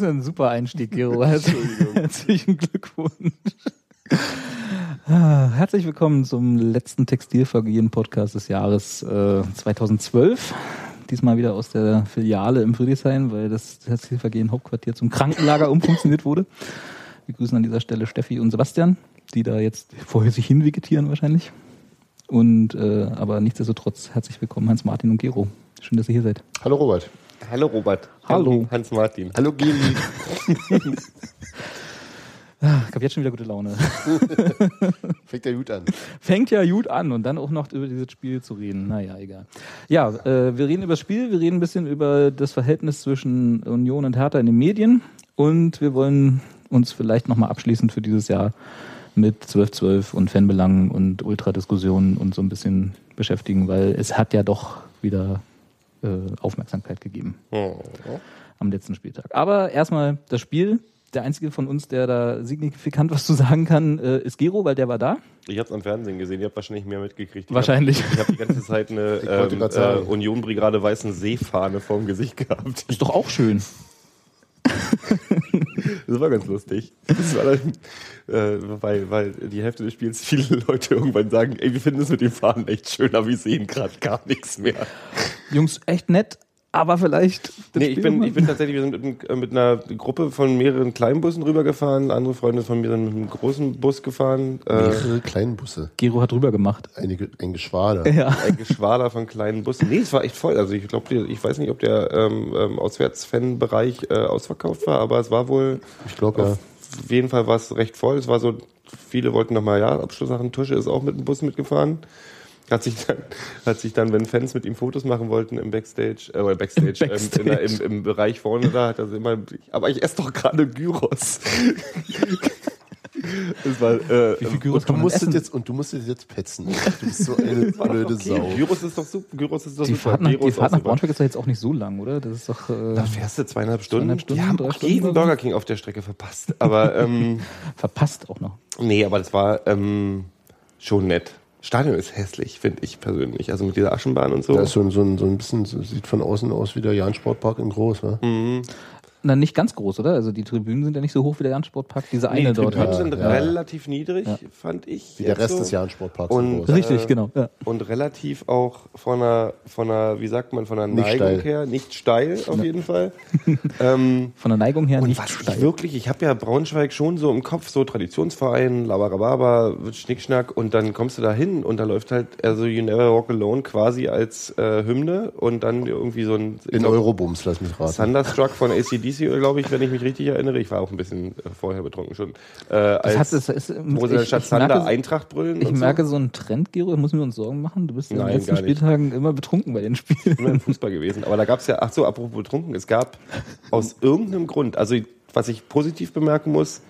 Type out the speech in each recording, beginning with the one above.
Ist ein super Einstieg, Gero. Herzlichen Glückwunsch. Ah, Herzlich willkommen zum letzten Textilvergehen-Podcast des Jahres äh, 2012. Diesmal wieder aus der Filiale im Friedrichshain, weil das Textilvergehen Hauptquartier zum Krankenlager umfunktioniert wurde. Wir grüßen an dieser Stelle Steffi und Sebastian, die da jetzt vorher sich hinvegetieren wahrscheinlich. Und äh, aber nichtsdestotrotz herzlich willkommen Hans-Martin und Gero. Schön, dass ihr hier seid. Hallo Robert. Hallo Robert. Hallo. Hans-Martin. Hallo Geli. Ich habe jetzt schon wieder gute Laune. Fängt ja gut an. Fängt ja gut an und dann auch noch über dieses Spiel zu reden. Naja, egal. Ja, äh, wir reden über das Spiel, wir reden ein bisschen über das Verhältnis zwischen Union und Hertha in den Medien und wir wollen uns vielleicht nochmal abschließend für dieses Jahr mit 1212 und Fanbelangen und Ultradiskussionen und so ein bisschen beschäftigen, weil es hat ja doch wieder äh, Aufmerksamkeit gegeben Oh. am letzten Spieltag. Aber erstmal das Spiel. Der einzige von uns, der da signifikant was zu sagen kann, äh, ist Gero, weil der war da. Ich habe es am Fernsehen gesehen, ihr habt wahrscheinlich mehr mitgekriegt. Ich Wahrscheinlich. Hab, ich habe die ganze Zeit eine ähm, äh, sagen. Union Brigade Weißen Seefahne vorm Gesicht gehabt. Ist doch auch schön. Das war ganz lustig. Das war dann, äh, weil, weil die Hälfte des Spiels viele Leute irgendwann sagen, ey, wir finden es mit den Fahnen echt schön, aber wir sehen gerade gar nichts mehr. Jungs, echt nett, aber vielleicht. das Nee, ich Spiel bin, ich bin tatsächlich, wir sind mit, einem- mit einer Gruppe von mehreren Kleinbussen rübergefahren. Andere Freunde von mir sind mit einem großen Bus gefahren. Äh, Mehrere Kleinbusse. Gero hat rüber gemacht. Einige, ein Geschwader. Ja. ein Geschwader von kleinen Bussen. Nee, es war echt voll. Also ich glaube, ich weiß nicht, ob der ähm, ähm, Auswärtsfanbereich äh, ausverkauft war, aber es war wohl, Ich glaube ja. auf jeden Fall war es recht voll. Es war so, viele wollten nochmal, ja, Abschluss machen. Tusche ist auch mit dem Bus mitgefahren. Hat sich dann, hat sich dann, wenn Fans mit ihm Fotos machen wollten im Backstage, äh, oder Backstage, Im Ähm, in der, im, im Bereich vorne da, hat er so immer, aber ich esse doch gerade Gyros. Es war, äh, Wie viel Gyros Und du musstest essen? jetzt und du musstest jetzt petzen. Du bist so eine blöde okay. Sau. Gyros ist doch super. Gyros ist doch Die super. Fahrt, nach, Gyros die Fahrt nach. Braunschweig ist doch jetzt auch nicht so lang, oder? Das ist doch. Äh, Da fährst du zweieinhalb Stunden. Zweieinhalb Stunden, Die haben Stunden jeden? Burger King auf der Strecke verpasst. Aber ähm, verpasst auch noch. nee, aber das war ähm, schon nett. Stadion ist hässlich, finde ich persönlich. Also mit dieser Aschenbahn und so. Da ist so, ein- so, so ein bisschen, so- sieht von außen aus wie der Jahn-Sportpark in groß, wa? Na, nicht ganz groß, oder? Also die Tribünen sind ja nicht so hoch wie der Jan-Sportpark. Diese eine nee, die dort Tribünen hat. sind ja. relativ niedrig, fand ich. Wie der Rest so. des Jahn-Sportparks Und- groß. Richtig, äh, genau. Ja. Und relativ auch von einer, von einer, wie sagt man, von einer Nicht Neigung steil. her, nicht steil auf jeden Fall. ähm, Von der Neigung her Und nicht was steil. ich wirklich, ich habe ja Braunschweig schon so im Kopf, so Traditionsverein, Labarababa, Schnickschnack und dann kommst du da hin und da läuft halt also You Never Walk Alone quasi als äh, Hymne und dann irgendwie so ein In Eurobums, lass mich raten. Thunderstruck von ACDC, glaube ich, wenn ich mich richtig erinnere. Ich war auch ein bisschen äh, vorher betrunken schon. Äh, als, hat- das ist- wo dann ich- merke- Eintracht brüllen Ich merke so einen Trend, Gero, müssen wir uns Sorgen machen. Du bist in den Nein, letzten. Spieltagen immer betrunken bei den Spielen. immer im Fußball gewesen. Aber da gab es ja, ach so, apropos betrunken, es gab aus irgendeinem Grund, also was ich positiv bemerken muss,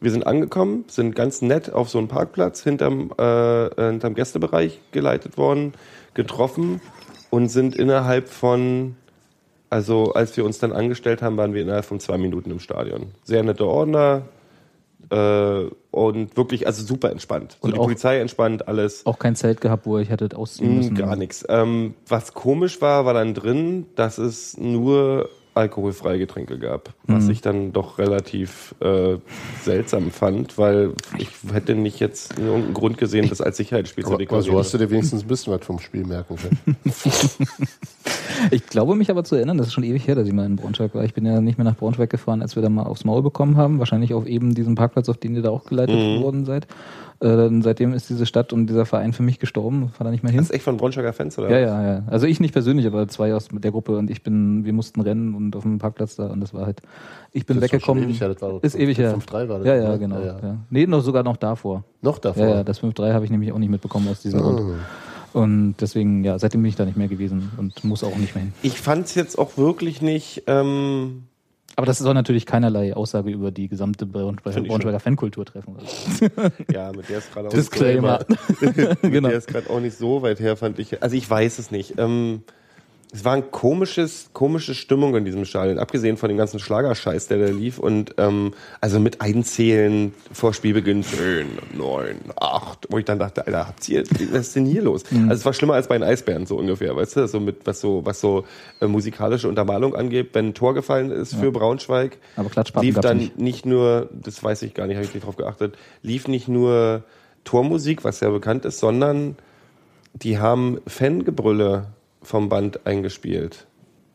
wir sind angekommen, sind ganz nett auf so einen Parkplatz hinterm, äh, hinterm Gästebereich geleitet worden, getroffen und sind innerhalb von, also als wir uns dann angestellt haben, waren wir innerhalb von zwei Minuten im Stadion. Sehr nette Ordner äh, und wirklich, also super entspannt. So Und die auch- Polizei entspannt, alles. Auch kein Zelt gehabt, wo ich hättet ausziehen müssen. Mm, Gar nichts. Ähm, was komisch war, war dann drin, dass es nur alkoholfreie Getränke gab. Was ich dann doch relativ äh, seltsam fand, weil ich hätte nicht jetzt irgendeinen Grund gesehen, das als Sicherheitsspiel zu aber so deklarieren. hast du dir wenigstens ein bisschen was vom Spiel merken können. Ich glaube mich aber zu erinnern, das ist schon ewig her, dass ich mal in Braunschweig war. Ich bin ja nicht mehr nach Braunschweig gefahren, als wir da mal aufs Maul bekommen haben. Wahrscheinlich auf eben diesem Parkplatz, auf den ihr da auch geleitet Mhm. worden seid. Äh, seitdem ist diese Stadt und dieser Verein für mich gestorben. Fahr da nicht mehr hin. das ist echt von Braunschweiger Fans, oder? Ja, ja, ja. Also ich nicht persönlich, aber zwei aus der Gruppe und ich bin, wir mussten rennen und auf dem Parkplatz da und das war halt, ich bin Das ist weggekommen. schon ewig her, das war ist ewig her. 5-3 war das, Ja, ja, genau. Ja, Ja, ja. Nee, noch sogar noch davor. Noch davor. Ja, ja, das 5-3 habe ich nämlich auch nicht mitbekommen aus diesem Ah. Grund. Und deswegen, ja, seitdem bin ich da nicht mehr gewesen und muss auch nicht mehr hin. Ich fand es jetzt auch wirklich nicht. Ähm, Aber das soll natürlich keinerlei Aussage über die gesamte Braunschweiger, Braunschweiger Fankultur treffen. Ja, mit der ist gerade auch Disclaimer. mit Genau. der ist gerade auch nicht so weit her, fand ich. Also ich weiß es nicht. Ähm, es war ein komisches, komische Stimmung in diesem Stadion, abgesehen von dem ganzen Schlagerscheiß, der da lief. Und ähm, also mit Einzählen vor Spielbeginn 10, 9, 8, wo ich dann dachte, Alter, habt ihr, was ist denn hier los? Mhm. Also es war schlimmer als bei den Eisbären so ungefähr, weißt du? So mit was so, was so äh, musikalische Untermalung angeht, wenn ein Tor gefallen ist für Braunschweig, Aber lief dann nicht. nicht nur, das weiß ich gar nicht, habe ich nicht drauf geachtet, lief nicht nur Tormusik, was ja bekannt ist, sondern die haben Fangebrülle vom Band eingespielt.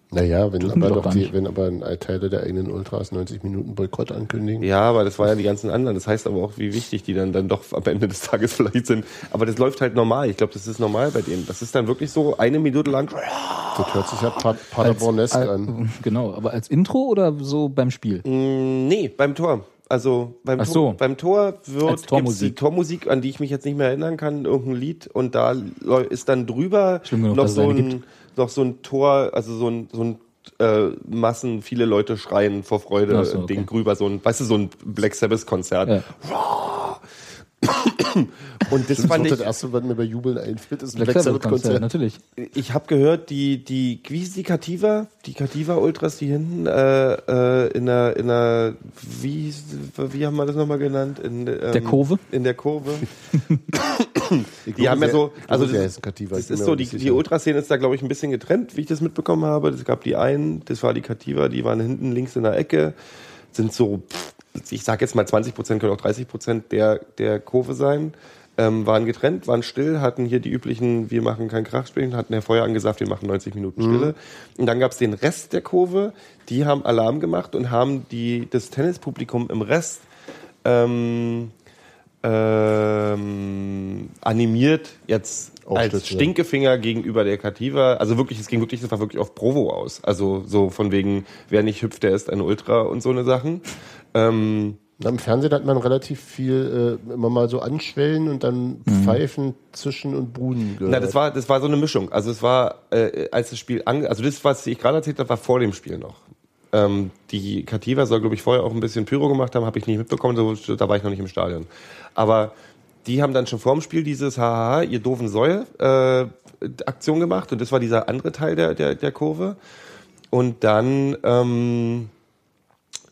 Naja, wenn aber, doch die, wenn aber ein Teile der eigenen Ultras 90 Minuten Boykott ankündigen. Ja, aber das war ja die ganzen anderen. Das heißt aber auch, wie wichtig die dann, dann doch am Ende des Tages vielleicht sind. Aber das läuft halt normal. Ich glaube, das ist normal bei denen. Das ist dann wirklich so eine Minute lang. Das hört sich ja Pa- Paderbornesk Al- an. Genau, aber als Intro oder so beim Spiel? Mm, Nee, beim Tor. Also beim, Ach Tor, so. beim Tor wird Tormusik. die Tormusik, an die ich mich jetzt nicht mehr erinnern kann, irgendein Lied und da ist dann drüber genug, noch so ein noch so ein Tor, also so ein so ein äh, Massen, viele Leute schreien vor Freude, so, okay. Ding drüber, so ein, weißt du, so ein Black Sabbath Konzert. Ja. Und das Das fand ist ich, das erste, was mir bei Jubeln einfällt, ist ein Black Black Sabbath Sabbath Konzert, Konzert. natürlich. ich habe gehört, die, die, wie hieß die Kativa? Die Kativa Ultras, die hinten äh, äh, in der, in der, wie, wie haben wir das nochmal genannt? In, ähm, Der Kurve? In der Kurve. Die haben ja glaube, so, also glaube, das, heißen Kativa, das ist so, die, die. Ultraszene ist da, glaube ich, ein bisschen getrennt, wie ich das mitbekommen habe. Es gab die einen, das war die Kativa, die waren hinten links in der Ecke, sind so, pff, ich sag jetzt mal 20 Prozent, können auch 30 Prozent der, der Kurve sein. Ähm, waren getrennt, waren still, hatten hier die üblichen, wir machen kein Krachspielen, hatten ja vorher angesagt, wir machen 90 Minuten Stille. Und dann gab's den Rest der Kurve, die haben Alarm gemacht und haben die, das Tennispublikum im Rest ähm, ähm, animiert, jetzt als. Stinkefinger gegenüber der Kativa. Also wirklich, es ging wirklich, das war wirklich auf Provo aus. Also so von wegen, wer nicht hüpft, der ist ein Ultra und so eine Sachen. Ähm, Na, Im Fernsehen hat man relativ viel äh, immer mal so anschwellen und dann Pfeifen, Zischen und gehört. na, das war, das war so eine Mischung. Also es war, äh, als das Spiel ange also das, was ich gerade erzählt habe, war vor dem Spiel noch. Ähm, die Kativa soll, glaube ich, vorher auch ein bisschen Pyro gemacht haben, habe ich nicht mitbekommen, so, da war ich noch nicht im Stadion. Aber die haben dann schon vor dem Spiel dieses Hahaha, ihr doofen Säue äh, Aktion gemacht und das war dieser andere Teil der, der, der Kurve. Und dann, ähm,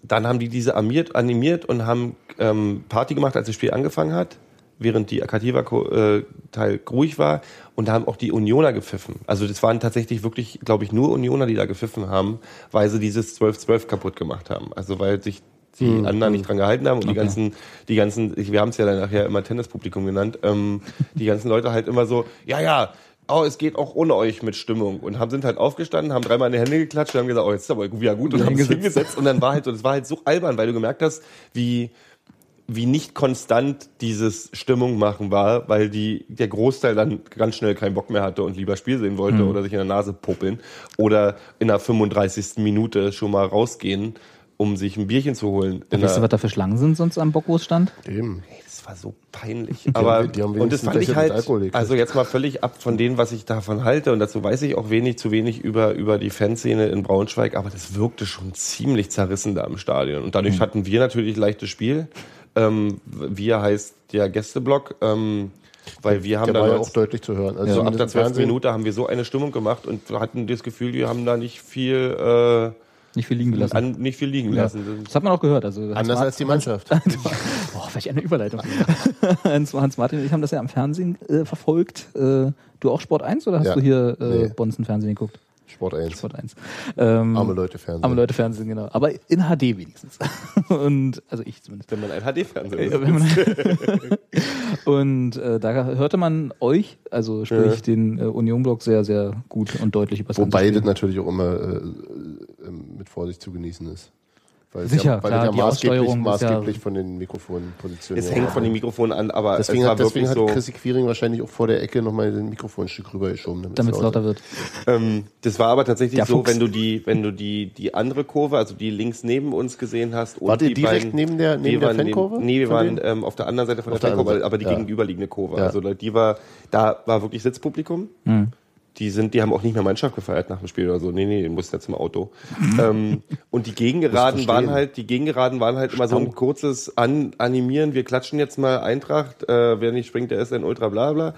dann haben die diese animiert, animiert und haben ähm, Party gemacht, als das Spiel angefangen hat, während die Akativa-Teil ruhig war. Und da haben auch die Unioner gepfiffen. Also das waren tatsächlich wirklich, glaube ich, nur Unioner, die da gepfiffen haben, weil sie dieses 12-12 kaputt gemacht haben. Also weil sich die anderen nicht dran gehalten haben und die Okay. ganzen, die ganzen, wir haben es ja dann nachher immer Tennispublikum genannt, ähm, die ganzen Leute halt immer so, ja, ja, oh, es geht auch ohne euch mit Stimmung und haben sind halt aufgestanden, haben dreimal in die Hände geklatscht und haben gesagt, oh, jetzt ist aber wieder gut und haben sich hingesetzt und dann war halt so, das war halt so albern, weil du gemerkt hast, wie wie nicht konstant dieses Stimmung machen war, weil die der Großteil dann ganz schnell keinen Bock mehr hatte und lieber Spiel sehen wollte Mhm. oder sich in der Nase puppeln oder in der 35. Minute schon mal rausgehen, um sich ein Bierchen zu holen. Weißt du, was da für Schlangen sind sonst am Bock, wo es stand? Eben. Das war so peinlich. Aber haben- die haben und das fand ich halt, also jetzt mal völlig ab von dem, was ich davon halte und dazu weiß ich auch wenig, zu wenig über über die Fanszene in Braunschweig, aber das wirkte schon ziemlich zerrissen da im Stadion und Mhm. dadurch hatten wir natürlich leichtes Spiel. Ähm, wir heißt der Gästeblock, ähm, weil wir haben war ja auch deutlich zu hören. Also so ab der im 12. Fernsehen- Minute haben wir so eine Stimmung gemacht und hatten das Gefühl, wir haben da nicht viel äh, Nicht viel liegen gelassen. an, nicht viel liegen ja. lassen. Das hat man auch gehört. Also Anders Mar- als die Mannschaft. Boah, welch eine Überleitung. Hans, Hans Martin und ich haben das ja am Fernsehen äh, verfolgt. Äh, du auch Sport 1 oder hast Ja. du hier äh, Nee. Bonzen Fernsehen geguckt? Sport 1. Sport 1. Ähm, Arme Leute Fernsehen. Arme Leute Fernsehen, genau. Aber in HD wenigstens. Und, also ich zumindest. Wenn man ein HD-Fernseher Ja, wenn man- und äh, da hörte man euch, also sprich den äh, Union-Block, sehr, sehr gut und deutlich über Wobei das natürlich auch immer äh, mit Vorsicht zu genießen ist. Weil Sicher, es ja, weil klar, es die ja maßgeblich, Aussteuerung ist ja- maßgeblich von den Mikrofonen positioniert Es hängt von den Mikrofonen an, aber Deswegen, es war hat, deswegen wirklich hat so. Chrissy Quiring wahrscheinlich auch vor der Ecke nochmal den Mikrofon ein Stück rübergeschoben. Damit es lauter wird. Ähm, das war aber tatsächlich Der so, Fuchs. wenn du die, wenn du die, die andere Kurve, also die links neben uns gesehen hast, und Wart ihr die direkt beiden, neben der- neben der Fankurve Nee, wir waren ähm, auf der anderen Seite von Auf der der Fankurve, aber die ja. gegenüberliegende Kurve. Ja. Also die war, da war wirklich Sitzpublikum. Hm. Die sind, die haben auch nicht mehr Mannschaft gefeiert nach dem Spiel oder so. Nee, nee, die mussten jetzt im Auto. ähm, und die Gegengeraden waren halt, die Gegengeraden waren halt immer so ein kurzes An Animieren. Wir klatschen jetzt mal Eintracht, äh, wer nicht springt, der ist ein Ultra, bla, bla.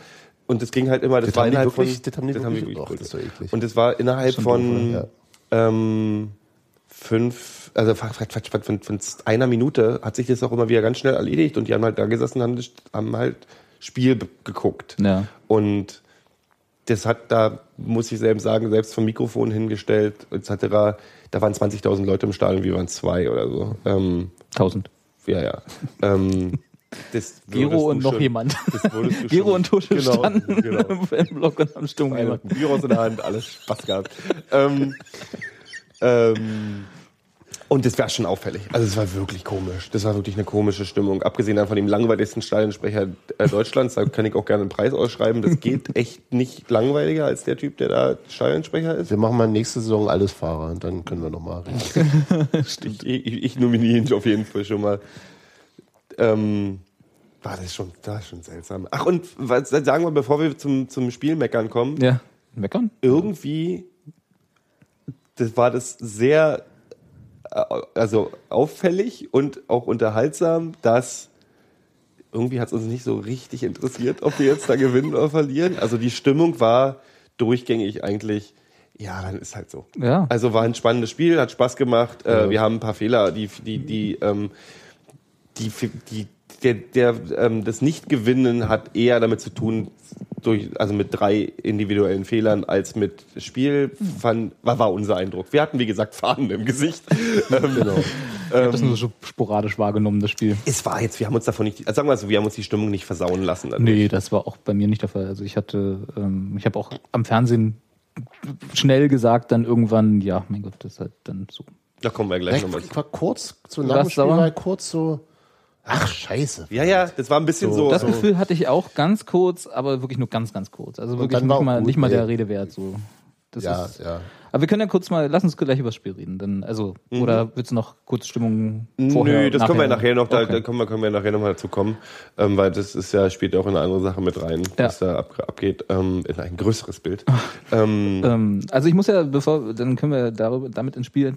Und das ging halt immer, das, Das war haben die innerhalb wirklich- von, das haben die wirklich- Och, wirklich das ist doch eklig. Und das war innerhalb von, doof, ähm, fünf, also Quatsch, von, von einer Minute hat sich das auch immer wieder ganz schnell erledigt und die haben halt da gesessen, haben, das, haben halt Spiel geguckt. Ja. Und das hat da, muss ich selbst sagen, selbst vom Mikrofon hingestellt, etc., da waren 20.000 Leute im Stadion, wir waren zwei oder so. Ähm, 1000. ja, ja. Ähm, das Gero und noch schon- jemand. Würdest du Gero schon- und Tuschel genau, standen Genau. im Fanblock und haben Stimmung gemacht. Virus in der Hand, alles Spaß gehabt. ähm, ähm, und das war schon auffällig. Also es war wirklich komisch. Das war wirklich eine komische Stimmung. Abgesehen von dem langweiligsten Stadionsprecher äh, Deutschlands, da kann ich auch gerne einen Preis ausschreiben. Das geht echt nicht langweiliger als der Typ, der da Stadionsprecher ist. Wir machen mal nächste Saison alles Fahrer und dann können wir nochmal reden. Ich, ich, ich nominiere ihn auf jeden Fall schon mal. Ähm, war das schon, das schon seltsam. Ach, und was, sagen wir, bevor wir zum, zum Spiel meckern kommen, Ja. Meckern? irgendwie, das war das sehr, also auffällig und auch unterhaltsam, dass irgendwie hat es uns nicht so richtig interessiert, ob wir jetzt da gewinnen oder verlieren. Also die Stimmung war durchgängig eigentlich, ja, dann ist halt so. Ja. Also war ein spannendes Spiel, hat Spaß gemacht. Äh, wir haben ein paar Fehler, die, die, die, ähm, die, die, der, der, ähm, das Nicht-Gewinnen hat eher damit zu tun, durch, also mit drei individuellen Fehlern als mit Spiel, fand, war, war unser Eindruck. Wir hatten, wie gesagt, Fahnen im Gesicht. ähm, Genau. Ich habe das nur so sporadisch wahrgenommen, das Spiel. es war jetzt, wir haben uns davon nicht, also sagen wir mal so, wir haben uns die Stimmung nicht versauen lassen. dadurch. Nee, das war auch bei mir nicht der Fall. Also ich hatte, ähm, ich habe auch am Fernsehen schnell gesagt, dann irgendwann, ja, mein Gott, das ist halt dann so. Da kommen wir gleich nochmal Ich zu. war kurz, so nach dem warst Spiel war kurz so, ach scheiße. Ja, ja, das war ein bisschen so. Das so Gefühl hatte ich auch ganz kurz, aber wirklich nur ganz, ganz kurz. Also wirklich nicht mal, gut, nicht mal der. Rede wert. So. Das Ja, ist, ja. Aber wir können ja kurz mal, lass uns gleich über das Spiel reden. Dann, also, oder willst du noch kurz Stimmung vorher? Mhm. Nö, das können wir nachher noch, da, Okay. da können wir, können wir nachher noch mal dazu kommen, ähm, weil das ist ja, spielt ja auch in eine andere Sache mit rein, Ja. was da ab, abgeht, ähm, in ein größeres Bild. ähm, Ähm, also ich muss ja, bevor, dann können wir darüber, damit ins Spiel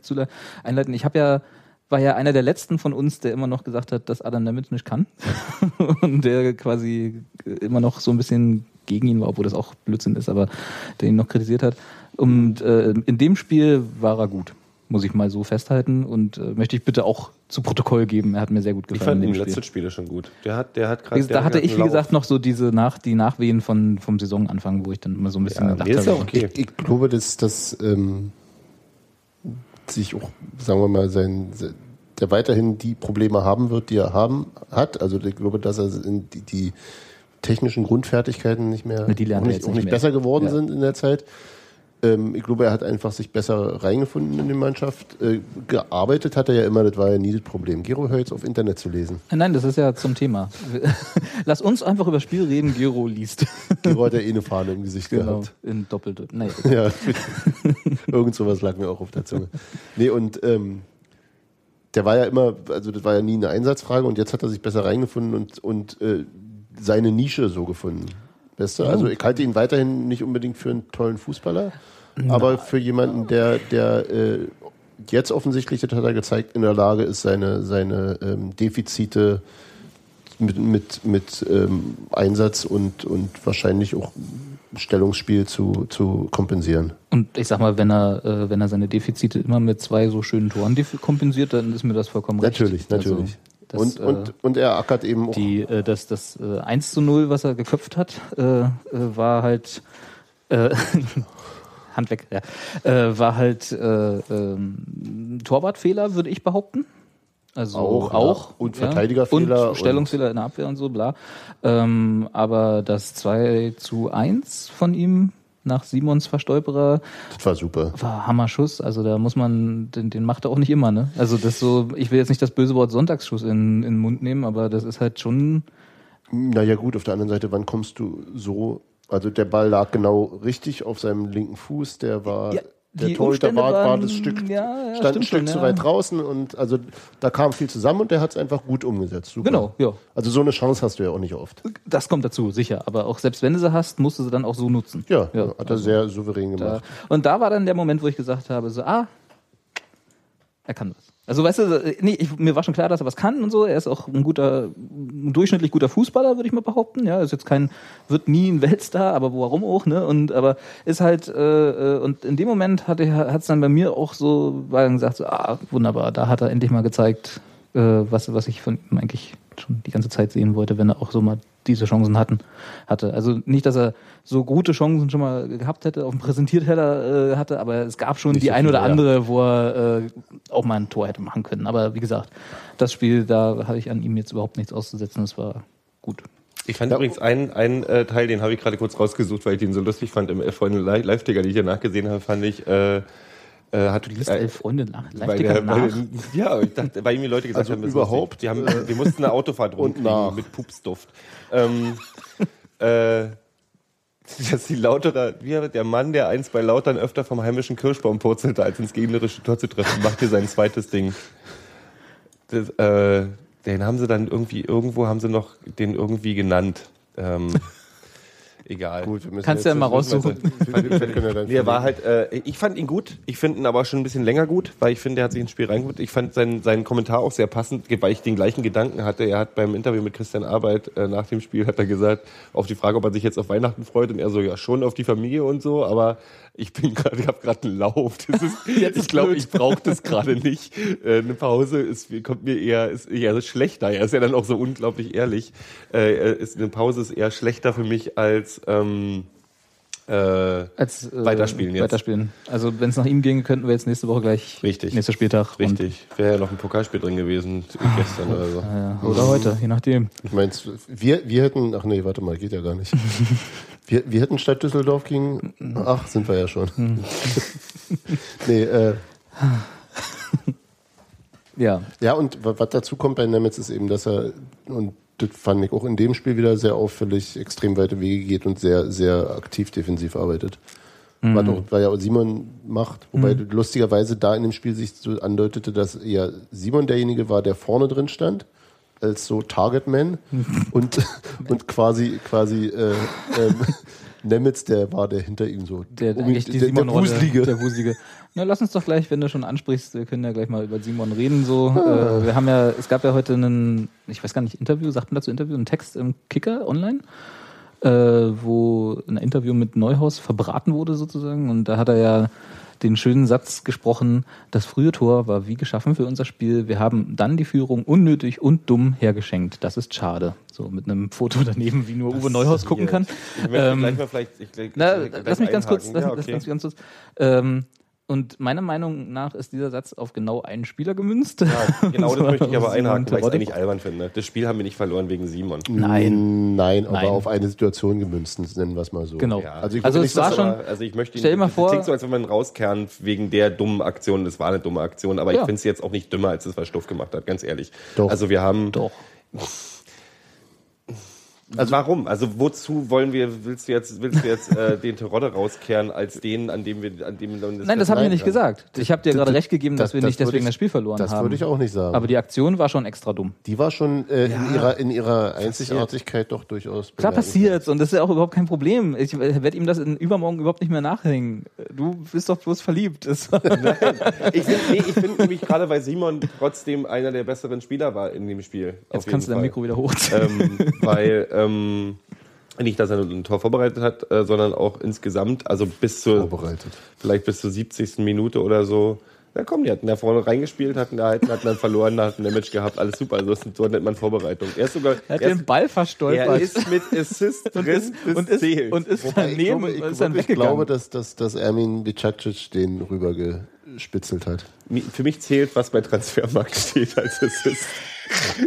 einleiten. Ich habe ja, war ja einer der letzten von uns, der immer noch gesagt hat, dass Adam Nemitz nicht kann. Und der quasi immer noch so ein bisschen gegen ihn war, obwohl das auch Blödsinn ist, aber der ihn noch kritisiert hat. Und äh, in dem Spiel war er gut, muss ich mal so festhalten. Und äh, möchte ich bitte auch zu Protokoll geben. Er hat mir sehr gut ich gefallen. fand in die dem Spiel. letzten Spiele schon gut. Der hat, der hat gesagt, Da hatte ich, wie gesagt, noch so diese nach, die Nachwehen von, vom Saisonanfang, wo ich dann immer so ein bisschen Ja, gedacht nee, ist habe. okay. Ich, ich glaube, dass das ähm, sich auch, sagen wir mal, sein, se- der weiterhin die Probleme haben wird, die er haben hat. Also ich glaube, dass er die, die technischen Grundfertigkeiten nicht mehr, Die auch nicht, auch nicht besser geworden Ja. sind in der Zeit. Ähm, ich glaube, er hat einfach sich besser reingefunden in die Mannschaft. Äh, gearbeitet hat er ja immer, das war ja nie das Problem. Gero hört jetzt auf Internet zu lesen. Nein, das ist ja zum Thema. Lass uns einfach über Spiel reden, Gero liest. Gero hat ja eh eine Fahne im Gesicht gehabt. In doppelte. Nee. Ja, irgend sowas lag mir auch auf der Zunge. Nee, und ähm, der war ja immer, also das war ja nie eine Einsatzfrage und jetzt hat er sich besser reingefunden und, und äh, seine Nische so gefunden. Weißt du? Also ich halte ihn weiterhin nicht unbedingt für einen tollen Fußballer, aber für jemanden, der, der äh, jetzt offensichtlich, das hat er gezeigt, in der Lage ist, seine, seine ähm, Defizite mit, mit, mit ähm, Einsatz und, und wahrscheinlich auch Stellungsspiel zu, zu kompensieren. Und ich sag mal, wenn er, äh, wenn er seine Defizite immer mit zwei so schönen Toren kompensiert, dann ist mir das vollkommen Natürlich, recht. Also, natürlich. Das, und, äh, und, und er ackert eben auch. die, äh, das, das äh, 1 zu 0, was er geköpft hat, äh, äh, war halt äh, Hand weg, ja. Äh, war halt äh, ähm, Torwartfehler, würde ich behaupten. Also Auch, auch. Und Verteidigerfehler Und Stellungsfehler in der Abwehr und so, bla. Ähm, aber das 2 zu 1 von ihm nach Simons Verstolperer Das war super. war Hammerschuss. Also da muss man, den, den macht er auch nicht immer, ne? Also das so, ich will jetzt nicht das böse Wort Sonntagsschuss in, in den Mund nehmen, aber das ist halt schon, Naja gut, auf der anderen Seite, wann kommst du so? Also der Ball lag genau richtig auf seinem linken Fuß, der war, Ja, der die Torhüter Umstände war, war das Stück, ja, ja, stand ein Stück schon, zu ja. weit draußen und also da kam viel zusammen und der hat es einfach gut umgesetzt. Super. Genau, ja. Also so eine Chance hast du ja auch nicht oft. das kommt dazu, sicher. Aber auch selbst wenn du sie hast, musst du sie dann auch so nutzen. Ja, hat er also sehr souverän Da, gemacht. und da war dann der Moment, wo ich gesagt habe, so, ah, er kann was. Also weißt du, äh, nee, ich, mir war schon klar, dass er was kann und so. Er ist auch ein guter, ein durchschnittlich guter Fußballer, würde ich mal behaupten. Ja, ist jetzt kein, wird nie ein Weltstar, aber warum auch, ne? Und aber ist halt, äh, äh, und in dem Moment hat es dann bei mir auch so, weil gesagt, so, ah, wunderbar, da hat er endlich mal gezeigt, äh, was, was ich von ihm eigentlich schon die ganze Zeit sehen wollte, wenn er auch so mal diese Chancen hatten, hatte. Also nicht, dass er so gute Chancen schon mal gehabt hätte, auf dem Präsentierteller äh, hatte, aber es gab schon Nicht die so ein oder ja. andere, wo er äh, auch mal ein Tor hätte machen können. Aber wie gesagt, das Spiel, da hatte ich an ihm jetzt überhaupt nichts auszusetzen. Das war gut. Ich fand übrigens einen, einen äh, Teil, den habe ich gerade kurz rausgesucht, weil ich den so lustig fand. Im Elf Freunde Li- Live-Ticker, die ich danach gesehen habe, fand ich, äh, äh, hat Du bist äh, elf Freunde nach. weil der, nach. weil, ja, ich dachte, weil mir Leute gesagt Also haben, überhaupt, die haben, wir mussten eine Autofahrt rumkriegen nach. mit Pupsduft. Ähm, äh, dass die Lauterer, wie der Mann, der einst bei Lautern öfter vom heimischen Kirschbaum purzelte, als ins gegnerische Tor zu treffen, macht hier sein zweites Ding. Das, äh, den haben sie dann irgendwie, irgendwo haben sie noch den irgendwie genannt. Ähm, egal. Gut, wir müssen Kannst du ja mal raussuchen. Nee, er war halt, äh, ich fand ihn gut. Ich finde ihn aber schon ein bisschen länger gut, weil ich finde, er hat sich ins Spiel reingeholt. Ich fand seinen, seinen Kommentar auch sehr passend, weil ich den gleichen Gedanken hatte. Er hat beim Interview mit Christian Arbeit äh, nach dem Spiel hat er gesagt, auf die Frage, ob er sich jetzt auf Weihnachten freut, und er so, ja, schon auf die Familie und so, aber ich bin gerade, ich habe gerade einen Lauf. Das ist, ich glaube, ich brauche das gerade nicht. Äh, eine Pause ist, kommt mir eher, ist eher schlechter. Er ist ja dann auch so unglaublich ehrlich. Äh, er ist, eine Pause ist eher schlechter für mich als, ähm, äh, Als, äh, Weiterspielen jetzt. Weiterspielen. Also wenn es nach ihm ginge, könnten wir jetzt nächste Woche gleich Richtig. nächster Spieltag. Richtig. Wäre ja noch ein Pokalspiel drin gewesen gestern oder so. Ja, oder heute, je nachdem. Ich meinst, wir, wir hätten, ach nee, warte mal, geht ja gar nicht. Wir, wir hätten Stadt Düsseldorf gegen, ach, sind wir ja schon. nee, äh, Ja, ja, und wa- was dazu kommt bei Nemetz ist eben, dass er, und das fand ich auch in dem Spiel wieder sehr auffällig, extrem weite Wege geht und sehr, sehr aktiv defensiv arbeitet. Was, auch, weil ja Simon macht, wobei lustigerweise da in dem Spiel sich so andeutete, dass eher Simon derjenige war, der vorne drin stand, als so Targetman und, und quasi, quasi äh, ähm, Nemitz, der war der hinter ihm so. der, um ihn- der, der. Wuselige. Der Wuselige. Na, lass uns doch gleich, wenn du schon ansprichst, wir können ja gleich mal über Simon reden. So, äh, wir haben ja, es gab ja heute einen, ich weiß gar nicht, Interview, sagt man dazu Interview, einen Text im Kicker online, äh, wo ein Interview mit Neuhaus verbraten wurde sozusagen. Und da hat er ja den schönen Satz gesprochen, das frühe Tor war wie geschaffen für unser Spiel. Wir haben dann die Führung unnötig und dumm hergeschenkt. Das ist schade. So mit einem Foto daneben, wie nur Uwe Neuhaus gucken kann. Ich möchte Ähm, gleich mal vielleicht. Ich, gleich, na, gleich lass mich ganz kurz, lass, lass ganz kurz. Ähm, und meiner Meinung nach ist dieser Satz auf genau einen Spieler gemünzt. Ja, genau, das möchte ich aber einhaken, weil ich es eigentlich albern finde. Das Spiel haben wir nicht verloren wegen Simon. Nein. Nein, aber Nein. auf eine Situation gemünzt, nennen wir es mal so. Genau. Ja. Also, ich Also es war schon- Aber, also ich möchte ihn, Stell dir mal vor- klingt so, als wenn man ihn rauskernen wegen der dummen Aktion. Das war eine dumme Aktion, aber Ja. ich finde es jetzt auch nicht dümmer, als das, was Stuff gemacht hat, ganz ehrlich. Doch. Also wir haben. Doch. Also warum? Also wozu wollen wir, willst du jetzt, willst du jetzt äh, den Terodde rauskehren als den, an dem wir, an dem man Nein, das habe ich Nein, nicht ja. gesagt. Ich habe dir gerade das- recht gegeben, dass das- wir das nicht würde deswegen ich- das Spiel verloren Das haben. würde ich auch nicht sagen. Aber die Aktion war schon extra dumm. die war schon äh, in, ihrer, in ihrer Einzigartigkeit doch durchaus. Klar passiert's und das ist ja auch überhaupt kein Problem. Ich werde ihm das in übermorgen überhaupt nicht mehr nachhängen. Du bist doch bloß verliebt. Das Ich finde nee, ich find nämlich gerade, weil Simon trotzdem einer der besseren Spieler war in dem Spiel. Jetzt kannst du dein Mikro wieder hochziehen. ähm, weil ähm, nicht, dass er nur ein Tor vorbereitet hat, äh, sondern auch insgesamt, also bis zur Vorbereitet. vielleicht bis zur 70. Minute oder so. Na komm, die hatten da vorne reingespielt, hatten gehalten, hatten dann verloren, hatten ein Damage gehabt, alles super. Also das ist so nennt man Vorbereitung. Er ist sogar er hat er den ist, Ball er verstolpert. ist mit Assist und drin ist, bis und ist, und ist Wobei ich daneben glaube, ich, ist dann wirklich weggegangen. glaube, dass, dass, dass Ermin Vicacic den rübergeschickt gespitzelt hat. Für mich zählt, was bei Transfermarkt steht als Assist.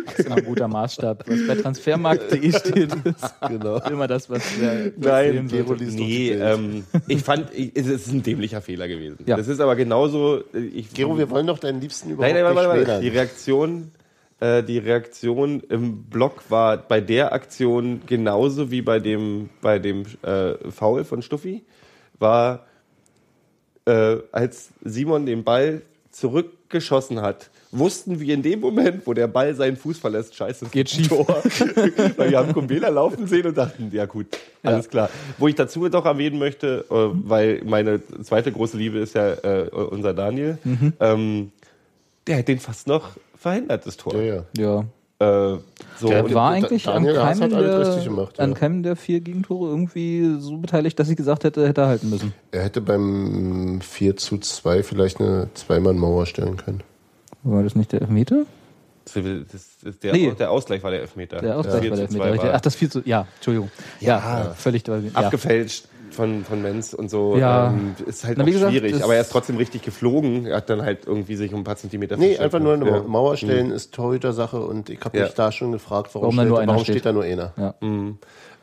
Das ist immer ein guter Maßstab. Was bei transfermarkt.de steht, ist Genau. immer das, was wir Nein, nee, ähm, ich fand, ich, es ist ein dämlicher Fehler gewesen. Ja. Das ist aber genauso. äh, Ich, Gero, wir wollen doch deinen Liebsten überhaupt Nein, nein, warte, nicht warte, warte. Die. Reaktion, äh, die Reaktion im Block war bei der Aktion genauso wie bei dem, bei dem äh, Foul von Stuffi, war, äh, als Simon den Ball zurückgeschossen hat, wussten wir in dem Moment, wo der Ball seinen Fuß verlässt, scheiße, es Geht schief. Tor. Weil wir haben Kumbela laufen sehen und dachten, ja gut, alles klar. Wo ich dazu doch erwähnen möchte, äh, weil meine zweite große Liebe ist ja äh, unser Daniel, Mhm. ähm, der hat den fast noch verhindert, das Tor. Ja, ja. Ja. Äh, so, Der war eigentlich an Daniel keinem, der, richtig gemacht, ja. an keinem der vier Gegentore irgendwie so beteiligt, dass ich gesagt hätte, hätte er halten müssen. Er hätte beim 4 zu 2 vielleicht eine Zweimann-Mauer stellen können. War das nicht der Elfmeter? das, das, der, Nee. der Ausgleich war der Elfmeter. Der Ausgleich Vier war der Elfmeter. war Ach, das 4 zu, ja, Entschuldigung. Ja, völlig, ja. abgefälscht von, von Menz und so. Ja. Ähm, ist halt Na, gesagt, schwierig. Aber er ist trotzdem richtig geflogen. Er hat dann halt irgendwie sich um ein paar Zentimeter Nee, einfach nur eine Ja. Mauer stellen ist Torhüter-Sache und ich habe Ja. mich da schon gefragt, warum, Warum da stellt, nur warum steht. steht da nur einer. Ja.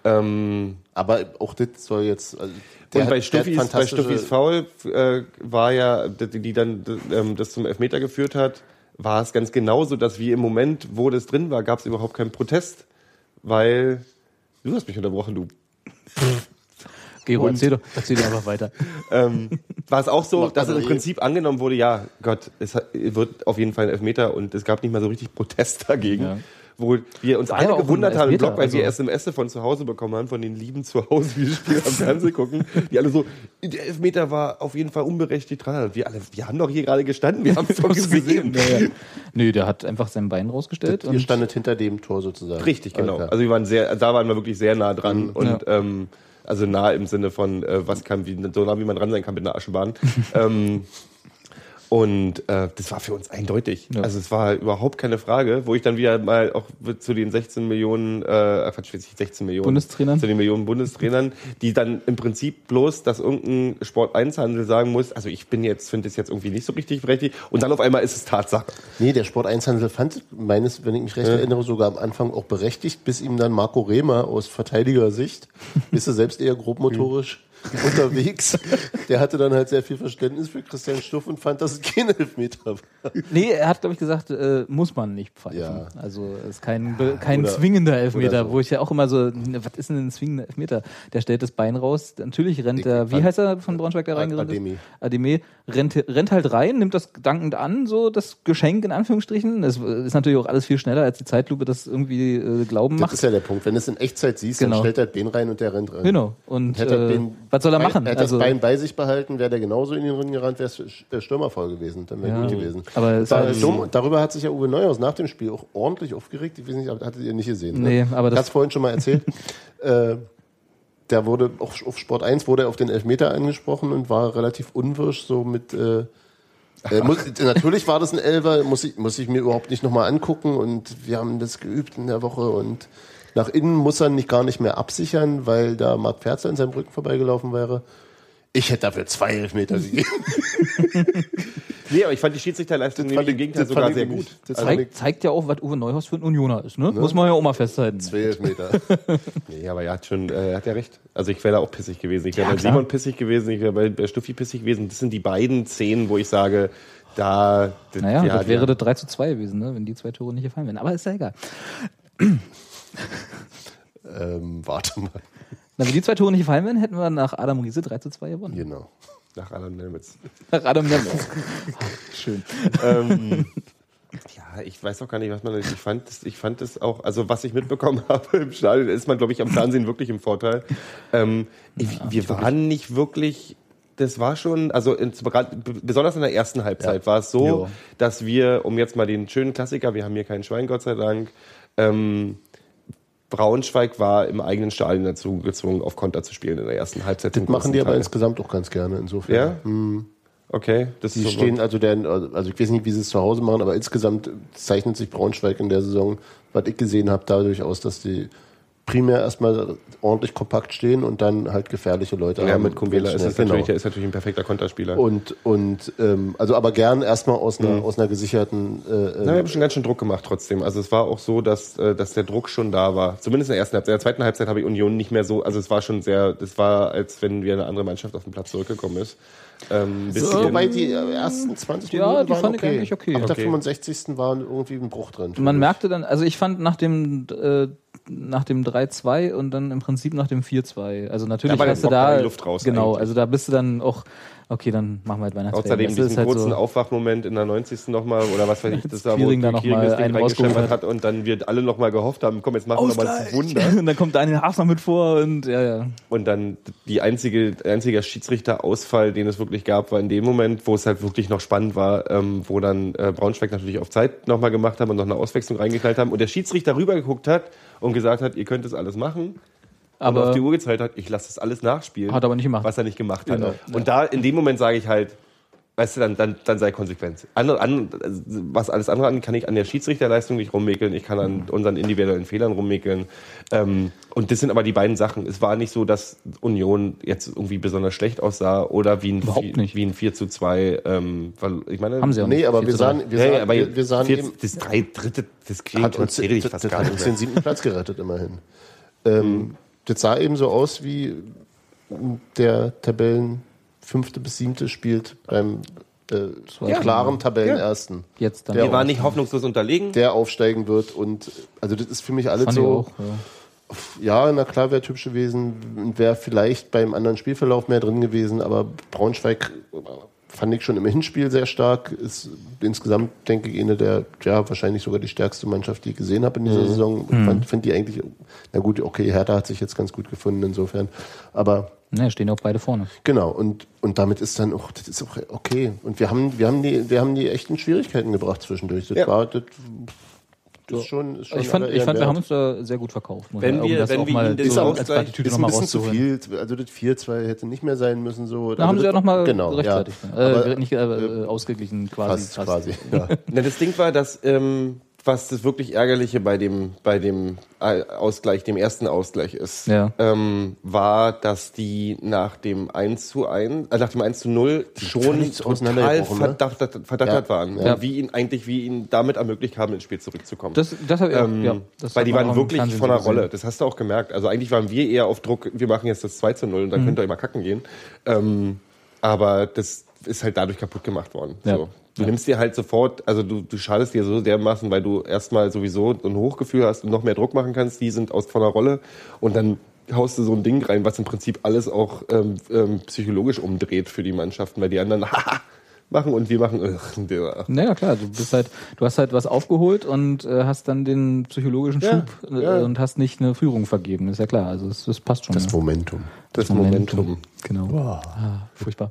Ähm, Aber auch das soll jetzt. Also und bei hat- der hat Stuffis, bei Stuffis Foul äh, war ja, die, die dann ähm, das zum Elfmeter geführt hat, war es ganz genauso, dass wie im Moment, wo das drin war, gab es überhaupt keinen Protest, weil du hast mich unterbrochen, du. Gero, erzähl doch, erzähl doch einfach weiter. Ähm, war es auch so, dass es im eh. Prinzip angenommen wurde, ja, Gott, es wird auf jeden Fall ein Elfmeter und es gab nicht mal so richtig Protest dagegen. Ja. Wo wir uns alle gewundert haben im Blog, weil wir also- SMS von zu Hause bekommen haben, von den lieben zu Hause, die das Spiel am Fernsehen gucken, die alle so, der Elfmeter war auf jeden Fall unberechtigt dran. Wir alle, wir haben doch hier gerade gestanden, wir haben es doch gesehen. Ja, ja. Nö, der hat einfach sein Bein rausgestellt. Ihr und standet hinter dem Tor sozusagen. Richtig, genau. Also wir waren sehr, da waren wir wirklich sehr nah dran Mhm. und Ja. ähm, also nah im Sinne von, äh, was kann, wie, so nah wie man dran sein kann mit einer Aschebahn. ähm, und äh, das war für uns eindeutig. Ja. Also es war überhaupt keine Frage, wo ich dann wieder mal auch zu den 16 Millionen, äh, Quatsch, 16 Millionen Bundestrainern? zu den Millionen Bundestrainern, die dann im Prinzip bloß, dass irgendein Sport-1-Handel sagen muss, also ich bin jetzt, finde es jetzt irgendwie nicht so richtig berechtigt und dann auf einmal ist es Tatsache. Nee, der Sport 1 Handel fand meines, wenn ich mich recht erinnere, sogar am Anfang auch berechtigt, bis ihm dann Marco Rehmer aus Verteidigersicht, ist er selbst eher grobmotorisch unterwegs, der hatte dann halt sehr viel Verständnis für Christian Stuff und fand, dass es kein Elfmeter war. Nee, er hat, glaube ich, gesagt, äh, muss man nicht pfeifen. Ja. Also es ist kein, kein oder- zwingender Elfmeter, so. wo ich ja auch immer so, ne, was ist denn ein zwingender Elfmeter? Der stellt das Bein raus, natürlich rennt er, wie heißt er von Braunschweig, der reingerannt Ademi. Ademi. Rennt, rennt halt rein, nimmt das dankend an, so das Geschenk in Anführungsstrichen. Das ist natürlich auch alles viel schneller, als die Zeitlupe das irgendwie äh, glauben Das macht. ist ja der Punkt. Wenn du es in Echtzeit siehst, Genau. dann stellt er den rein und der rennt rein. Genau. Und Hätte er äh, den was soll er machen? Hätte Also, das Bein bei sich behalten, wäre der genauso in den Ring gerannt, wäre es Stürmerfall gewesen. Dann wäre Ja. gut gewesen. Aber es war- dumm, darüber hat sich ja Uwe Neuhaus nach dem Spiel auch ordentlich aufgeregt. Ich weiß nicht, hattet ihr nicht gesehen? Nee, ne? aber Ich das- hab's vorhin schon mal erzählt. äh, der wurde auch auf Sport 1 wurde er auf den Elfmeter angesprochen und war relativ unwirsch so mit äh, äh, muss, natürlich war das ein Elfer, muss ich, muss ich mir überhaupt nicht nochmal angucken und wir haben das geübt in der Woche und nach innen muss er nicht gar nicht mehr absichern, weil da Marc Ferzer in seinem Rücken vorbeigelaufen wäre. Ich hätte dafür zwei Elfmeter gegeben. Nee, aber ich fand die Schiedsrichterleistung fand nämlich im ich- Gegenteil das sogar fand ich sehr gut. das fand zeigt, zeigt ja auch, was Uwe Neuhaus für ein Unioner ist, ne? Muss man ja auch mal festhalten. Zwei Elfmeter. Nee, aber er hat schon, äh, er hat ja recht. Also ich wäre da auch pissig gewesen. Ich wäre Ja, bei klar. Simon pissig gewesen, ich wäre bei, bei Stuffi pissig gewesen. Das sind die beiden Szenen, wo ich sage, da. das- Naja, ja, das wäre die- das 3 zu 2 gewesen, ne? wenn die zwei Tore nicht gefallen wären. Aber ist ja egal. ähm, warte mal. Na, wenn die zwei Tore nicht gefallen wären, hätten wir nach Adam Riese 3 zu 2 gewonnen. Genau. nach Adam Nemitz. Nach Adam Nemitz. Schön. ähm, ja, ich weiß auch gar nicht, was man. Ich fand das, ich fand das auch, also was ich mitbekommen habe im Stadion, ist man, glaube ich, am Fernsehen wirklich im Vorteil. Ähm, ich, wir waren nicht wirklich. Das war schon, also in, besonders in der ersten Halbzeit war es so, Jo. dass wir, um jetzt mal den schönen Klassiker, wir haben hier kein Schwein, Gott sei Dank, ähm, Braunschweig war im eigenen Stadion dazu gezwungen, auf Konter zu spielen in der ersten Halbzeit. Das machen die großen aber Teil. insgesamt auch ganz gerne, insofern. Ja? Hm. Okay, das Die ist so- stehen, also der, also ich weiß nicht, wie sie es zu Hause machen, aber insgesamt zeichnet sich Braunschweig in der Saison, was ich gesehen habe, dadurch aus, dass die primär erstmal ordentlich kompakt stehen und dann halt gefährliche Leute Ja, haben. mit Kumbela ist es natürlich, genau. ist natürlich ein perfekter Konterspieler. Und, und ähm, also aber gern erstmal aus einer, Mhm. aus einer gesicherten äh, Na, wir haben schon ganz schön Druck gemacht trotzdem. Also es war auch so, dass, äh, dass der Druck schon da war. Zumindest in der ersten Halbzeit. In der zweiten Halbzeit habe ich Union nicht mehr so, also es war schon sehr, das war, als wenn wir eine andere Mannschaft auf den Platz zurückgekommen ist. Ähm, bisschen, Wobei die äh, ersten 20 Ja, Minuten die waren fand ich okay. eigentlich okay. Ab der Okay. 65. war irgendwie ein Bruch drin. Man merkte dann, also ich fand nach dem äh, nach dem 3-2 und dann im Prinzip nach dem 4-2. Also natürlich der hast du da die Luft raus genau, eigentlich. also da bist du dann auch okay, dann machen wir halt Weihnachtsferien. Außerdem Das diesen halt kurzen so, Aufwachmoment in der 90. nochmal oder was weiß ich, das da, wo da noch mal das Ding rausgeholt hat und dann wir alle nochmal gehofft haben, komm, jetzt machen wir nochmal ein Wunder. und dann kommt Daniel noch mit vor und ja, ja. Und dann die einzige, der einzige Schiedsrichterausfall, den es wirklich gab, war in dem Moment, wo es halt wirklich noch spannend war, ähm, wo dann äh, Braunschweig natürlich auf Zeit nochmal gemacht haben und noch eine Auswechslung reingeknallt haben und der Schiedsrichter rübergeguckt hat und gesagt hat, ihr könnt das alles machen. Aber und auf die Uhr gezeigt hat, ich lasse das alles nachspielen. Hat er aber nicht gemacht. Was er nicht gemacht hat. Genau. Und da, in dem Moment sage ich halt, weißt du, dann, dann, dann sei konsequent. An, an, was alles andere an, kann ich an der Schiedsrichterleistung nicht rummäkeln, ich kann an unseren individuellen Fehlern rummäkeln. Ähm, und das sind aber die beiden Sachen. Es war nicht so, dass Union jetzt irgendwie besonders schlecht aussah oder wie ein, Überhaupt vier- nicht. wie ein 4 zu 2. Ähm, weil, ich meine, Haben sie auch nicht. Nee, aber wir 4 zu 3. sahen, wir sahen, ja, aber wir, wir sahen vier- eben, das drei dritte, das hat klingt uns, erzähle ich das, fast das gar hat nicht uns mehr. den siebten Platz gerettet immerhin. Ähm, Das sah eben so aus wie der Tabellen fünfte bis siebte spielt beim äh, klaren Tabellenersten. Jetzt dann. Der Wir waren nicht hoffnungslos unterlegen. der aufsteigen wird und also das ist für mich alles Fand so. auch, ja. Ja, na klar wäre typisch gewesen, wäre vielleicht beim anderen Spielverlauf mehr drin gewesen, aber Braunschweig fand ich schon im Hinspiel sehr stark. Ist insgesamt, denke ich, eine der, ja, wahrscheinlich sogar die stärkste Mannschaft, die ich gesehen habe in dieser Saison. Ich fand, finde die eigentlich, na gut, okay, Hertha hat sich jetzt ganz gut gefunden insofern. Aber Ne, stehen auch beide vorne. Genau, und, und damit ist dann auch, das ist auch okay. Und wir haben, wir haben die, wir haben die echten Schwierigkeiten gebracht zwischendurch. Das Ja. war, das ist schon, ist schon Ich fand, ich fand wir haben uns da sehr gut verkauft. Wenn wir- das wenn auch wir mal ihn so als Plattitüde ist ein bisschen zu viel. Also das 4-2 hätte nicht mehr sein müssen. So. Da haben sie ja nochmal genau, rechtfertigt. Ja. ne? Äh, Aber nicht äh, ausgeglichen quasi. fast, quasi. Ja. Na, das Ding war, dass ähm, was das wirklich Ärgerliche bei dem, bei dem Ausgleich, dem ersten Ausgleich ist, Ja. ähm, war, dass die nach dem 1 zu 1, äh, nach dem 1 zu 0 schon total ne? verdattert, verdattert Ja. waren. Ja. Und wie ihn eigentlich, wie ihn damit ermöglicht haben, ins Spiel zurückzukommen. Das, das hab ich Ähm, ja, das weil die waren wirklich von der. Rolle. Das hast du auch gemerkt. Also eigentlich waren wir eher auf Druck, wir machen jetzt das 2 zu 0 und Mhm. dann könnt ihr euch mal kacken gehen. Ähm, aber das ist halt dadurch kaputt gemacht worden. Ja. So. Du nimmst dir halt sofort, also du, du schadest dir so dermaßen, weil du erstmal sowieso ein Hochgefühl hast und noch mehr Druck machen kannst. Die sind aus von der Rolle und dann haust du so ein Ding rein, was im Prinzip alles auch ähm, ähm, psychologisch umdreht für die Mannschaften, weil die anderen haha, machen und wir machen. Der- Naja, klar, du bist halt, du hast halt was aufgeholt und äh, hast dann den psychologischen Ja, Schub äh, ja. und hast nicht eine Führung vergeben, ist ja klar. Also das, das passt schon. Das ja. Momentum. Das Momentum. Genau. Ah, furchtbar.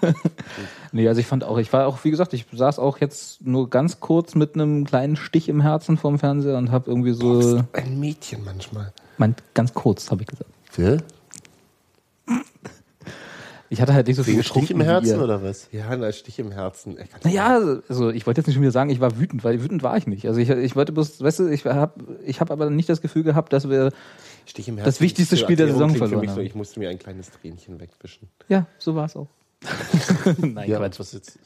nee, also ich fand auch, ich war auch, wie gesagt, ich saß auch jetzt nur ganz kurz mit einem kleinen Stich im Herzen vorm Fernseher und habe irgendwie so, Ein Mädchen manchmal. mein, ganz kurz, habe ich gesagt. Ja? Ich hatte halt nicht so viel Stich im Herzen oder was? Ja, ein Stich im Herzen. Naja, also ich wollte jetzt nicht schon wieder sagen, ich war wütend, weil wütend war ich nicht. Also ich, ich wollte bloß, weißt du, ich habe ich hab aber nicht das Gefühl gehabt, dass wir, Stich im Das wichtigste Spiel der Saison verloren mich so. Ich musste mir ein kleines Tränchen wegwischen. ja, so war es auch. Nein, Ja, Quatsch. was jetzt?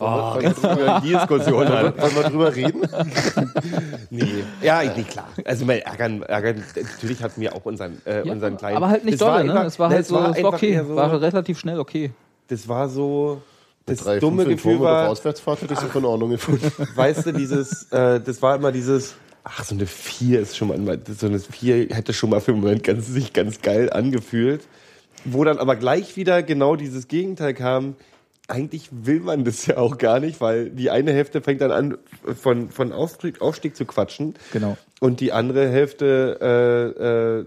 Oh, die Diskussion an. Wollen wir drüber reden? Nee. Ja, nee, klar. Also mein Ärgern, Ärgern, natürlich hatten wir auch unseren, äh, Ja, unseren kleinen. aber halt nicht Es war dolle, ne? einfach- Es war ne, halt so, es war okay, so, war relativ schnell okay. Das war so. Das Drei, dumme fünf in Gefühl war, Auswärtsfahrt hätte ich so von Ordnung gefunden. weißt du, dieses, äh, das war immer dieses, ach, so eine 4 ist schon mal, so eine 4 hätte schon mal für einen Moment ganz, sich ganz geil angefühlt. Wo dann aber gleich wieder genau dieses Gegenteil kam. Eigentlich will man das ja auch gar nicht, weil die eine Hälfte fängt dann an, von, von Aufstieg, Aufstieg zu quatschen. Genau. Und die andere Hälfte, äh, äh,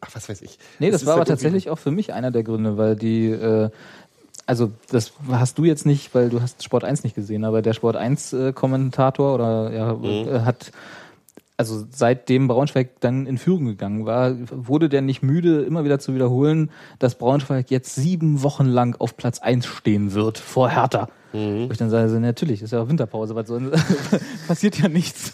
ach, was weiß ich. Nee, das ist war aber halt tatsächlich auch für mich einer der Gründe, weil die, äh, also das hast du jetzt nicht, weil du hast Sport 1 nicht gesehen, aber der Sport 1 äh, Kommentator oder ja, Mhm. äh, hat also seitdem Braunschweig dann in Führung gegangen war, wurde der nicht müde, immer wieder zu wiederholen, dass Braunschweig jetzt sieben Wochen lang auf Platz 1 stehen wird vor Hertha. Wo ich dann sage, so, natürlich, ist ja auch Winterpause, was soll, passiert ja nichts.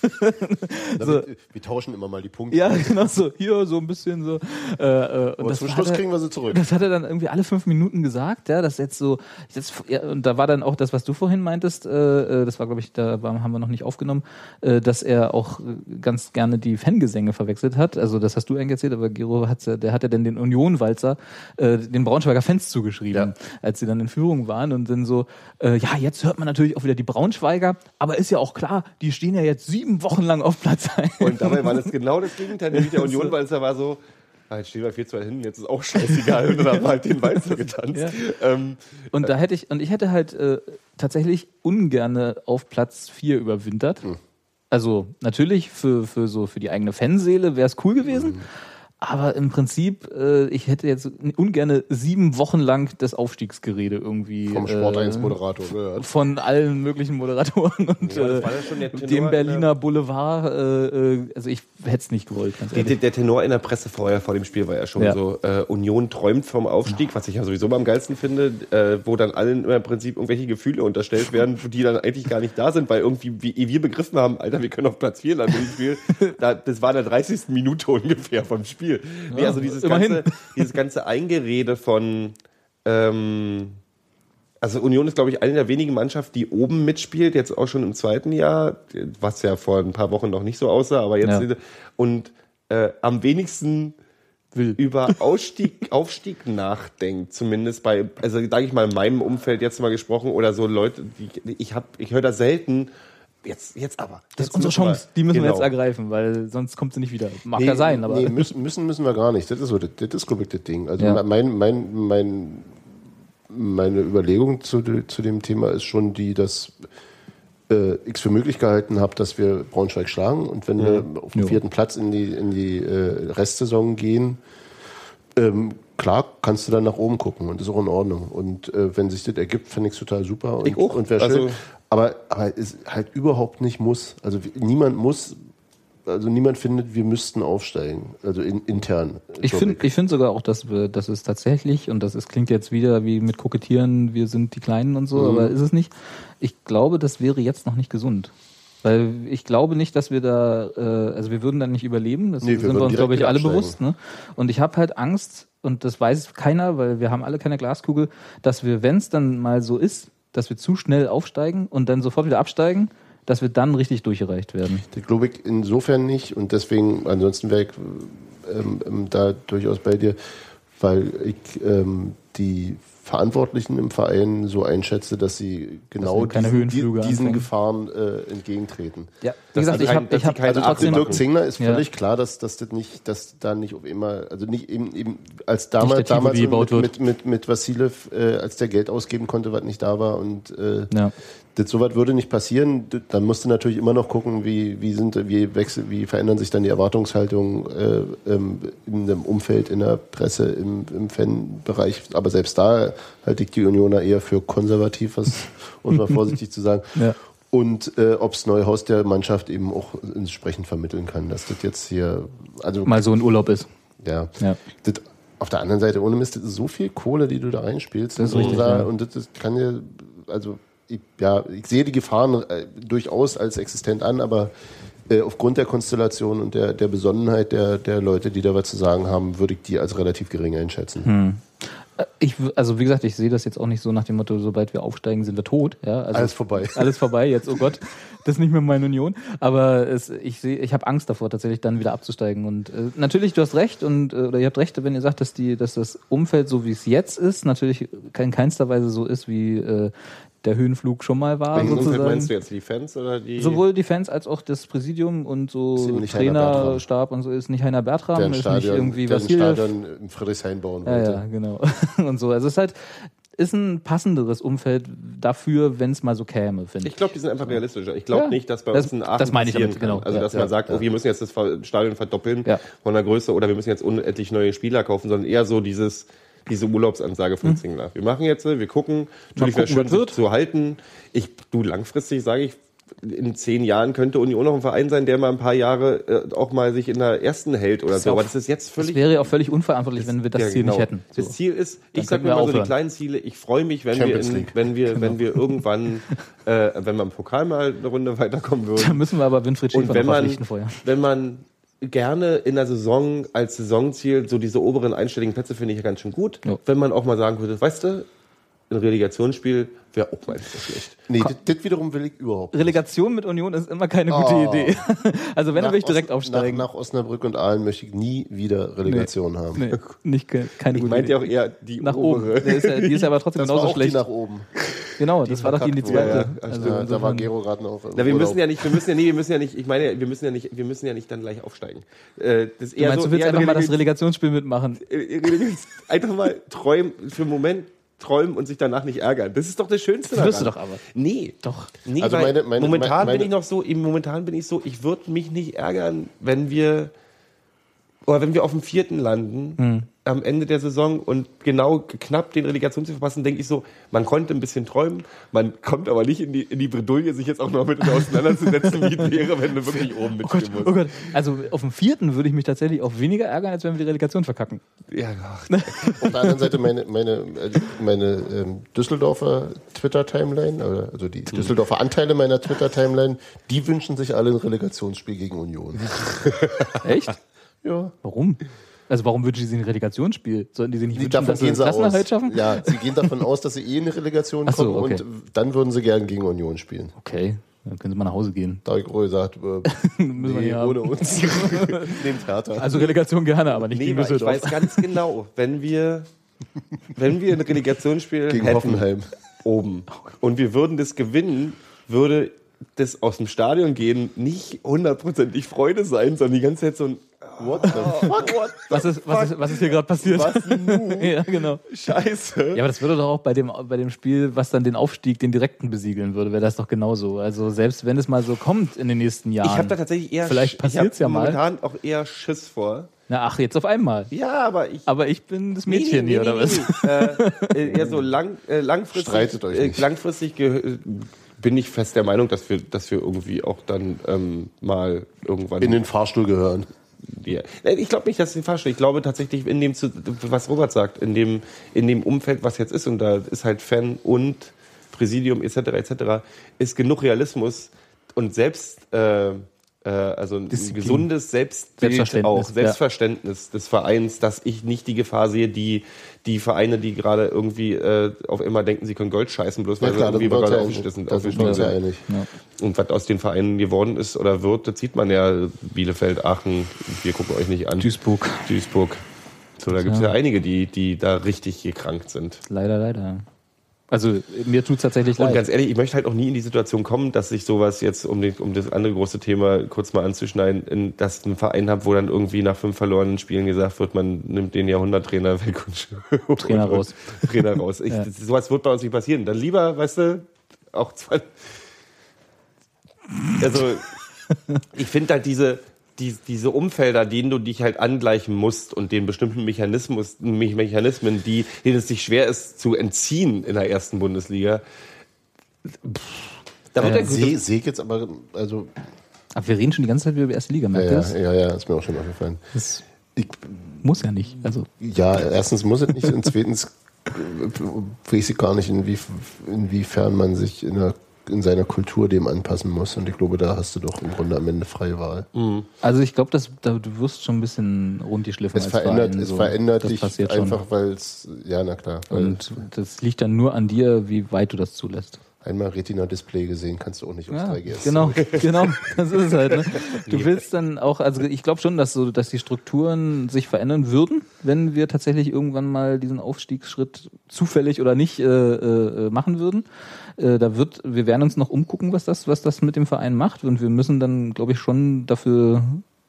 So, wir, wir tauschen immer mal die Punkte. ja, genau so, hier so ein bisschen so. Äh, äh, und Aber das zum Schluss er- kriegen wir sie zurück. das hat er dann irgendwie alle fünf Minuten gesagt, ja, dass jetzt so, jetzt, ja, und da war dann auch das, was du vorhin meintest, äh, äh, das war, glaube ich, da war, haben wir noch nicht aufgenommen, äh, dass er auch äh, ganz gerne die Fangesänge verwechselt hat. Also das hast du eigentlich erzählt, aber Gero hat der hat ja dann den Union-Walzer den Braunschweiger Fans zugeschrieben, als sie dann in Führung waren und dann so, äh, ja, jetzt hört man natürlich auch wieder die Braunschweiger, aber ist ja auch klar, die stehen ja jetzt sieben Wochen lang auf Platz 1. Und dabei war das genau das Gegenteil. Nämlich der Union, weil es da war so, ah, jetzt stehen wir 4 2 hinten, jetzt ist auch scheißegal. Und dann haben wir halt den Walzer getanzt. Ja. Ähm, Und da hätte ich, und ich hätte halt äh, tatsächlich ungerne auf Platz 4 überwintert. Also natürlich für, für so für die eigene Fanseele wäre es cool gewesen. Aber im Prinzip, äh, ich hätte jetzt ungerne sieben Wochen lang das Aufstiegsgerede irgendwie Vom Sport äh, 1 Moderator gehört. von allen möglichen Moderatoren und Ja, äh, ja der Tenor dem in Berliner Boulevard. Äh, äh, also ich hätte es nicht gewollt, die, der Tenor in der Presse vorher vor dem Spiel war ja schon Ja. so, äh, Union träumt vom Aufstieg, was ich ja sowieso am geilsten finde, äh, wo dann allen immer im Prinzip irgendwelche Gefühle unterstellt werden, die dann eigentlich gar nicht da sind, weil irgendwie wie, wir begriffen haben, Alter, wir können auf Platz 4 landen im Spiel. Da, das war in der 30. Minute ungefähr vom Spiel. Nee, Ja, also dieses immerhin. ganze, dieses ganze Eingerede von ähm, also Union ist, glaube ich, eine der wenigen Mannschaften, die oben mitspielt, jetzt auch schon im zweiten Jahr, was ja vor ein paar Wochen noch nicht so aussah, aber jetzt Ja. und äh, am wenigsten über Ausstieg, Aufstieg nachdenkt, zumindest bei, also sage ich mal, in meinem Umfeld jetzt mal gesprochen oder so Leute, die, ich habe, ich höre das selten. Jetzt, jetzt aber. Das Jetzt ist unsere müssen wir- Chance, die müssen wir Genau. jetzt ergreifen, weil sonst kommt sie nicht wieder. Mag ja sein, aber. Nee, müssen, müssen, müssen wir gar nicht. Das ist so, das, das ist, glaube ich, das Ding. Also Ja. mein, mein, mein, meine Überlegung zu, zu dem Thema ist schon die, dass äh, ich für möglich gehalten habe, dass wir Braunschweig schlagen und wenn wir auf den vierten Platz in die, in die äh, Restsaison gehen, ähm, klar kannst du dann nach oben gucken und ist auch in Ordnung. Und äh, wenn sich das ergibt, finde ich es total super und, Ich auch. und wäre Also- schön. Aber, aber es halt überhaupt nicht muss. Also niemand muss, also niemand findet, wir müssten aufsteigen. Also in, intern. Ich finde ich find sogar auch, dass, wir, dass es tatsächlich, und das ist, klingt jetzt wieder wie mit Kokettieren, wir sind die Kleinen und so, Mhm. aber ist es nicht. Ich glaube, das wäre jetzt noch nicht gesund. Weil ich glaube nicht, dass wir da, äh, also wir würden dann nicht überleben, das Nee, wir sind wir würden uns, glaube ich, alle bewusst. Ne? Und ich habe halt Angst, und das weiß keiner, weil wir haben alle keine Glaskugel, dass wir, wenn es dann mal so ist, dass wir zu schnell aufsteigen und dann sofort wieder absteigen, dass wir dann richtig durchgereicht werden. Das glaube ich insofern nicht und deswegen, ansonsten wäre ich ähm, ähm, da durchaus bei dir, weil ich ähm, die Verantwortlichen im Verein so einschätze, dass sie genau keine diesen, diesen. Gefahren äh, entgetreten. Ja, wie Dass gesagt, ich habe ich hab keine also trotzdem Dirk Zingler ist Ja. völlig klar, dass, dass das nicht, dass da nicht auf einmal, also nicht eben, eben als damals, damals mit, mit, mit, mit Vassilev, äh, als der Geld ausgeben konnte, was nicht da war und äh, Ja. Das sowas würde nicht passieren. Dann musst du natürlich immer noch gucken, wie, wie sind, wie wechsel, wie verändern sich dann die Erwartungshaltungen äh, in dem Umfeld, in der Presse, im, im Fanbereich. Aber selbst da halte ich die Unioner eher für konservativ, was, um mal vorsichtig zu sagen. Ja. Und äh, ob's Neuhaus der Mannschaft eben auch entsprechend vermitteln kann, dass das jetzt hier, also mal so ein Urlaub ist. ja. Ja. Das, auf der anderen Seite, ohne Mist, das ist so viel Kohle, die du da reinspielst. Das ist und richtig, da, ja. Und das, das kann ja, also, ich, ja, ich sehe die Gefahren äh, durchaus als existent an, aber äh, aufgrund der Konstellation und der, der Besonnenheit der, der Leute, die da was zu sagen haben, würde ich die als relativ gering einschätzen. Hm. Äh, Ich, also wie gesagt, ich sehe das jetzt auch nicht so nach dem Motto, sobald wir aufsteigen, sind wir tot. Ja, also Alles vorbei. Alles vorbei jetzt, oh Gott, das ist nicht mehr meine Union. Aber es, ich sehe, ich habe Angst davor, tatsächlich dann wieder abzusteigen. Und äh, natürlich, du hast recht und äh, oder ihr habt recht, wenn ihr sagt, dass die, dass das Umfeld so wie es jetzt ist, natürlich in keinster Weise so ist, wie äh, der Höhenflug schon mal war. Umfeld sozusagen. meinst du jetzt? Die Fans oder die? Sowohl die Fans als auch das Präsidium und so. Trainerstab und so ist nicht Heiner Bertram, Der ist nicht irgendwie ein Vassiljev. Stadion in Friedrichshain bauen Ja, wollte. ja, genau. Und so. Also es ist halt, ist ein passenderes Umfeld dafür, wenn es mal so käme, finde ich. Ich glaube, die sind einfach realistischer. Ich glaube Ja. nicht, dass bei Das- uns ein Aachen das meine ich damit, genau. Also, Ja, dass ja, man sagt, ja. oh, wir müssen jetzt das Stadion verdoppeln Ja. von der Größe oder wir müssen jetzt unendlich neue Spieler kaufen, sondern eher so dieses, diese Urlaubsansage von Zingler. Wir machen jetzt, wir gucken, natürlich wäre schön, wird. zu halten. Ich, du, langfristig sage ich, in zehn Jahren könnte Union noch ein Verein sein, der mal ein paar Jahre äh, auch mal sich in der ersten hält oder so. Aber das ist jetzt Das völlig. wäre ja auch völlig unverantwortlich, wenn wir das Ja, Ziel genau. nicht hätten. So. Das Ziel ist, Dann ich sag könnten mir wir mal so die kleinen Ziele. Ich freue mich, wenn wir, Champions in, League. wenn wir, Genau. wenn wir irgendwann, äh, wenn wir im Pokal mal eine Runde weiterkommen würden. Da müssen wir aber Winfried Und Schäfer wenn man, verpflichten vorher. wenn man gerne in der Saison als Saisonziel so diese oberen einstelligen Plätze finde ich ja ganz schön gut. Ja. Wenn man auch mal sagen würde, weißt du, ein Relegationsspiel wäre auch mal nicht so schlecht. Nee, das, wiederum will ich überhaupt nicht. Relegation mit Union ist immer keine gute Oh. Idee. Also wenn, dann will ich direkt Os- aufsteigen. Nach, nach Osnabrück und Aalen möchte ich nie wieder Relegation haben. nee, nicht, ke- keine Ich gute meinte Idee. ja auch eher die nach obere. oben. Nee, ist ja, die ist aber trotzdem Das war genauso auch schlecht. die nach oben. genau, das war doch die in die zweite. wurde. also Ja, da war Gero gerade noch. Na, wir Urlaub. müssen ja nicht, wir müssen ja, nee, wir müssen ja nicht, ich meine, ja, wir müssen ja nicht, wir müssen ja nicht dann gleich aufsteigen. Äh, das ist du meinst, du willst eher einfach mal das Relegation- Relegationsspiel mitmachen. äh, einfach mal träumen, für einen Moment träumen und sich danach nicht ärgern. Das ist doch das Schönste Das wirst du doch aber. Nee. Doch. Nee, Also weil meine- meine- momentan meine- bin ich noch so, im- momentan bin ich so, ich würde mich nicht ärgern, wenn wir oder wenn wir auf dem vierten landen Hm. Am Ende der Saison und genau knapp den Relegation zu verpassen, denke ich so, man konnte ein bisschen träumen, man kommt aber nicht in die, in die Bredouille, sich jetzt auch noch mit auseinanderzusetzen, wie es wäre, wenn du wirklich oben Oh Gott, mitspielen musst. oh Gott. Also auf dem vierten würde ich mich tatsächlich auch weniger ärgern, als wenn wir die Relegation verkacken. Ja, ach, Auf der anderen Seite meine, meine, meine ähm, Düsseldorfer Twitter-Timeline, also die Düsseldorfer Anteile meiner Twitter-Timeline, die wünschen sich alle ein Relegationsspiel gegen Union. Echt? Ja. Warum? Also warum wünschen die sich ein Relegationsspiel? Sollten die sich nicht Die, wünschen, davon dass sie gehen den sie aus. Klassenerhalt schaffen? Ja, sie gehen davon aus, dass sie eh in eine Relegation Ach so, kommen okay. und dann würden sie gern gegen Union spielen. Okay, dann können sie mal nach Hause gehen. Da habe ich Ruhe gesagt, äh, Müssen wir nee, ohne uns. Nehmt härter. Also Relegation gerne, aber nicht nee, gegen weil ich Düsseldorf. weiß ganz genau, wenn wir, wenn wir ein Relegationsspiel gegen hätten, Hoffenheim. oben und wir würden das gewinnen, würde das aus dem Stadion gehen nicht hundertprozentig Freude sein, sondern die ganze Zeit so ein What the fuck? Was ist, was ist, was ist hier gerade passiert? Was nu? ja, genau. Scheiße. Ja, aber das würde doch auch bei dem, bei dem Spiel, was dann den Aufstieg, den direkten besiegeln würde, wäre das doch genauso. Also selbst wenn es mal so kommt in den nächsten Jahren. Ich habe da tatsächlich eher Vielleicht ich passiert's hab ja mal. momentan auch eher Schiss vor. Na, ach, jetzt auf einmal. Ja, aber ich Aber ich bin das Mädchen hier, oder was? Nee, äh, eher so lang, äh, langfristig. Streitet euch äh, nicht. langfristig gehö- bin ich fest der Meinung, dass wir, dass wir irgendwie auch dann ähm, mal irgendwann. In den Fahrstuhl gehören. Ja. Nein, Ich glaube nicht, dass den Fahrstuhl. Ich glaube tatsächlich in dem, was Robert sagt, in dem, in dem Umfeld, was jetzt ist, und da ist halt Fan und Präsidium etc. etc. ist genug Realismus und selbst äh, äh, also ein Disziplin. gesundes Selbstbild Selbstverständnis, auch, ja. Selbstverständnis des Vereins, dass ich nicht die Gefahr sehe, die die Vereine, die gerade irgendwie äh, auf immer denken, sie können Gold scheißen, bloß weil Ja klar, sie irgendwie gerade ja. Da sind ja einig. und was aus den Vereinen geworden ist oder wird, das sieht man ja. Bielefeld, Aachen, wir gucken euch nicht an. Duisburg. Duisburg. So, da gibt es ja. einige, die, die da richtig gekrankt sind. Leider, leider. Also mir tut's tatsächlich Und leid. ganz ehrlich, ich möchte halt auch nie in die Situation kommen, dass ich sowas jetzt, um, den, um das andere große Thema kurz mal anzuschneiden, in, dass ich einen Verein habe, wo dann irgendwie nach fünf verlorenen Spielen gesagt wird, man nimmt den Jahrhunderttrainer weg und Trainer und- raus. Trainer raus. Ich, Ja. das, sowas wird bei uns nicht passieren. Dann lieber, weißt du, auch zwei. Also, ich finde halt diese, die, diese Umfelder, denen du dich halt angleichen musst und den bestimmten Mechanismus, Me- Mechanismen, die, denen es sich schwer ist zu entziehen in der ersten Bundesliga. pff, Da wird Ja, der Sehe seh ich jetzt aber, also, Aber wir reden schon die ganze Zeit über die erste Liga, ja, merkt ihr ja, das? ja, ja, ist mir auch schon aufgefallen. Das Ich, muss ja nicht. Also ja, erstens muss es nicht und zweitens äh, weiß ich gar nicht, inwie, inwiefern man sich in, der, in seiner Kultur dem anpassen muss. Und ich glaube, da hast du doch im Grunde am Ende freie Wahl. Also ich glaube, dass da, du wirst schon ein bisschen rundgeschliffen. Es als verändert, Verein, es so. verändert das dich passiert einfach, weil es, ja, na klar. Und das liegt dann nur an dir, wie weit du das zulässt. Einmal Retina-Display gesehen, kannst du auch nicht aufs Ja, 3GS. genau, genau, das ist es halt. Ne? Du willst dann auch, also ich glaube schon, dass so, dass die Strukturen sich verändern würden, wenn wir tatsächlich irgendwann mal diesen Aufstiegsschritt zufällig oder nicht äh, äh, machen würden. Äh, da wird, wir werden uns noch umgucken, was das, was das mit dem Verein macht, und wir müssen dann, glaube ich, schon dafür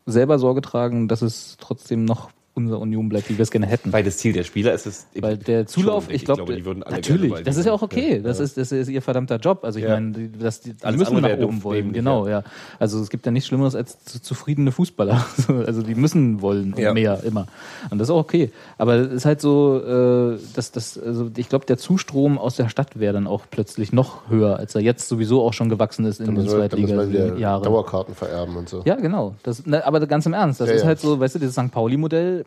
selber Sorge tragen, dass es trotzdem noch unser Union bleibt, wie wir es gerne hätten. Weil das Ziel der Spieler ist es. Weil der Zulauf, schon, ich, glaub, glaube, die würden alle natürlich, gerne das ist ja auch okay. Das, ist, das ist ihr verdammter Job. Also ich Ja. meine, die, das, die, die Alles müssen nach oben wollen. Genau, ja. Also es gibt ja nichts Schlimmeres als zu, zufriedene Fußballer. Also die müssen wollen und Ja. mehr immer. Und das ist auch okay. Aber es ist halt so, äh, dass das, also ich glaube, der Zustrom aus der Stadt wäre dann auch plötzlich noch höher, als er jetzt sowieso auch schon gewachsen ist in den Zweitliga-Jahren. Dauerkarten vererben und so. Ja, genau. Das, na, aber ganz im Ernst, das Ja, ist ja. halt so, weißt du, dieses St. Pauli-Modell,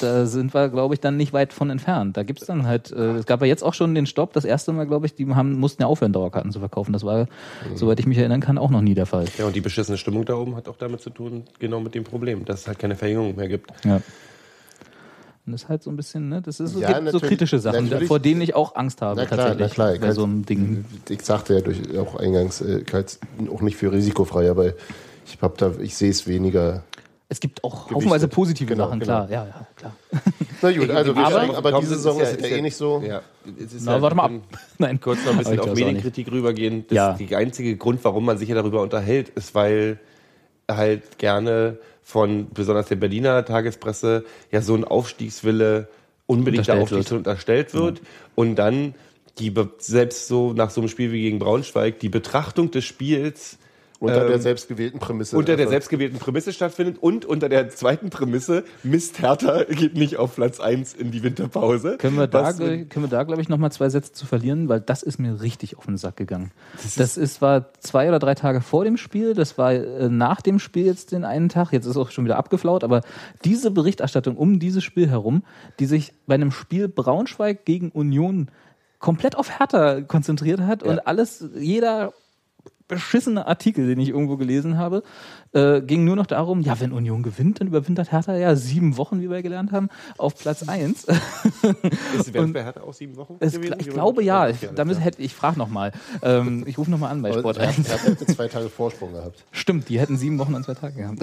da sind wir, glaube ich, dann nicht weit von entfernt. Da gibt's dann halt, äh, es gab ja jetzt auch schon den Stopp, das erste Mal, glaube ich, die haben, mussten ja aufhören, Dauerkarten zu verkaufen. Das war, Mhm. soweit ich mich erinnern kann, auch noch nie der Fall. Ja, und die beschissene Stimmung da oben hat auch damit zu tun, genau mit dem Problem, dass es halt keine Verjüngung mehr gibt. Ja. Und das ist halt so ein bisschen, ne, das ist so, Ja, gibt so kritische Sachen, vor denen ich auch Angst habe, Na klar, tatsächlich. na klar. Ich bei so einem Ding. Ich sagte ja durch, auch eingangs, äh, ich halte es auch nicht für risikofrei, aber ich, hab da, ich sehe es weniger. Es gibt auch haufenweise positive Genau, Sachen, genau. klar. Ja, ja, klar. Na gut, also wir Aber- aber diese Saison ist, ist ja, eh nicht so. Ja, es ist Na, ja- warte mal ab. Nein. kurz noch ein bisschen auf. Medienkritik rübergehen. Das Ja. Die einzige Grund, warum man sich ja darüber unterhält, ist, weil halt gerne von besonders der Berliner Tagespresse ja so ein Aufstiegswille, unbedingter Unterstellt Aufstiegswille wird. unterstellt wird und dann die selbst so nach so einem Spiel wie gegen Braunschweig die Betrachtung des Spiels Unter der ähm, selbstgewählten Prämisse. unter der selbstgewählten Prämisse stattfindet und unter der zweiten Prämisse, Mist Hertha geht nicht auf Platz 1 in die Winterpause. Können wir da, können wir da glaube ich, nochmal zwei Sätze zu verlieren, weil das ist mir richtig auf den Sack gegangen. Das ist, war zwei oder drei Tage vor dem Spiel, das war äh, nach dem Spiel jetzt den einen Tag, jetzt ist auch schon wieder abgeflaut, aber diese Berichterstattung um dieses Spiel herum, die sich bei einem Spiel Braunschweig gegen Union komplett auf Hertha konzentriert hat und alles, jeder beschissene Artikel, den ich irgendwo gelesen habe, äh, ging nur noch darum, ja, wenn Union gewinnt, dann überwintert Hertha ja sieben Wochen, wie wir gelernt haben, auf Platz eins. Ist wäre bei Hertha auch sieben Wochen? Es, gewesen? ich glaube ja. Ich, damit hätte, ich frage nochmal. Ähm, ich rufe nochmal an bei Sport er 1. er hätte zwei Tage Vorsprung gehabt. Stimmt, die hätten sieben Wochen an zwei Tagen gehabt.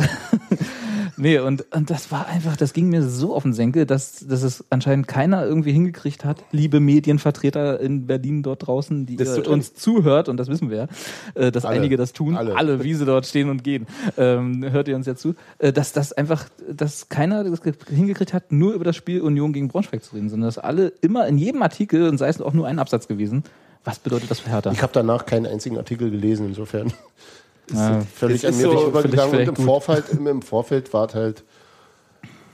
nee, und, und das war einfach, das ging mir so auf den Senkel, dass, dass es anscheinend keiner irgendwie hingekriegt hat, liebe Medienvertreter in Berlin dort draußen, die uns zuhört, und das wissen wir ja, äh, dass Alle. einige das tun, Alle. wie sie dort stehen und gehen, ähm, hört ihr uns ja zu, äh, dass das einfach, dass keiner das ge- hingekriegt hat, nur über das Spiel Union gegen Braunschweig zu reden, sondern dass alle immer in jedem Artikel, und sei es auch nur ein Absatz gewesen, was bedeutet das für Hertha? Ich habe danach keinen einzigen Artikel gelesen, insofern. Ja, völlig Es an ist mir so- übergegangen. Und im Vorfeld, im, im Vorfeld war es halt,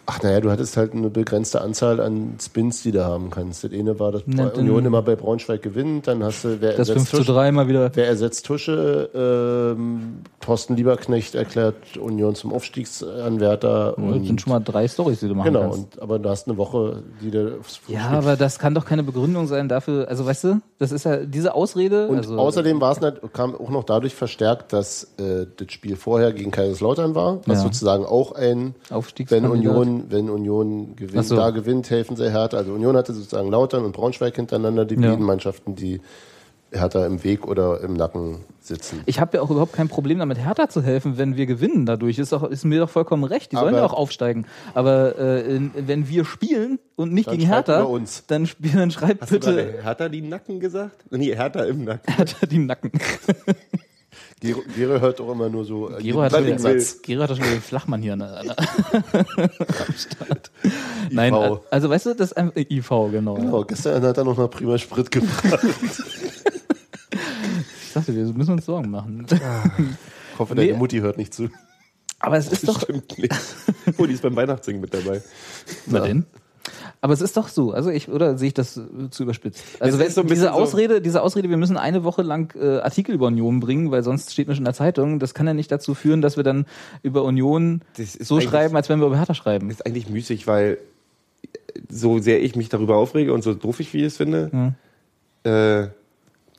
ach naja, du hattest halt eine begrenzte Anzahl an Spins, die du haben kannst. Das eine war, dass dann- Union immer bei Braunschweig gewinnt, dann hast du, wer das ersetzt 5 zu Tusche, 3 mal wieder. wer ersetzt Tusche, ähm, Thorsten Lieberknecht erklärt Union zum Aufstiegsanwärter. Das sind Und, schon mal drei Storys, die du machen genau, kannst. und, aber du hast eine Woche, die du aufs Ja, aber das kann doch keine Begründung sein dafür. Also weißt du, das ist ja diese Ausrede. Und also, außerdem war es nicht, kam auch noch dadurch verstärkt, dass äh, das Spiel vorher gegen Kaiserslautern war, was Ja. sozusagen auch ein, wenn. Union, wenn Union gewinnt, so. da gewinnt, helfen sie Hertha. Also Union hatte sozusagen Lautern und Braunschweig hintereinander, die Ja. beiden Mannschaften, die Hertha im Weg oder im Nacken sitzen. Ich habe ja auch überhaupt kein Problem damit, Hertha zu helfen, wenn wir gewinnen dadurch. Ist, doch, ist mir doch vollkommen recht. Die sollen Aber- ja auch aufsteigen. Aber äh, in, wenn wir spielen und nicht gegen Hertha, dann, dann schreibt Hast bitte gerade Hertha die Nacken gesagt? Nee, Hertha im Nacken. Hertha die Nacken. Gero, Gero hört auch immer nur so äh, Gero hat, schon Satz. Gero hat doch schon wieder den Flachmann hier. Ne? Nein, also weißt du, das ist einfach IV, genau. ja. Genau, gestern hat er noch nach Prima Sprit gebracht. Ich sagte, wir müssen uns Sorgen machen. Ich hoffe, Nee. deine Mutti hört nicht zu. Aber es ist doch, Stimmt nicht. Oh, die ist beim Weihnachtssingen mit dabei. Na denn? Aber es ist doch so, also ich, oder sehe ich das äh, zu überspitzt? Also wenn so diese Ausrede, diese Ausrede, wir müssen eine Woche lang äh, Artikel über Union bringen, weil sonst steht mir schon in der Zeitung, das kann ja nicht dazu führen, dass wir dann über Union Das so schreiben, als wenn wir über Hertha schreiben. ist eigentlich müßig, weil so sehr ich mich darüber aufrege und so doof ich wie ich es finde, äh,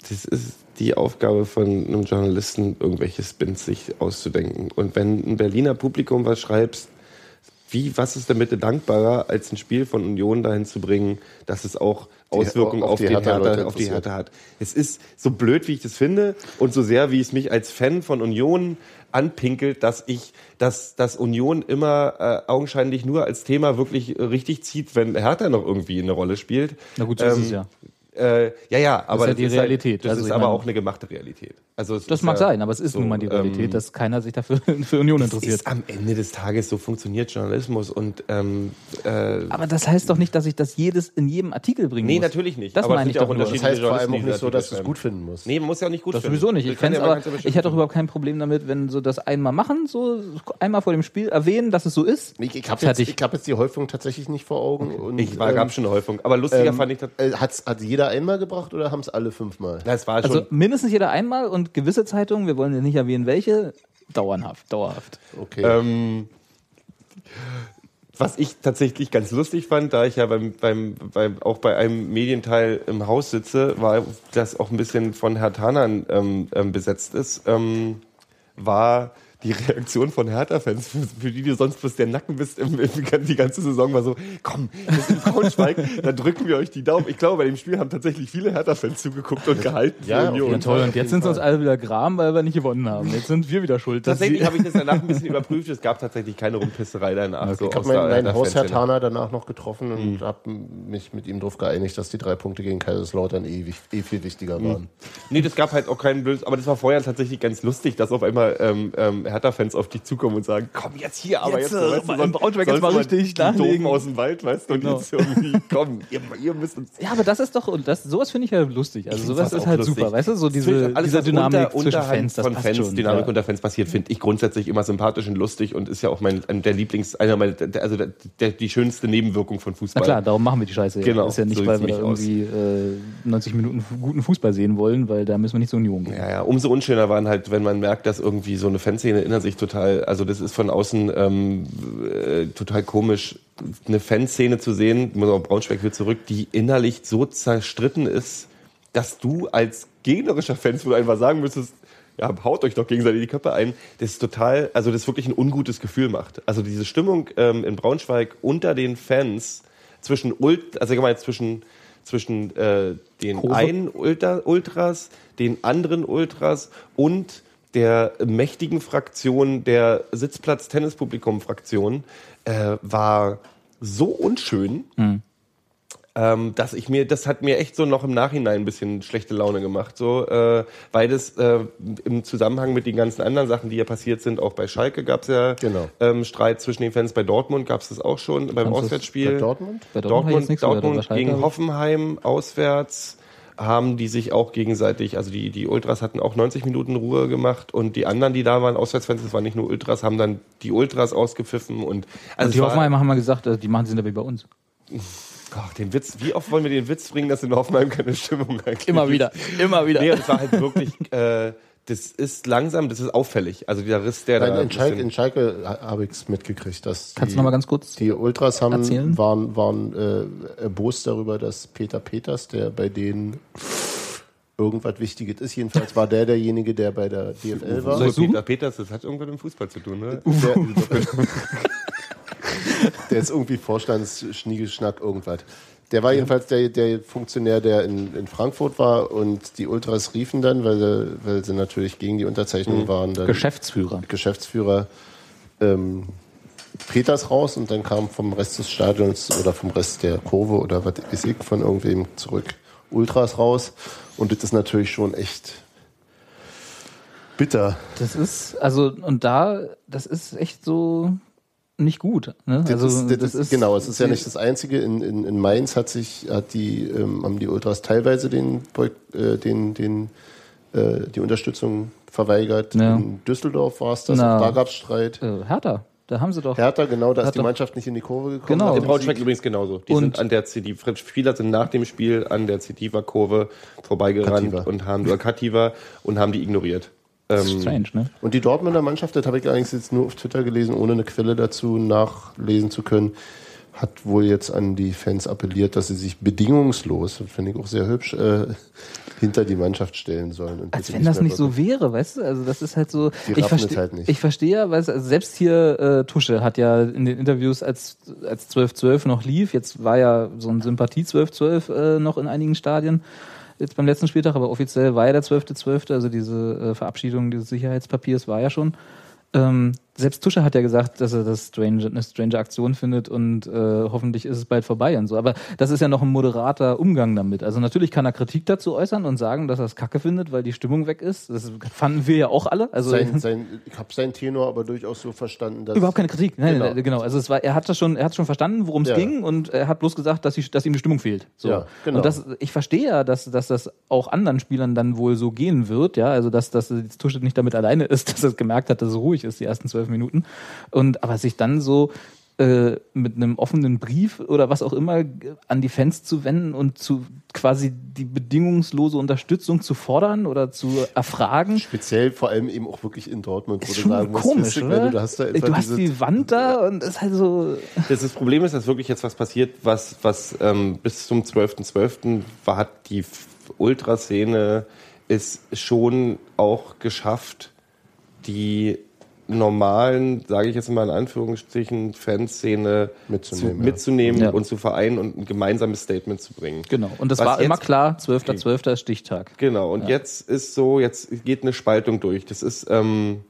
das ist die Aufgabe von einem Journalisten, irgendwelche Spins sich auszudenken. Und wenn ein Berliner Publikum was schreibst, wie, was ist denn bitte dankbarer, als ein Spiel von Union dahin zu bringen, dass es auch Auswirkungen auf auf, die Hertha-Leute Hertha, auf die. Hertha hat. Es ist so blöd, wie ich das finde und so sehr, wie es mich als Fan von Union anpinkelt, dass ich, dass, dass Union immer äh, augenscheinlich nur als Thema wirklich äh, richtig zieht, wenn Hertha noch irgendwie eine Rolle spielt. Na gut, so ist Ähm, es ja. Äh, ja, ja, aber ja die ist halt- Realität. das Also ist aber meine- auch eine gemachte Realität. Also es Das ist mag ja sein, aber es ist so, nun mal die Realität, ähm, dass keiner sich dafür für Union das interessiert. ist am Ende des Tages so funktioniert Journalismus und ähm, äh, Aber das heißt doch nicht, dass ich das jedes in jedem Artikel bringen nee, muss. natürlich nicht. Das aber meine ich auch nur. Das heißt vor allem auch nicht so, das dass du es gut finden musst. Nee, man muss ja auch nicht gut Das finden. sowieso nicht. Ich, Das ja aber, ich hätte auch überhaupt kein Problem damit, wenn so das einmal machen, so einmal vor dem Spiel erwähnen, dass es so ist. Ich, ich habe jetzt, hab die Häufung tatsächlich nicht vor Augen. Und, Ich war, ähm, gab schon eine Häufung. Aber lustiger ähm, fand ich das. äh, hat jeder einmal gebracht oder haben es alle fünfmal? Na, es war Also schon. mindestens jeder einmal und gewisse Zeitungen, wir wollen ja nicht erwähnen, welche, dauerhaft, dauerhaft. Okay. Ähm, was ich tatsächlich ganz lustig fand, da ich ja beim, beim, beim, auch bei einem Medienteil im Haus sitze, war das auch ein bisschen von Herr Tanan ähm, ähm, besetzt ist, ähm, war die Reaktion von Hertha-Fans, für, die du sonst bloß der Nacken bist, im, im, die ganze Saison war so, komm, das ist Braunschweig, da drücken wir euch die Daumen. Ich glaube, bei dem Spiel haben tatsächlich viele Hertha-Fans zugeguckt und gehalten für Ja, Union. Ja, toll. Und jetzt sind sie uns alle wieder gram, weil wir nicht gewonnen haben. Jetzt sind wir wieder schuld. Tatsächlich habe ich das danach ein bisschen überprüft. Es gab tatsächlich keine Rumpisserei danach. So ich habe meinen, Hausherr. Tana danach noch getroffen und habe mich mit ihm darauf geeinigt, dass die drei Punkte gegen Kaiserslautern eh, eh viel wichtiger waren. Nee, das gab halt auch keinen Blöd, aber das war vorher tatsächlich ganz lustig, dass auf einmal ähm, ähm, Hertha-Fans auf dich zukommen und sagen, komm jetzt hier, aber Jetzt, jetzt, äh, weißt du, sonst- Braunschweig jetzt mal richtig nachlegen. Aus dem Wald, weißt du, und Genau. jetzt irgendwie, komm, ihr, ihr müsst uns Ja, aber das ist doch, und das, sowas finde ich ja lustig. Also sowas ist halt lustig. super, weißt du, so diese, ich alles, diese Dynamik unter, zwischen Fans, das von passt Fans, schon. Dynamik ja. unter Fans passiert, finde ich grundsätzlich immer sympathisch und lustig und ist ja auch mein ein der Lieblings, einer meiner, also der, der, die schönste Nebenwirkung von Na Fußball. klar, darum machen wir die Scheiße. ja. Genau, ist ja nicht, so weil wir irgendwie äh, 90 Minuten guten Fußball sehen wollen, weil da müssen wir nicht zur Union gehen. Ja, ja, umso unschöner waren halt, wenn man merkt, dass irgendwie so eine Fanszene inner sich total, also das ist von außen ähm, äh, total komisch, eine Fanszene zu sehen, muss auch Braunschweig will zurück, die innerlich so zerstritten ist, dass du als gegnerischer Fans, wo du einfach sagen müsstest, ja, haut euch doch gegenseitig die Köpfe ein, das ist total, also das wirklich ein ungutes Gefühl macht. Also diese Stimmung ähm, in Braunschweig unter den Fans zwischen Ult, also ich meine zwischen zwischen äh, den Kurve. einen Ultra, Ultras, den anderen Ultras und der mächtigen Fraktion der Sitzplatz-Tennispublikum-Fraktion äh, war so unschön, ähm, dass ich mir, das hat mir echt so noch im Nachhinein ein bisschen schlechte Laune gemacht, so, äh, weil das äh, im Zusammenhang mit den ganzen anderen Sachen, die ja passiert sind, auch bei Schalke gab es ja Genau. ähm, Streit zwischen den Fans, bei Dortmund gab es das auch schon, beim Auswärtsspiel. Bei Dortmund? Bei Dortmund, aber Dortmund Schalke gegen Hoffenheim auswärts haben die sich auch gegenseitig, also die, die Ultras hatten auch 90 Minuten Ruhe gemacht und die anderen, die da waren, Auswärtsfans, das waren nicht nur Ultras, haben dann die Ultras ausgepfiffen und also Und die Hoffenheimer haben mal gesagt, äh, die machen sind wie bei uns. Ach, den Witz, wie oft wollen wir den Witz bringen, dass in Hoffenheim keine Stimmung eigentlich Immer wieder, immer wieder. Nee, es war halt wirklich, äh, das ist langsam, das ist auffällig. Also dieser Riss, der Nein, da. in, Schalke, in Schalke ha- habe ich es mitgekriegt, dass Kannst die, du noch mal ganz kurz die Ultras haben, erzählen? waren, waren äh, erbost darüber, dass Peter Peters, der bei denen irgendwas Wichtiges ist, jedenfalls war der derjenige, der bei der DFL war. so? Peter Peters, das hat irgendwas mit dem Fußball zu tun, ne? Der, der ist irgendwie Vorstandsschniegelschnack, irgendwas. Der war jedenfalls der, der Funktionär, der in, in Frankfurt war und die Ultras riefen dann, weil sie, weil sie natürlich gegen die Unterzeichnung waren, dann Geschäftsführer. Geschäftsführer ähm, Peters raus und dann kam vom Rest des Stadions oder vom Rest der Kurve oder was weiß ich von irgendwem zurück Ultras raus und das ist natürlich schon echt bitter. Das ist, also, und da, das ist echt so nicht gut. Ne? Das also, ist, das ist, genau, es ist ja nicht das Einzige. In, in, in Mainz hat sich, hat die, ähm, haben die Ultras teilweise den, äh, den, den, äh, die Unterstützung verweigert. Ja. In Düsseldorf war es das, Na. da gab es Streit. Äh, Hertha, da haben sie doch. Hertha, genau, da ist die Mannschaft nicht in die Kurve gekommen. Genau. In Braunschweig übrigens genauso. Die Und- sind an der CD, Spieler sind nach dem Spiel an der Cediva-Kurve vorbeigerannt Kativa. und haben, oder Kativa, und haben die ignoriert. Ähm, Strange, ne? Und die Dortmunder Mannschaft, das habe ich allerdings jetzt nur auf Twitter gelesen, ohne eine Quelle dazu nachlesen zu können, hat wohl jetzt an die Fans appelliert, dass sie sich bedingungslos, das finde ich auch sehr hübsch, äh, hinter die Mannschaft stellen sollen. Und Als wenn das nicht so wäre, weißt du? Also das ist halt so. Die ich verstehe, halt nicht. ich verstehe, ja, weißt du, also selbst hier äh, Tusche hat ja in den Interviews als als 12-12 noch lief. Jetzt war ja so ein Sympathie 12-12 äh, noch in einigen Stadien. Jetzt beim letzten Spieltag, aber offiziell war ja der 12.12., also diese äh, Verabschiedung dieses Sicherheitspapiers war ja schon. Ähm, selbst Tusche hat ja gesagt, dass er das strange, eine strange Aktion findet und äh, hoffentlich ist es bald vorbei und so. Aber das ist ja noch ein moderater Umgang damit. Also natürlich kann er Kritik dazu äußern und sagen, dass er es kacke findet, weil die Stimmung weg ist. Das fanden wir ja auch alle. Also Sein, sein, ich habe seinen Tenor aber durchaus so verstanden, dass. Überhaupt keine Kritik. Nein, Genau. genau. genau. Also es war, er hat das schon, er hat schon verstanden, worum es Ja. ging und er hat bloß gesagt, dass, die, dass ihm die Stimmung fehlt. So. Ja, genau. Und das, ich verstehe ja, dass, dass das auch anderen Spielern dann wohl so gehen wird, ja. Also dass, dass Tusche nicht damit alleine ist, dass er gemerkt hat, dass es ruhig ist, die ersten zwölf Minuten. Und aber sich dann so äh, mit einem offenen Brief oder was auch immer an die Fans zu wenden und zu quasi die bedingungslose Unterstützung zu fordern oder zu erfragen. Speziell vor allem eben auch wirklich in Dortmund, wo Ist du schon sagen musst, komisch, witzig, oder? weil du hast da du hast die Wand da und es ist halt so. Das, das Problem ist, dass wirklich jetzt was passiert, was, was ähm, bis zum 12.12. war, hat die Ultraszene es schon auch geschafft, die normalen, sage ich jetzt mal in Anführungsstrichen, Fanszene Mitzunehmen, zu, ja. mitzunehmen Ja. und zu vereinen und ein gemeinsames Statement zu bringen. Genau. Und das Was war immer klar, 12.12. ist Stichtag. Genau, und jetzt ist so, jetzt geht eine Spaltung durch. Das ist, ähm,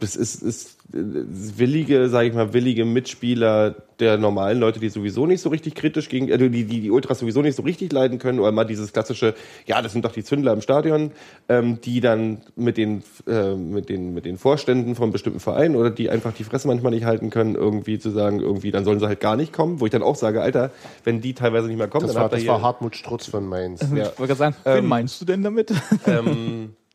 das ist, ist willige, sage ich mal, willige Mitspieler der normalen Leute, die sowieso nicht so richtig kritisch gegen, äh, die, die die Ultras sowieso nicht so richtig leiden können, oder mal dieses klassische, ja, das sind doch die Zündler im Stadion, ähm, die dann mit den, äh, mit den, mit den Vorständen von bestimmten Vereinen oder die einfach die Fresse manchmal nicht halten können, irgendwie zu sagen, irgendwie, dann sollen sie halt gar nicht kommen, wo ich dann auch sage, Alter, wenn die teilweise nicht mehr kommen, Das dann war, habt ihr das hier- war Hartmut Strutz von Mainz. Ja. Ich wollte gerade sagen, wen meinst du denn damit? Ich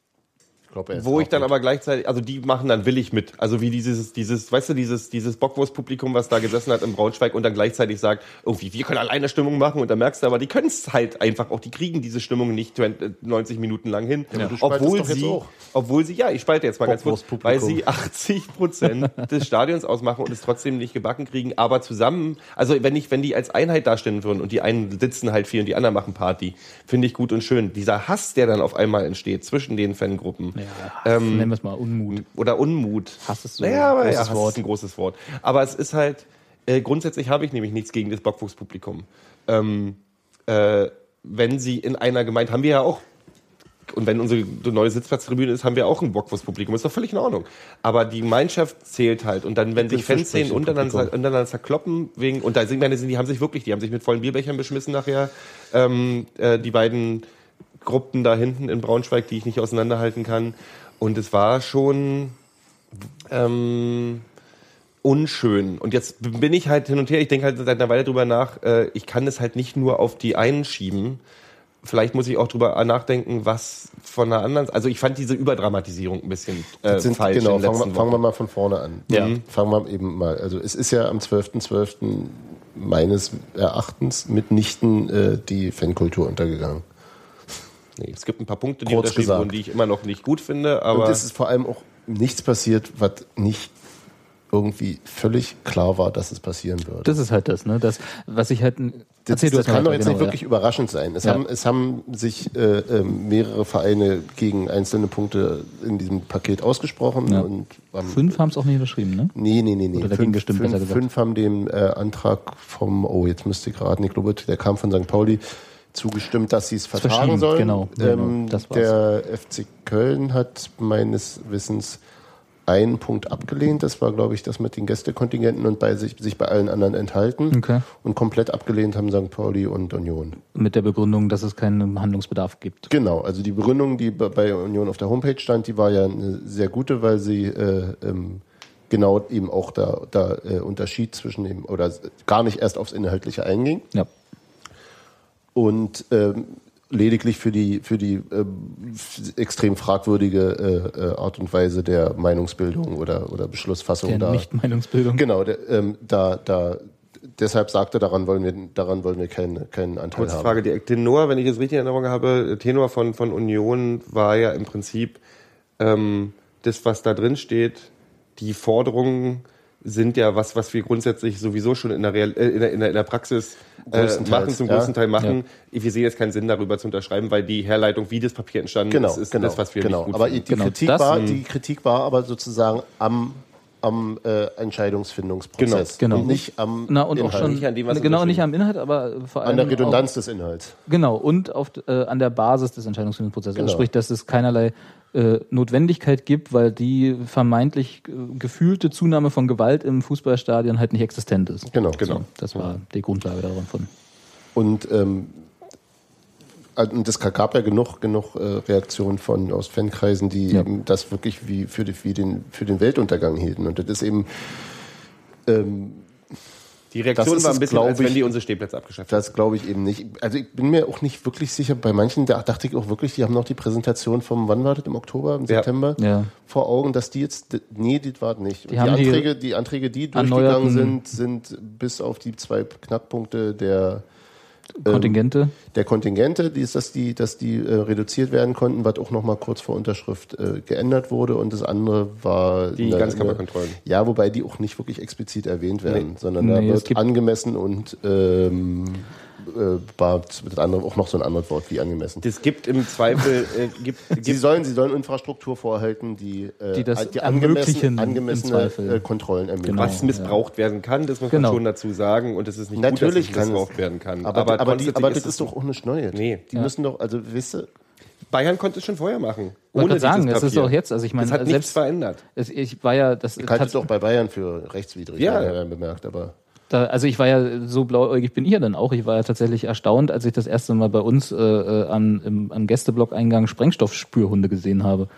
glaube, Wo ich dann Hartmut. aber gleichzeitig, also die machen dann willig mit. Also wie dieses, dieses, weißt du, dieses, dieses Bockwurst-Publikum, was da gesessen hat im Braunschweig und dann gleichzeitig sagt, irgendwie, wir können alleine Stimmung machen und dann merkst du aber, die können es halt einfach auch, die kriegen diese Stimmung nicht 20, 90 Minuten lang hin. spaltest obwohl sie, auch. obwohl sie, ja, ich spalte jetzt mal ganz kurz, weil sie 80 Prozent des Stadions ausmachen und es trotzdem nicht gebacken kriegen, aber zusammen, also wenn ich, wenn die als Einheit dastehen würden und die einen sitzen halt viel und die anderen machen Party, finde ich gut und schön. Dieser Hass, der dann auf einmal entsteht zwischen den Fangruppen, Nennen wir es mal Unmut. oder Unmut. Hass ist so naja, aber ein ja, großes Hass Wort. ist ein großes Wort. Aber es ist halt, äh, grundsätzlich habe ich nämlich nichts gegen das Bockwurstpublikum. Ähm, äh, wenn sie in einer Gemeinde, haben wir ja auch, und wenn unsere neue Sitzplatztribüne ist, haben wir auch ein Bockwurstpublikum. Ist doch völlig in Ordnung. Aber die Gemeinschaft zählt halt. Und dann, wenn sich Fanszenen untereinander, untereinander zerkloppen, wegen, und da sind, meine, die haben sich wirklich, die haben sich mit vollen Bierbechern beschmissen nachher, ähm, äh, die beiden Gruppen da hinten in Braunschweig, die ich nicht auseinanderhalten kann. Und es war schon ähm, unschön. Und jetzt bin ich halt hin und her, ich denke halt seit einer Weile drüber nach, äh, ich kann es halt nicht nur auf die einen schieben. Vielleicht muss ich auch drüber nachdenken, was von einer anderen. Also ich fand diese Überdramatisierung ein bisschen äh, Das sind, falsch genau, fangen wir, fangen wir mal von vorne an. Ja. Fangen wir eben mal. Also es ist ja am 12.12. meines Erachtens mitnichten äh, die Fankultur untergegangen. Nee, es gibt ein paar Punkte, die Kurz unterschieden gesagt. wurden, die ich immer noch nicht gut finde, aber Und es ist vor allem auch nichts passiert, was nicht irgendwie völlig klar war, dass es passieren würde. Das ist halt das, ne? Das, was ich halt. Das, das kann doch jetzt weiter, nicht genau, wirklich überraschend sein. Es, Ja. haben, es haben sich äh, ähm, mehrere Vereine gegen einzelne Punkte in diesem Paket ausgesprochen. Ja. Und haben, Fünf haben es auch nicht unterschrieben, ne? Nee, nee, nee, nee. Oder dagegen Fünf, gestimmt, besser fünf, gesagt. fünf haben dem äh, Antrag vom, oh, jetzt müsste ich raten, ich glaube, der kam von St. Pauli, zugestimmt, dass sie es vertagen verschieben, sollen. genau, genau, Ähm, war's. der FC Köln hat meines Wissens einen Punkt abgelehnt. Das war, glaube ich, das mit den Gästekontingenten und bei sich, sich bei allen anderen enthalten. Okay. Und komplett abgelehnt haben St. Pauli und Union. Mit der Begründung, dass es keinen Handlungsbedarf gibt. Genau, also die Begründung, die bei- bei Union auf der Homepage stand, die war ja eine sehr gute, weil sie äh, ähm, genau eben auch da, da äh, Unterschied zwischen dem, oder gar nicht erst aufs Inhaltliche einging Ja. Und ähm, lediglich für die, für die ähm, extrem fragwürdige äh, äh, Art und Weise der Meinungsbildung oder, oder Beschlussfassung Der da. Nicht-Meinungsbildung. Genau, der, ähm, da, da, deshalb sagte, daran wollen wir, daran wollen wir keinen, keinen Anteil Kurze haben. Frage, der Tenor, wenn ich es richtig in Erinnerung habe, Tenor von, von Union war ja im Prinzip ähm, das, was da drin steht, die Forderungen sind ja was, was wir grundsätzlich sowieso schon in der, Real, äh, in der, in der, in der Praxis äh, machen, zum ja. größten Teil machen. Wir sehen jetzt keinen Sinn darüber zu unterschreiben, weil die Herleitung, wie das Papier entstanden Genau, ist, ist genau, das, was wir genau. nicht gut aber finden. die, Genau, Kritik das- war, die Kritik war aber sozusagen am am äh, Entscheidungsfindungsprozess. Genau. Und nicht am Na, und auch Inhalt. schon, Nicht an dem, was genau, unterschrieben nicht am Inhalt, aber vor allem an der Redundanz Auch, des Inhalts. genau, und auf, äh, an der Basis des Entscheidungsfindungsprozesses. Genau. Also sprich, dass es keinerlei Notwendigkeit gibt, weil die vermeintlich äh, gefühlte Zunahme von Gewalt im Fußballstadion halt nicht existent ist. Genau. So, das war die Grundlage davon. Und ähm, also, und es gab ja genug, genug äh, Reaktionen von aus Fankreisen, die Ja. das wirklich wie für, die, wie den, für den Weltuntergang hielten. Und das ist eben, ähm, Die Reaktion war ein bisschen, als wenn ich, die unsere Stehplätze abgeschafft haben. das glaube ich eben nicht. Also ich bin mir auch nicht wirklich sicher. Bei manchen da dachte ich auch wirklich, die haben noch die Präsentation vom, wann war das, im Oktober, im Ja. September, Ja. vor Augen, dass die jetzt, nee, das war nicht. Und Die die, haben die Anträge, die Anträge, die durchgegangen sind, sind bis auf die zwei Knackpunkte der Kontingente. der Kontingente, die ist, dass die, dass die äh, reduziert werden konnten, was auch noch mal kurz vor Unterschrift äh, geändert wurde. Und das andere war Die eine- Ganzkörperkontrollen. eine- Ja, wobei die auch nicht wirklich explizit erwähnt werden, sondern da Nee, es wird angemessen und ähm, äh, war das andere auch noch so ein anderes Wort wie angemessen. Es gibt im Zweifel, äh, gibt, Sie gibt sollen, sie sollen Infrastruktur vorhalten, die, äh, Die das die angemessen, angemessene äh, Kontrollen ermöglichen. Genau. was missbraucht werden kann, das muss Genau. man schon dazu sagen. Und es ist nicht Natürlich gut, dass es missbraucht werden kann. Aber, aber, die, grundsätzlich aber das es ist doch auch nicht Neues. Nee. Die Ja. müssen doch, also wisst ihr, Bayern konnte es schon vorher machen. Ohne sagen, es ist auch jetzt, also ich meine, das hat nichts selbst- verändert. Es, ich war ja, das ich halte es doch bei Bayern für rechtswidrig, Ja. hat er bemerkt, aber. Da, also ich war ja so blauäugig bin ich ja dann auch. Ich war ja tatsächlich erstaunt, als ich das erste Mal bei uns äh, äh, an, im, am Gästeblock-Eingang Sprengstoffspürhunde gesehen habe,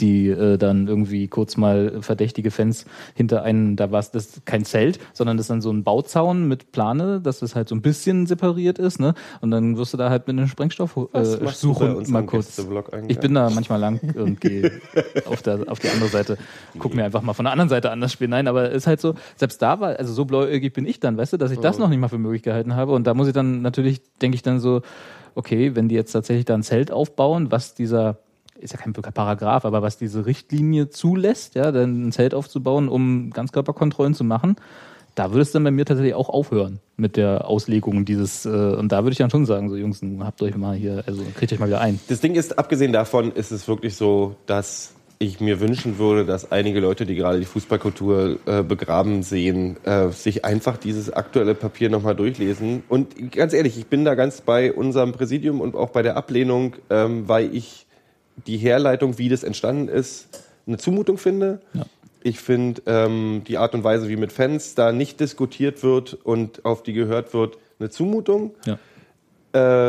die äh, dann irgendwie kurz mal verdächtige Fans hinter einen, da war es das ist kein Zelt, sondern das ist dann so ein Bauzaun mit Plane, dass das halt so ein bisschen separiert ist, ne? Und dann wirst du da halt mit einem Sprengstoff äh, suchen mal kurz. Ich bin da manchmal lang und gehe auf, der, auf die andere Seite, guck mir einfach mal von der anderen Seite an das Spiel. Nein, aber es ist halt so, selbst da war, also so blauäugig bin ich dann, weißt du, dass ich das noch nicht mal für möglich gehalten habe. Und da muss ich dann natürlich, denke ich dann so, okay, wenn die jetzt tatsächlich da ein Zelt aufbauen, was dieser, ist ja kein Paragraph, aber was diese Richtlinie zulässt, ja, dann ein Zelt aufzubauen, um Ganzkörperkontrollen zu machen, da würde es dann bei mir tatsächlich auch aufhören mit der Auslegung dieses, äh, und da würde ich dann schon sagen, so Jungs, habt euch mal hier, also kriegt euch mal wieder ein. Das Ding ist, abgesehen davon ist es wirklich so, dass ich mir wünschen würde, dass einige Leute, die gerade die Fußballkultur äh, begraben sehen, äh, sich einfach dieses aktuelle Papier nochmal durchlesen. Und ganz ehrlich, ich bin da ganz bei unserem Präsidium und auch bei der Ablehnung, ähm, weil ich die Herleitung, wie das entstanden ist, eine Zumutung finde. Ich finde ähm, die Art und Weise, wie mit Fans da nicht diskutiert wird und auf die gehört wird, eine Zumutung. Ja.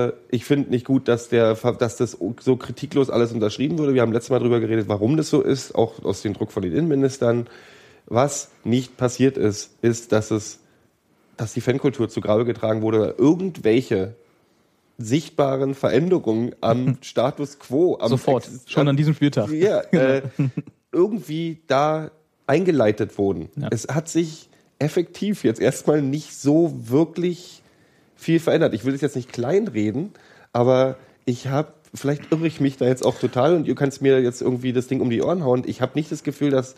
Äh, ich finde nicht gut, dass, der, dass das so kritiklos alles unterschrieben wurde. Wir haben letztes Mal darüber geredet, warum das so ist, auch aus dem Druck von den Innenministern. Was nicht passiert ist, ist, dass es, dass die Fankultur zu Grabe getragen wurde oder irgendwelche sichtbaren Veränderungen am Status quo, am Sofort, Exist- schon an diesem Spieltag. ja, äh, irgendwie da eingeleitet wurden. Ja. Es hat sich effektiv jetzt erstmal nicht so wirklich viel verändert. Ich will es jetzt nicht kleinreden, aber ich habe, vielleicht irre ich mich da jetzt auch total und ihr kannst mir jetzt irgendwie das Ding um die Ohren hauen. Ich habe nicht das Gefühl, dass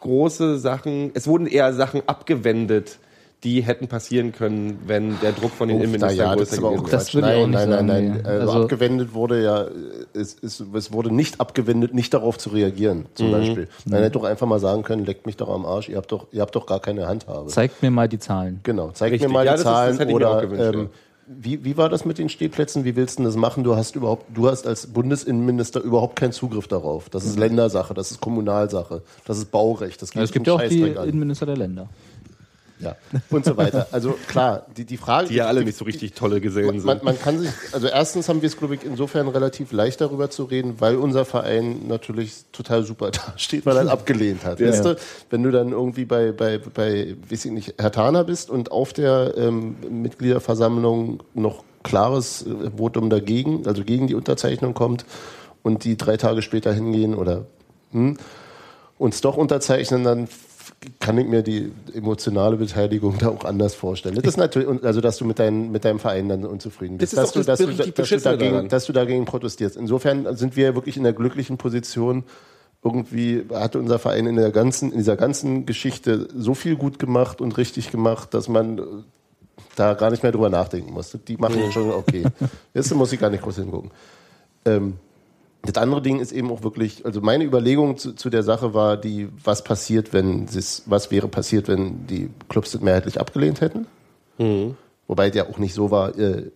große Sachen, es wurden eher Sachen abgewendet, die hätten passieren können, wenn der Druck von den Oh, Innenministern ja, das größer ist gewesen auch nein, nicht nein, sagen, nein, nee. nein, Also, Also- abgewendet wurde ja, es, es, es wurde nicht abgewendet, nicht darauf zu reagieren, Mhm. zum Beispiel. Man hätte doch einfach mal sagen können, leckt mich doch am Arsch, ihr habt doch, ihr habt doch gar keine Handhabe. Zeigt mir mal die Zahlen. Genau, zeig Richtig. mir mal Ja, die das ist- das Zahlen hätte ich mir auch oder gewünscht, ähm, ja. wie, wie war das mit den Stehplätzen? Wie willst du denn das machen? Du hast überhaupt, du hast als Bundesinnenminister überhaupt keinen Zugriff darauf. Das ist Ländersache, das ist Kommunalsache, das ist Baurecht, das geht Mhm. Es gibt zum ja auch die an. Innenminister der Länder. Ja, und so weiter. Also klar, die, die Frage. Die ja alle nicht so richtig tolle Gesellen Man, sind. man kann sich, also erstens haben wir es, glaube ich, insofern relativ leicht darüber zu reden, weil unser Verein natürlich total super dasteht, weil er abgelehnt hat. Weißt du, wenn du dann irgendwie bei, bei, bei, weiß ich nicht, Herr Thaner bist und auf der ähm, Mitgliederversammlung noch klares äh, Votum dagegen, also gegen die Unterzeichnung kommt und die drei Tage später hingehen oder hm, uns doch unterzeichnen, dann kann ich mir die emotionale Beteiligung da auch anders vorstellen. Das ist natürlich, also dass du mit, dein, mit deinem Verein dann unzufrieden bist, Das dass, doch das du, dass, du, dass, du dagegen, daran. dass du dagegen protestierst. Insofern sind wir wirklich in der glücklichen Position, irgendwie hat unser Verein in der ganzen, in dieser ganzen Geschichte so viel gut gemacht und richtig gemacht, dass man äh, da gar nicht mehr drüber nachdenken muss. Die machen schon okay. Jetzt muss ich gar nicht groß hingucken. Ähm, Das andere Ding ist eben auch wirklich, also meine Überlegung zu, zu der Sache war die, was passiert, wenn es, was wäre passiert, wenn die Clubs das mehrheitlich abgelehnt hätten. Wobei der auch nicht so war, äh,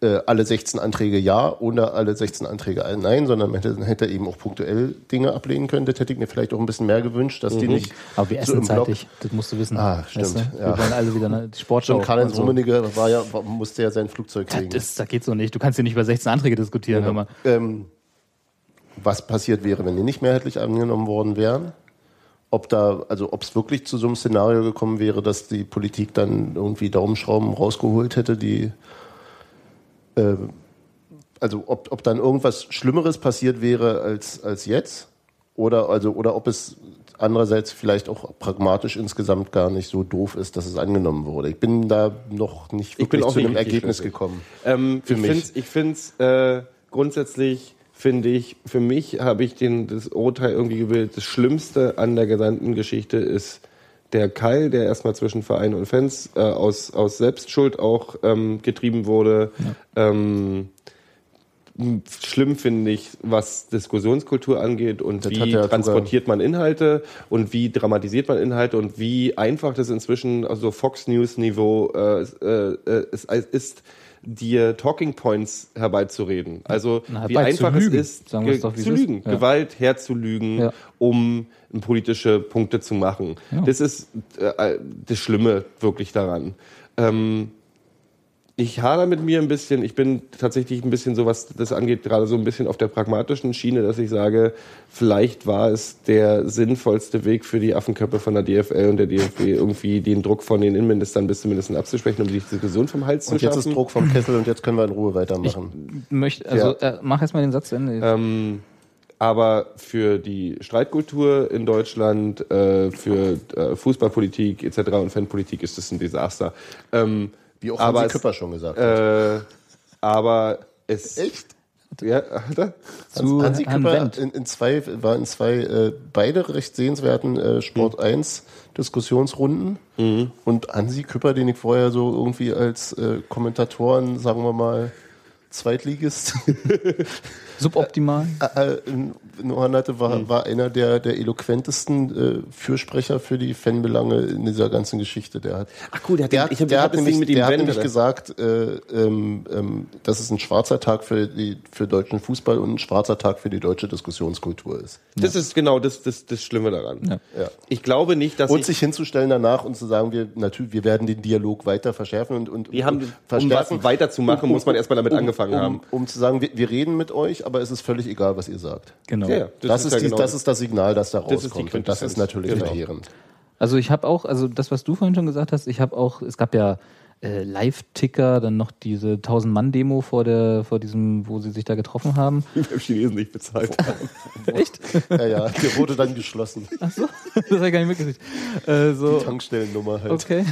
äh, alle 16 Anträge ja oder alle 16 Anträge nein, sondern man hätte, hätte eben auch punktuell Dinge ablehnen können. Das hätte ich mir vielleicht auch ein bisschen mehr gewünscht, dass die nicht Aber wir so essen Block- zeitig, das musst du wissen. Ah, stimmt, Weißt du? ja. Wir wollen alle wieder eine Sportschau. Stimmt, Karl-Heinz und so. Rummenigge war ja, musste ja sein Flugzeug kriegen. Das, das geht so nicht. Du kannst hier nicht über 16 Anträge diskutieren. Hör mal. ähm, was passiert wäre, wenn die nicht mehrheitlich angenommen worden wären. Ob da, also ob es wirklich zu so einem Szenario gekommen wäre, dass die Politik dann irgendwie Daumenschrauben rausgeholt hätte, die äh, also ob, ob dann irgendwas Schlimmeres passiert wäre als, als jetzt. Oder also, oder ob es andererseits vielleicht auch pragmatisch insgesamt gar nicht so doof ist, dass es angenommen wurde. Ich bin da noch nicht wirklich zu einem Ergebnis gekommen. Ähm, Für ich mich. find's, ich find's äh, grundsätzlich finde ich, für mich habe ich den, das Urteil irgendwie gewählt, das Schlimmste an der gesamten Geschichte ist der Keil, der erstmal zwischen Verein und Fans äh, aus, aus Selbstschuld auch ähm, getrieben wurde. Ähm, schlimm finde ich, was Diskussionskultur angeht und Das wie ja transportiert man Inhalte und wie dramatisiert man Inhalte und wie einfach das inzwischen, also Fox News Niveau äh, äh, äh, es ist, dir Talking Points herbeizureden. Also Na, wie einfach es ist, zu lügen, Ja. Gewalt herzulügen, Ja. um politische Punkte zu machen. Ja. Das ist äh, das Schlimme wirklich daran. Ähm, ich hader mit mir ein bisschen. Ich bin tatsächlich ein bisschen so, was das angeht, gerade so ein bisschen auf der pragmatischen Schiene, dass ich sage, vielleicht war es der sinnvollste Weg für die Affenköpfe von der DFL und der DFB, irgendwie den Druck von den Innenministern bis zum Mindesten abzusprechen, um die Diskussion vom Hals Und zu jetzt schaffen. ist Druck vom Kessel und jetzt können wir in Ruhe weitermachen. Möchte, also Ja. äh, mach erst mal den Satz zu Ende. Ähm, aber für die Streitkultur in Deutschland, äh, für äh, Fußballpolitik etc. und Fanpolitik ist das ein Desaster. Ähm, Wie auch aber Hansi es- Küpper schon gesagt hat. Äh, aber es. Echt? Ja, hat er? zu Hansi Küpper in, in zwei, war in zwei äh, beide recht sehenswerten äh, Sport 1 Diskussionsrunden. Und Hansi Küpper, den ich vorher so irgendwie als äh, Kommentatoren, sagen wir mal, Zweitligist Suboptimal. äh, in Ohren hatte, war, war einer der, der eloquentesten äh, Fürsprecher für die Fanbelange in dieser ganzen Geschichte. Der hat, Ach cool, der hat, der den- ich hab- der hat nämlich, mit ihm der hat nämlich gesagt, äh, ähm, ähm, dass es ein schwarzer Tag für, die, für deutschen Fußball und ein schwarzer Tag für die deutsche Diskussionskultur ist. Das ist genau das, das, das Schlimme daran. Ja. Ja. Ich glaube nicht, dass Und ich, sich hinzustellen danach und zu sagen, wir natürlich, wir werden den Dialog weiter verschärfen und, und wir haben, und um was weiterzumachen, muss man erstmal damit angefangen um, haben. Um zu sagen, wir, wir reden mit euch, aber es ist völlig egal, was ihr sagt. Genau. Ja, ja, Das, ist, ja die, genau das ist das Signal, das da ist rauskommt. und das ist natürlich Genau. verheerend. Also ich habe auch, also das, was du vorhin schon gesagt hast, ich habe auch, es gab ja äh, Live-Ticker, dann noch diese 1000-Mann-Demo vor der, vor diesem, wo sie sich da getroffen haben. Die beim Chinesen nicht bezahlt haben. Echt? Ja, ja, der wurde dann geschlossen. Das habe ich gar nicht mitgekriegt. Äh, so, Tankstellennummer halt. Okay.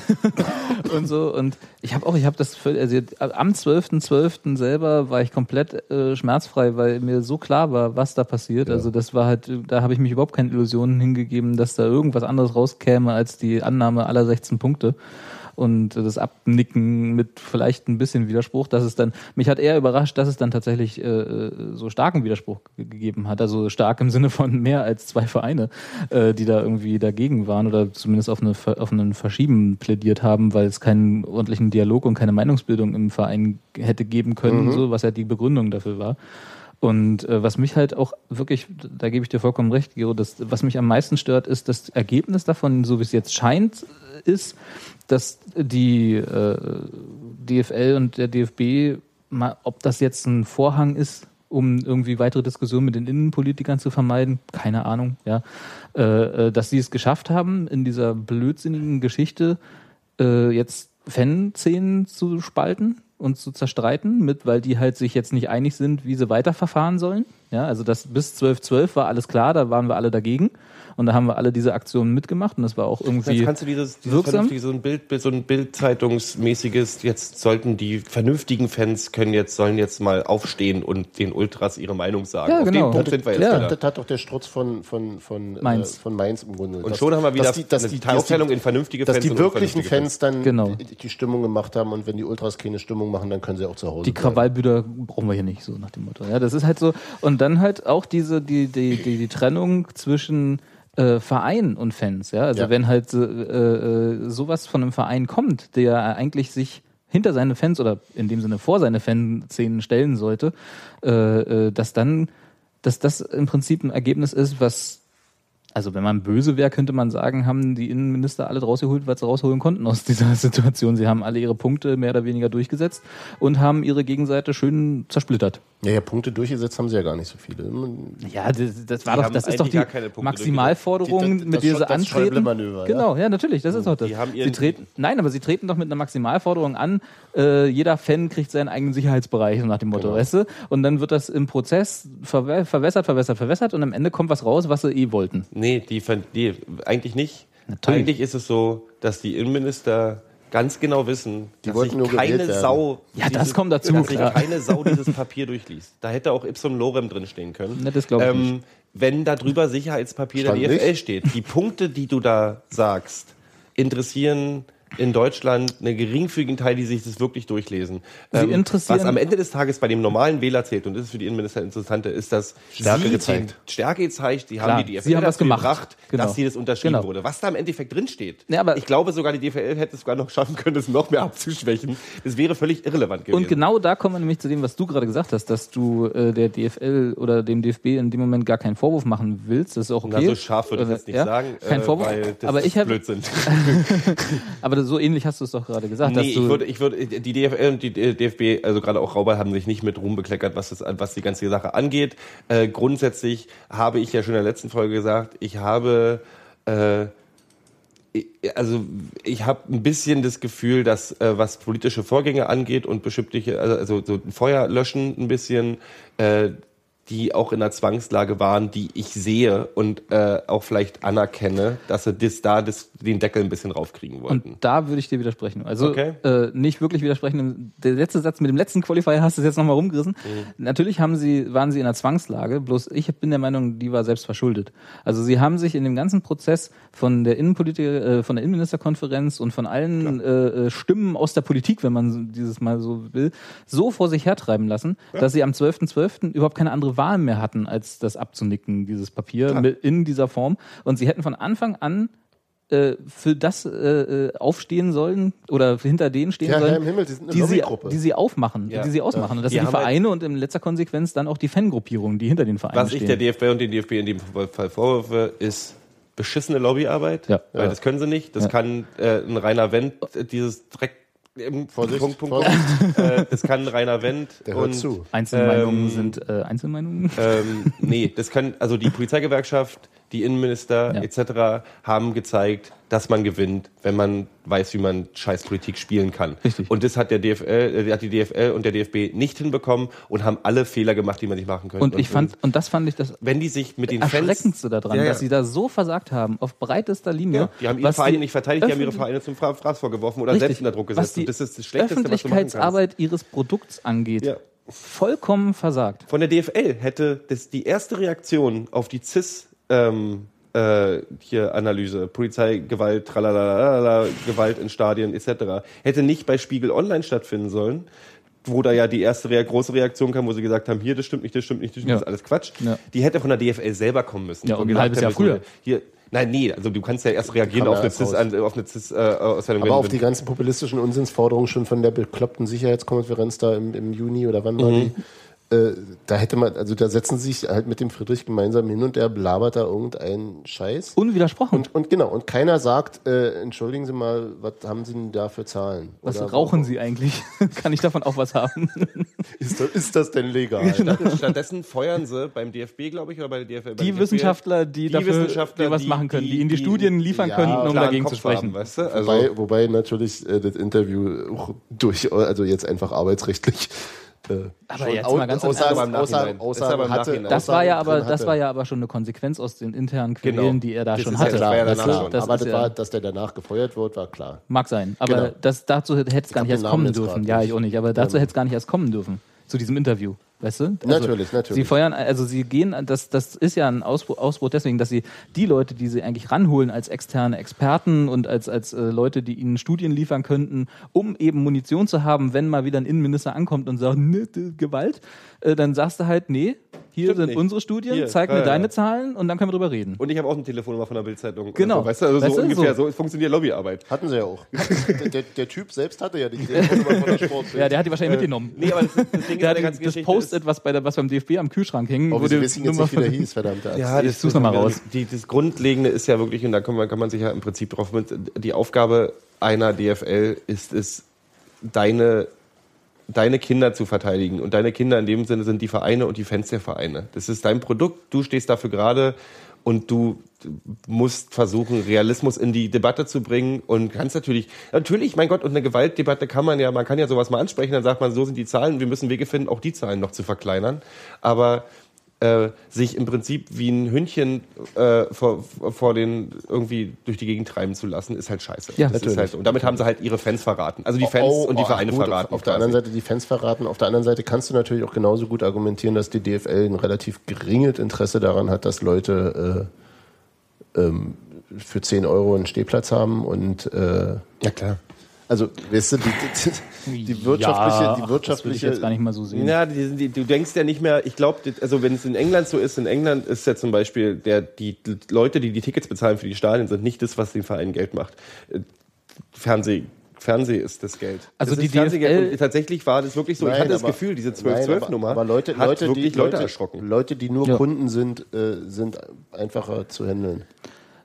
und so und ich habe auch, ich habe das völ- also am 12.12. selber war ich komplett äh, schmerzfrei, weil mir so klar war, was da passiert. Also das war halt, da habe ich mich überhaupt keine Illusionen hingegeben, dass da irgendwas anderes rauskäme als die Annahme aller 16 Punkte. Und das Abnicken mit vielleicht ein bisschen Widerspruch, dass es dann, mich hat eher überrascht, dass es dann tatsächlich äh, so starken Widerspruch ge- gegeben hat. Also stark im Sinne von mehr als zwei Vereine, äh, die da irgendwie dagegen waren oder zumindest auf, eine, auf einen Verschieben plädiert haben, weil es keinen ordentlichen Dialog und keine Meinungsbildung im Verein hätte geben können, so was ja die Begründung dafür war. Und äh, was mich halt auch wirklich, da gebe ich dir vollkommen recht, Gero, das, was mich am meisten stört, ist das Ergebnis davon, so wie es jetzt scheint, äh, ist, dass die äh, DFL und der DFB, mal, ob das jetzt ein Vorhang ist, um irgendwie weitere Diskussionen mit den Innenpolitikern zu vermeiden, keine Ahnung, ja, äh, äh, dass sie es geschafft haben, in dieser blödsinnigen Geschichte äh, jetzt Fanszenen zu spalten und zu zerstreiten, mit, weil die halt sich jetzt nicht einig sind, wie sie weiterverfahren sollen. Ja, also das bis 12.12 war alles klar, da waren wir alle dagegen. Und da haben wir alle diese Aktionen mitgemacht und das war auch irgendwie. Jetzt kannst du dieses, dieses wirksam? so ein Bild, so ein Bildzeitungsmäßiges, jetzt sollten die vernünftigen Fans können jetzt, sollen jetzt mal aufstehen und den Ultras ihre Meinung sagen. Ja, Auf genau. dem Punkt sind wir jetzt Ja. Das hat doch der Strutz von, von, von, Mainz. Äh, von Mainz im Grunde. Und schon haben wir wieder dass die, dass eine die, dass in vernünftige die, dass Fans die und wirklichen Fans dann Genau. die, die Stimmung gemacht haben und wenn die Ultras keine Stimmung machen, dann können sie auch zu Hause die. Krawallbüder brauchen wir hier nicht, so nach dem Motto. Ja, das ist halt so. Und dann halt auch diese, die, die, die, die Trennung zwischen äh, Verein und Fans. Ja, also Ja. wenn halt äh, äh, sowas von einem Verein kommt, der eigentlich sich hinter seine Fans oder in dem Sinne vor seine Fanszenen stellen sollte, äh, äh, dass dann, dass das im Prinzip ein Ergebnis ist, was also wenn man böse wäre, könnte man sagen, haben die Innenminister alle rausgeholt, was sie rausholen konnten aus dieser Situation. Sie haben alle ihre Punkte mehr oder weniger durchgesetzt und haben ihre Gegenseite schön zersplittert. Ja, ja, Punkte durchgesetzt haben sie ja gar nicht so viele. Ja, das, das war doch, das ist doch eigentlich die gar keine Punkte Maximalforderung. Die- das- mit dieser das Antreten. Genau, ja, natürlich, das ist doch das. Die haben sie treten, nein, aber sie treten doch mit einer Maximalforderung an. Äh, jeder Fan kriegt seinen eigenen Sicherheitsbereich, nach dem Motto, Genau. weißt du? Und dann wird das im Prozess verwässert, verwässert, verwässert und am Ende kommt was raus, was sie eh wollten. Nee, die, die eigentlich nicht. Natürlich. Eigentlich ist es so, dass die Innenminister ganz genau wissen, Die dass wollten sich nur keine werden. Sau Ja, das kommt dazu, dass sich keine Sau dieses Papier durchliest. Da hätte auch Ipsum Lorem drin stehen können. Ne, das glaub ich nicht. Wenn da drüber Sicherheitspapier Stand der DFL nicht. steht, die Punkte, die du da sagst, interessieren in Deutschland einen geringfügigen Teil, die sich das wirklich durchlesen. Ähm, Sie interessieren- was am Ende des Tages bei dem normalen Wähler zählt, und das ist für die Innenminister interessante, ist, dass Stärke sie gezeigt. Stärke gezeigt, die Klar, haben die DFL sie haben was gemacht. gebracht, Genau. dass sie das unterschrieben Genau. wurde. Was da im Endeffekt drin steht. Ja, aber- ich glaube sogar, die DFL hätte es sogar noch schaffen können, das noch mehr abzuschwächen. Das wäre völlig irrelevant gewesen. Und genau da kommen wir nämlich zu dem, was du gerade gesagt hast, dass du äh, der DFL oder dem DFB in dem Moment gar keinen Vorwurf machen willst. Das ist auch okay. Na, so scharf würde ich jetzt nicht ja, sagen, Kein äh, Vorwurf. weil das aber ich habe, Blödsinn. aber so ähnlich hast du es doch gerade gesagt, dass Nee, du ich würde, ich würde, die DFL und die DFB, also gerade auch Rauber, haben sich nicht mit Ruhm bekleckert, was das, was die ganze Sache angeht. Äh, grundsätzlich habe ich ja schon in der letzten Folge gesagt, ich habe, äh, also ich habe ein bisschen das Gefühl, dass äh, was politische Vorgänge angeht und bestimmte, also, also so ein Feuer löschen ein bisschen, äh, die auch in einer Zwangslage waren, die ich sehe und äh, auch vielleicht anerkenne, dass sie das da das, den Deckel ein bisschen raufkriegen wollten. Und da würde ich dir widersprechen. Also Okay. äh, nicht wirklich widersprechen. Der letzte Satz mit dem letzten Qualifier hast du es jetzt nochmal rumgerissen. Mhm. Natürlich haben sie, waren sie in einer Zwangslage, bloß ich bin der Meinung, die war selbst verschuldet. Also sie haben sich in dem ganzen Prozess von der Innenpolitiker, äh, von der Innenministerkonferenz und von allen äh, äh, Stimmen aus der Politik, wenn man dieses Mal so will, so vor sich hertreiben lassen, dass sie am 12.12. überhaupt keine andere Wahl mehr hatten, als das abzunicken, dieses Papier mit, in dieser Form. Und sie hätten von Anfang an äh, für das äh, äh, aufstehen sollen oder hinter denen stehen Ja, sollen, Himmel, die sind eine die, sie, die sie aufmachen, Ja. die sie ausmachen. Und das Die sind die halt- Vereine und in letzter Konsequenz dann auch die Fangruppierungen, die hinter den Vereinen Was ich stehen. der DFB und den DFB in dem Fall vorwürfe, ist beschissene Lobbyarbeit. Ja. Weil das können sie nicht. Das Ja. kann äh, ein Rainer Wendt, dieses Dreck. Ähm, Vorsicht, Punkt, Punkt, Punkt. äh, das kann Rainer Wendt. Der hört und, zu. Einzelmeinungen Ähm, sind äh, Einzelmeinungen. Ähm, nee, das kann, also die Polizeigewerkschaft, die Innenminister Ja. etc. haben gezeigt, dass man gewinnt, wenn man weiß, wie man Scheißpolitik spielen kann. Richtig. Und das hat der DFL, äh, hat die DFL und der DFB nicht hinbekommen und haben alle Fehler gemacht, die man sich machen könnte. Und ich fand, und das fand ich das wenn die sich mit den Erschreckendste Fans, daran, Ja, ja. dass sie da so versagt haben, auf breitester Linie. ja, die haben ihre Vereine nicht verteidigt, die haben ihre Vereine zum Fra- Fraß vorgeworfen oder Richtig. selbst unter Druck gesetzt. Und das ist das Schlechteste, was du machen kannst. Öffentlichkeitsarbeit ihres Produkts angeht, Ja. vollkommen versagt. Von der DFL hätte das die erste Reaktion auf die CIS ähm, äh, hier Analyse, Polizeigewalt, tralalala, Gewalt in Stadien etc. hätte nicht bei Spiegel Online stattfinden sollen, wo da ja die erste Rea große Reaktion kam, wo sie gesagt haben, hier, das stimmt nicht, das stimmt nicht, das stimmt, Ja. das ist alles Quatsch. Ja. Die hätte von der DFL selber kommen müssen. Ja, und ein gesagt halbes Jahr früher. Hier, nein, nee, also du kannst ja erst reagieren auf ja eine CIS, an, auf eine CIS, äh, Auswertung. Aber auf die ganzen populistischen Unsinnsforderungen schon von der bekloppten Sicherheitskonferenz da im, im Juni oder wann war Mhm. die? Äh, da hätte man, also da setzen sie sich halt mit dem Friedrich gemeinsam hin und der belabert da irgendeinen Scheiß. Unwidersprochen. Und, und genau, und keiner sagt, äh, entschuldigen Sie mal, was haben Sie denn da für Zahlen? was Oder rauchen Sie eigentlich? Kann ich davon auch was haben? Ist das, ist das denn legal? Stattdessen feuern sie beim DFB, glaube ich, oder bei der DFL? bei Die der Wissenschaftler, die, Die dafür Wissenschaftler, die was die- machen können, die, die- ihnen die, die- Studien liefern ja, könnten, um dagegen Kopf zu sprechen. Haben, weißt du? Also, Wobei, wobei natürlich äh, das Interview auch durch, also jetzt einfach arbeitsrechtlich äh, Aber jetzt mal ganz. Aussagen Ist aber im hatte. Das war ja aber, das war ja aber schon eine Konsequenz aus den internen Quellen, Genau. die er da Das schon ja hatte. klar, ja, danach du, schon. das aber das ja- war, dass der danach gefeuert wird, war klar. Mag sein, aber Genau. das, dazu hätte es gar nicht erst kommen dürfen. Ja, ich auch nicht, aber dazu Ähm. hätte es gar nicht erst kommen dürfen. Zu diesem Interview, weißt du? Also, Natürlich, natürlich. Sie feuern, also sie gehen, das, das ist ja ein Ausbruch, Ausbruch deswegen, dass sie die Leute, die sie eigentlich ranholen als externe Experten und als, als äh, Leute, die ihnen Studien liefern könnten, um eben Munition zu haben, wenn mal wieder ein Innenminister ankommt und sagt, ne, Gewalt, äh, dann sagst du halt, nee, hier Stimmt sind nicht. unsere Studien, Hier, zeig ja, mir ja. deine Zahlen und dann können wir drüber reden. Und ich habe auch eine Telefonnummer von der Bildzeitung. Genau. Also, weißt du, also Weißt so du, ungefähr, so. so funktioniert Lobbyarbeit. Hatten sie ja auch. der, der, der Typ selbst hatte ja die Telefonnummer von der Sportbild. Ja, der hat die wahrscheinlich mitgenommen. Nee, aber das, das Ding Der an hat das Geschichte Post-it, was, bei der, was beim DFB am Kühlschrank hing, Oh, wo wir wissen jetzt nicht, wie der hieß, verdammte Axt. Ja, Ich such's noch mal raus. Die, das Grundlegende ist ja wirklich, und da kann man, kann man sich ja im Prinzip drauf mit, die Aufgabe einer DFL ist es, deine, deine Kinder zu verteidigen. Und deine Kinder in dem Sinne sind die Vereine und die Fans der Vereine. Das ist dein Produkt, du stehst dafür gerade und du musst versuchen, Realismus in die Debatte zu bringen und kannst natürlich, natürlich, mein Gott, und eine Gewaltdebatte kann man ja, man kann ja sowas mal ansprechen, dann sagt man, so sind die Zahlen, wir müssen Wege finden, auch die Zahlen noch zu verkleinern. Aber äh, sich im Prinzip wie ein Hündchen äh, vor, vor den irgendwie durch die Gegend treiben zu lassen, ist halt scheiße. Ja, das ist natürlich. halt so. Und damit haben sie halt ihre Fans verraten. Also die Fans Oh, und die oh, Vereine gut, verraten. Auf, der anderen Seite die Fans verraten. Auf der anderen Seite kannst du natürlich auch genauso gut argumentieren, dass die DFL ein relativ geringes Interesse daran hat, dass Leute äh, ähm, für 10 Euro einen Stehplatz haben und äh, ja, klar. also weißt du, die, die, die wirtschaftliche, ja, die Das würde ich wirtschaftliche jetzt gar nicht mal so sehen. Ja, die, die, du denkst ja nicht mehr, ich glaube, also wenn es in England so ist, in England ist ja zum Beispiel, der, die Leute, die die Tickets bezahlen für die Stadien, sind nicht das, was den Verein Geld macht. Äh, Fernseh, Fernseh ist das Geld. Also das die. DFL Und tatsächlich war das wirklich so. ich Nein, hatte das aber- Gefühl, diese Nein, 12-12-Nummer aber, aber Leute, hat Leute, wirklich die, Leute, Leute, erschrocken. Leute, die nur Ja. Kunden sind, äh, sind einfacher zu handeln.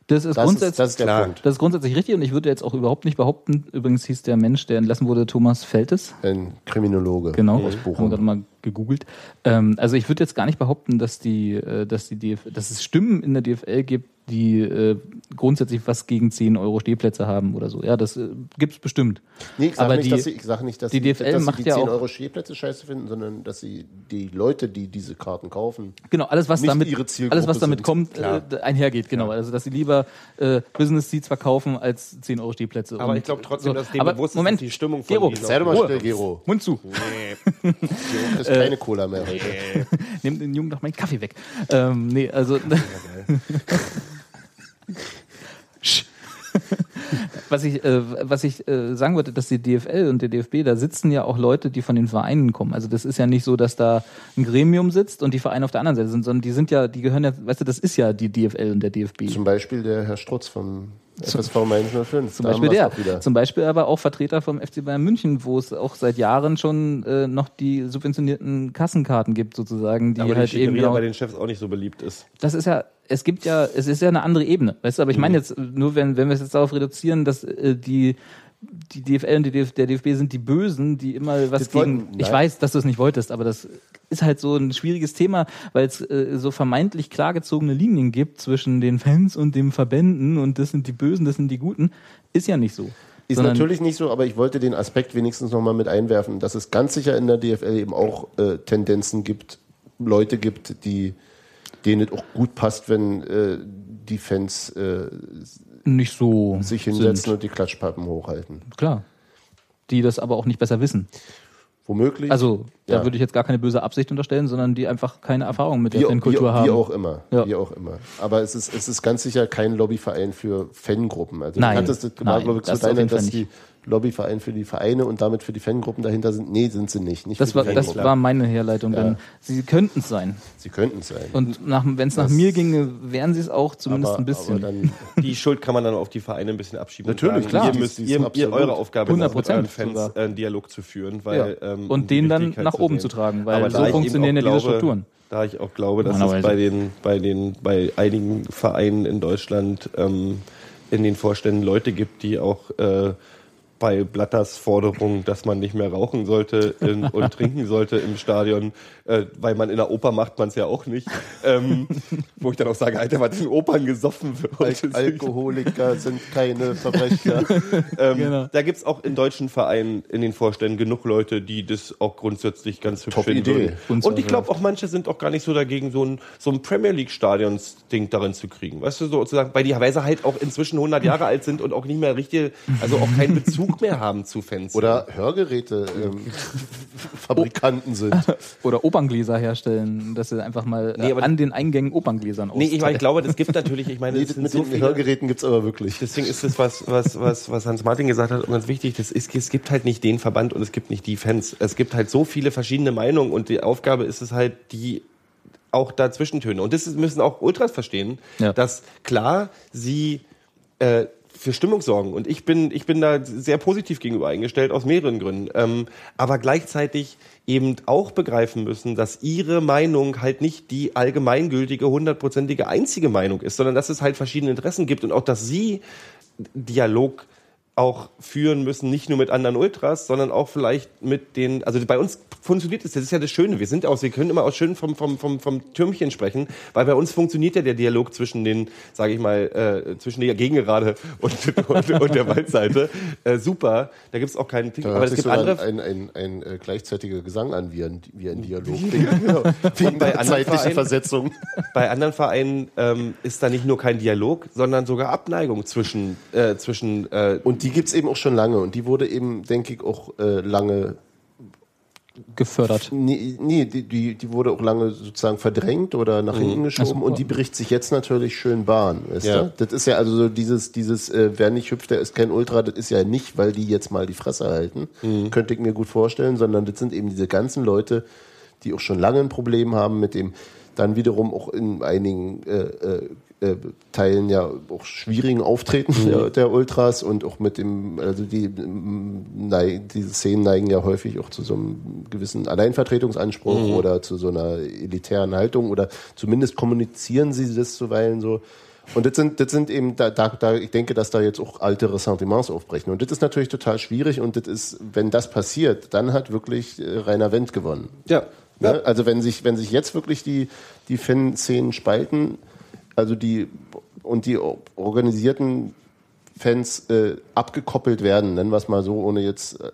Das ist, Das grundsätzlich, ist, das ist der klar. Punkt. das ist grundsätzlich richtig und ich würde jetzt auch überhaupt nicht behaupten, übrigens hieß der Mensch, der entlassen wurde, Thomas Feltes. Ein Kriminologe Genau, aus haben wir Bochum. gerade mal gegoogelt. Ähm, also ich würde jetzt gar nicht behaupten, dass die, äh, dass die DFL, dass es Stimmen in der DFL gibt, die äh, grundsätzlich was gegen 10 Euro Stehplätze haben oder so. Ja, das äh, gibt's bestimmt. Nee, ich sage Aber nicht, die- dass sie, ich sag nicht, dass die DFL dass macht sie die ja 10 auch- Euro Stehplätze scheiße finden, sondern dass sie die Leute, die diese Karten kaufen, Genau, alles was Nicht damit alles was damit sind. kommt, äh, einhergeht, genau. Also dass sie lieber äh, Business Seats verkaufen als 10 Euro Stehplätze. Aber Und ich glaube trotzdem, dass dem aber bewusst ist, Moment, die Stimmung von Gero, Sei doch mal still, Gero. Mund zu. Gero kriegst keine Cola mehr. Nimm den Jungen doch meinen Kaffee weg. Ähm, nee, also. Sch. was ich, äh, was ich äh, sagen wollte, dass die DFL und der DFB, da sitzen ja auch Leute, die von den Vereinen kommen. Also das ist ja nicht so, dass da ein Gremium sitzt und die Vereine auf der anderen Seite sind, sondern die sind ja, die gehören ja, weißt du, das ist ja die DFL und der DFB. Zum Beispiel der Herr Strutz vom FSV Mainz 05. Zum Beispiel der. Zum Beispiel aber auch Vertreter vom FC Bayern München, wo es auch seit Jahren schon äh, noch die subventionierten Kassenkarten gibt, sozusagen, die aber halt die eben. Genau, bei den Chefs auch nicht so beliebt ist. das ist ja, es gibt ja, es ist ja eine andere Ebene, weißt du, aber ich meine jetzt, nur wenn, wenn wir es jetzt darauf reduzieren, dass äh, die die DFL und die DF der DFB sind die Bösen, die immer was Das gegen. wollten- ich weiß, dass du es nicht wolltest, aber das ist halt so ein schwieriges Thema, weil es äh, so vermeintlich klargezogene Linien gibt zwischen den Fans und den Verbänden und das sind die Bösen, das sind die Guten. Ist ja nicht so. Ist Sondern- natürlich nicht so, aber ich wollte den Aspekt wenigstens nochmal mit einwerfen, dass es ganz sicher in der DFL eben auch äh, Tendenzen gibt, Leute gibt, die denen es auch gut passt, wenn äh, die Fans äh, nicht so sich hinsetzen sind. und die Klatschpappen hochhalten. Klar. Die das aber auch nicht besser wissen. Womöglich. Also, da Ja. würde ich jetzt gar keine böse Absicht unterstellen, sondern die einfach keine Erfahrung mit der wie, Fankultur wie, haben. wie auch immer. Ja. Wie auch immer. Aber es ist, es ist ganz sicher kein Lobbyverein für Fangruppen. Also Nein. du das war, Nein, glaube ich, das so auf deine, jeden Fall dass die Lobbyverein für die Vereine und damit für die Fangruppen dahinter sind. Nee, sind sie nicht. nicht Das für war, die das Fangruppen. war meine Herleitung. Ja. Dann. Sie könnten es sein. Sie könnten es sein. Und wenn es nach mir ginge, wären sie es auch zumindest aber, ein bisschen. Aber dann, Die Schuld kann man dann auf die Vereine ein bisschen abschieben. Natürlich, klar. Ihr müsst, ihr, ihr, eure Aufgabe ist, 100% mit euren Fans sogar. äh, einen Dialog zu führen, weil, Ja. ähm, Und um den dann nach zu oben sehen. zu tragen, weil Aber so da ich eben funktionieren auch ja diese glaube, Strukturen. Da ich auch glaube, dass es bei den, bei den, bei einigen Vereinen in Deutschland ähm, in den Vorständen Leute gibt, die auch äh, bei Blatters Forderung, dass man nicht mehr rauchen sollte in, und trinken sollte im Stadion, äh, weil man in der Oper macht man es ja auch nicht. Ähm, wo ich dann auch sage, Alter, was in Opern gesoffen wird. Al Alkoholiker sind keine Verbrecher. ähm, Genau. Da gibt's auch in deutschen Vereinen in den Vorständen genug Leute, die das auch grundsätzlich ganz hübsch Top finden. Idee. Und ich glaube auch manche sind auch gar nicht so dagegen, so ein, so ein Premier League Stadions-Ding darin zu kriegen. Weißt du, so sozusagen, weil die Weise halt auch inzwischen 100 Jahre alt sind und auch nicht mehr richtig, also auch keinen Bezug mehr haben zu Fans. Oder Hörgeräte ähm, Fabrikanten sind. Oder Operngläser herstellen, dass sie einfach mal Nee, aber- an den Eingängen Operngläsern Nee, ich, meine, ich glaube, das gibt natürlich, ich meine, Nee, das sind mit so den viele, Hörgeräten gibt's aber wirklich. Deswegen ist es was, was, was, was Hans Martin gesagt hat, ganz wichtig. Das ist, es gibt halt nicht den Verband und es gibt nicht die Fans. Es gibt halt so viele verschiedene Meinungen und die Aufgabe ist es halt, die auch dazwischentöne. Und das müssen auch Ultras verstehen, Ja. dass klar sie äh, für Stimmung sorgen. Und ich bin, ich bin da sehr positiv gegenüber eingestellt, aus mehreren Gründen. Ähm, aber gleichzeitig eben auch begreifen müssen, dass ihre Meinung halt nicht die allgemeingültige, hundertprozentige einzige Meinung ist, sondern dass es halt verschiedene Interessen gibt und auch, dass sie Dialog auch führen müssen, nicht nur mit anderen Ultras, sondern auch vielleicht mit den, also bei uns funktioniert es, das ist ja das Schöne, wir sind auch, wir können immer auch schön vom, vom, vom, vom Türmchen sprechen, weil bei uns funktioniert ja der Dialog zwischen den, sage ich mal, äh, zwischen der Gegengerade und, und, und der Waldseite äh, super, da gibt es auch keinen, Da aber hört es sich gibt andere, ein, ein, ein, ein äh, gleichzeitiger Gesang an, wie ein, wie ein Dialog. Wegen, wegen bei der zeitlichen Vereinen- Versetzung. bei anderen Vereinen ähm, ist da nicht nur kein Dialog, sondern sogar Abneigung zwischen, äh, zwischen äh, Und die gibt's eben auch schon lange. Und die wurde eben, denke ich, auch äh, lange gefördert. Nee, nee die, die, die wurde auch lange sozusagen verdrängt oder nach hinten geschoben Ach so. und die bricht sich jetzt natürlich schön Bahn. Weißt Ja. du? Das ist ja also so dieses, dieses äh, wer nicht hüpft, der ist kein Ultra, das ist ja nicht, weil die jetzt mal die Fresse halten, könnte ich mir gut vorstellen, sondern das sind eben diese ganzen Leute, die auch schon lange ein Problem haben mit dem dann wiederum auch in einigen äh, äh, äh, Teilen ja auch schwierigen Auftreten der, der Ultras und auch mit dem, also die, ähm, nei- diese Szenen neigen ja häufig auch zu so einem gewissen Alleinvertretungsanspruch oder zu so einer elitären Haltung oder zumindest kommunizieren sie das zuweilen so. Und das sind, das sind eben, da, da, da, ich denke, dass da jetzt auch alte Ressentiments aufbrechen. Und das ist natürlich total schwierig und das ist, wenn das passiert, dann hat wirklich äh, Rainer Wendt gewonnen. ja, Ne? Also wenn sich, wenn sich jetzt wirklich die, die Fanszenen spalten, also die und die organisierten Fans äh, abgekoppelt werden, nennen wir es mal so, ohne jetzt äh,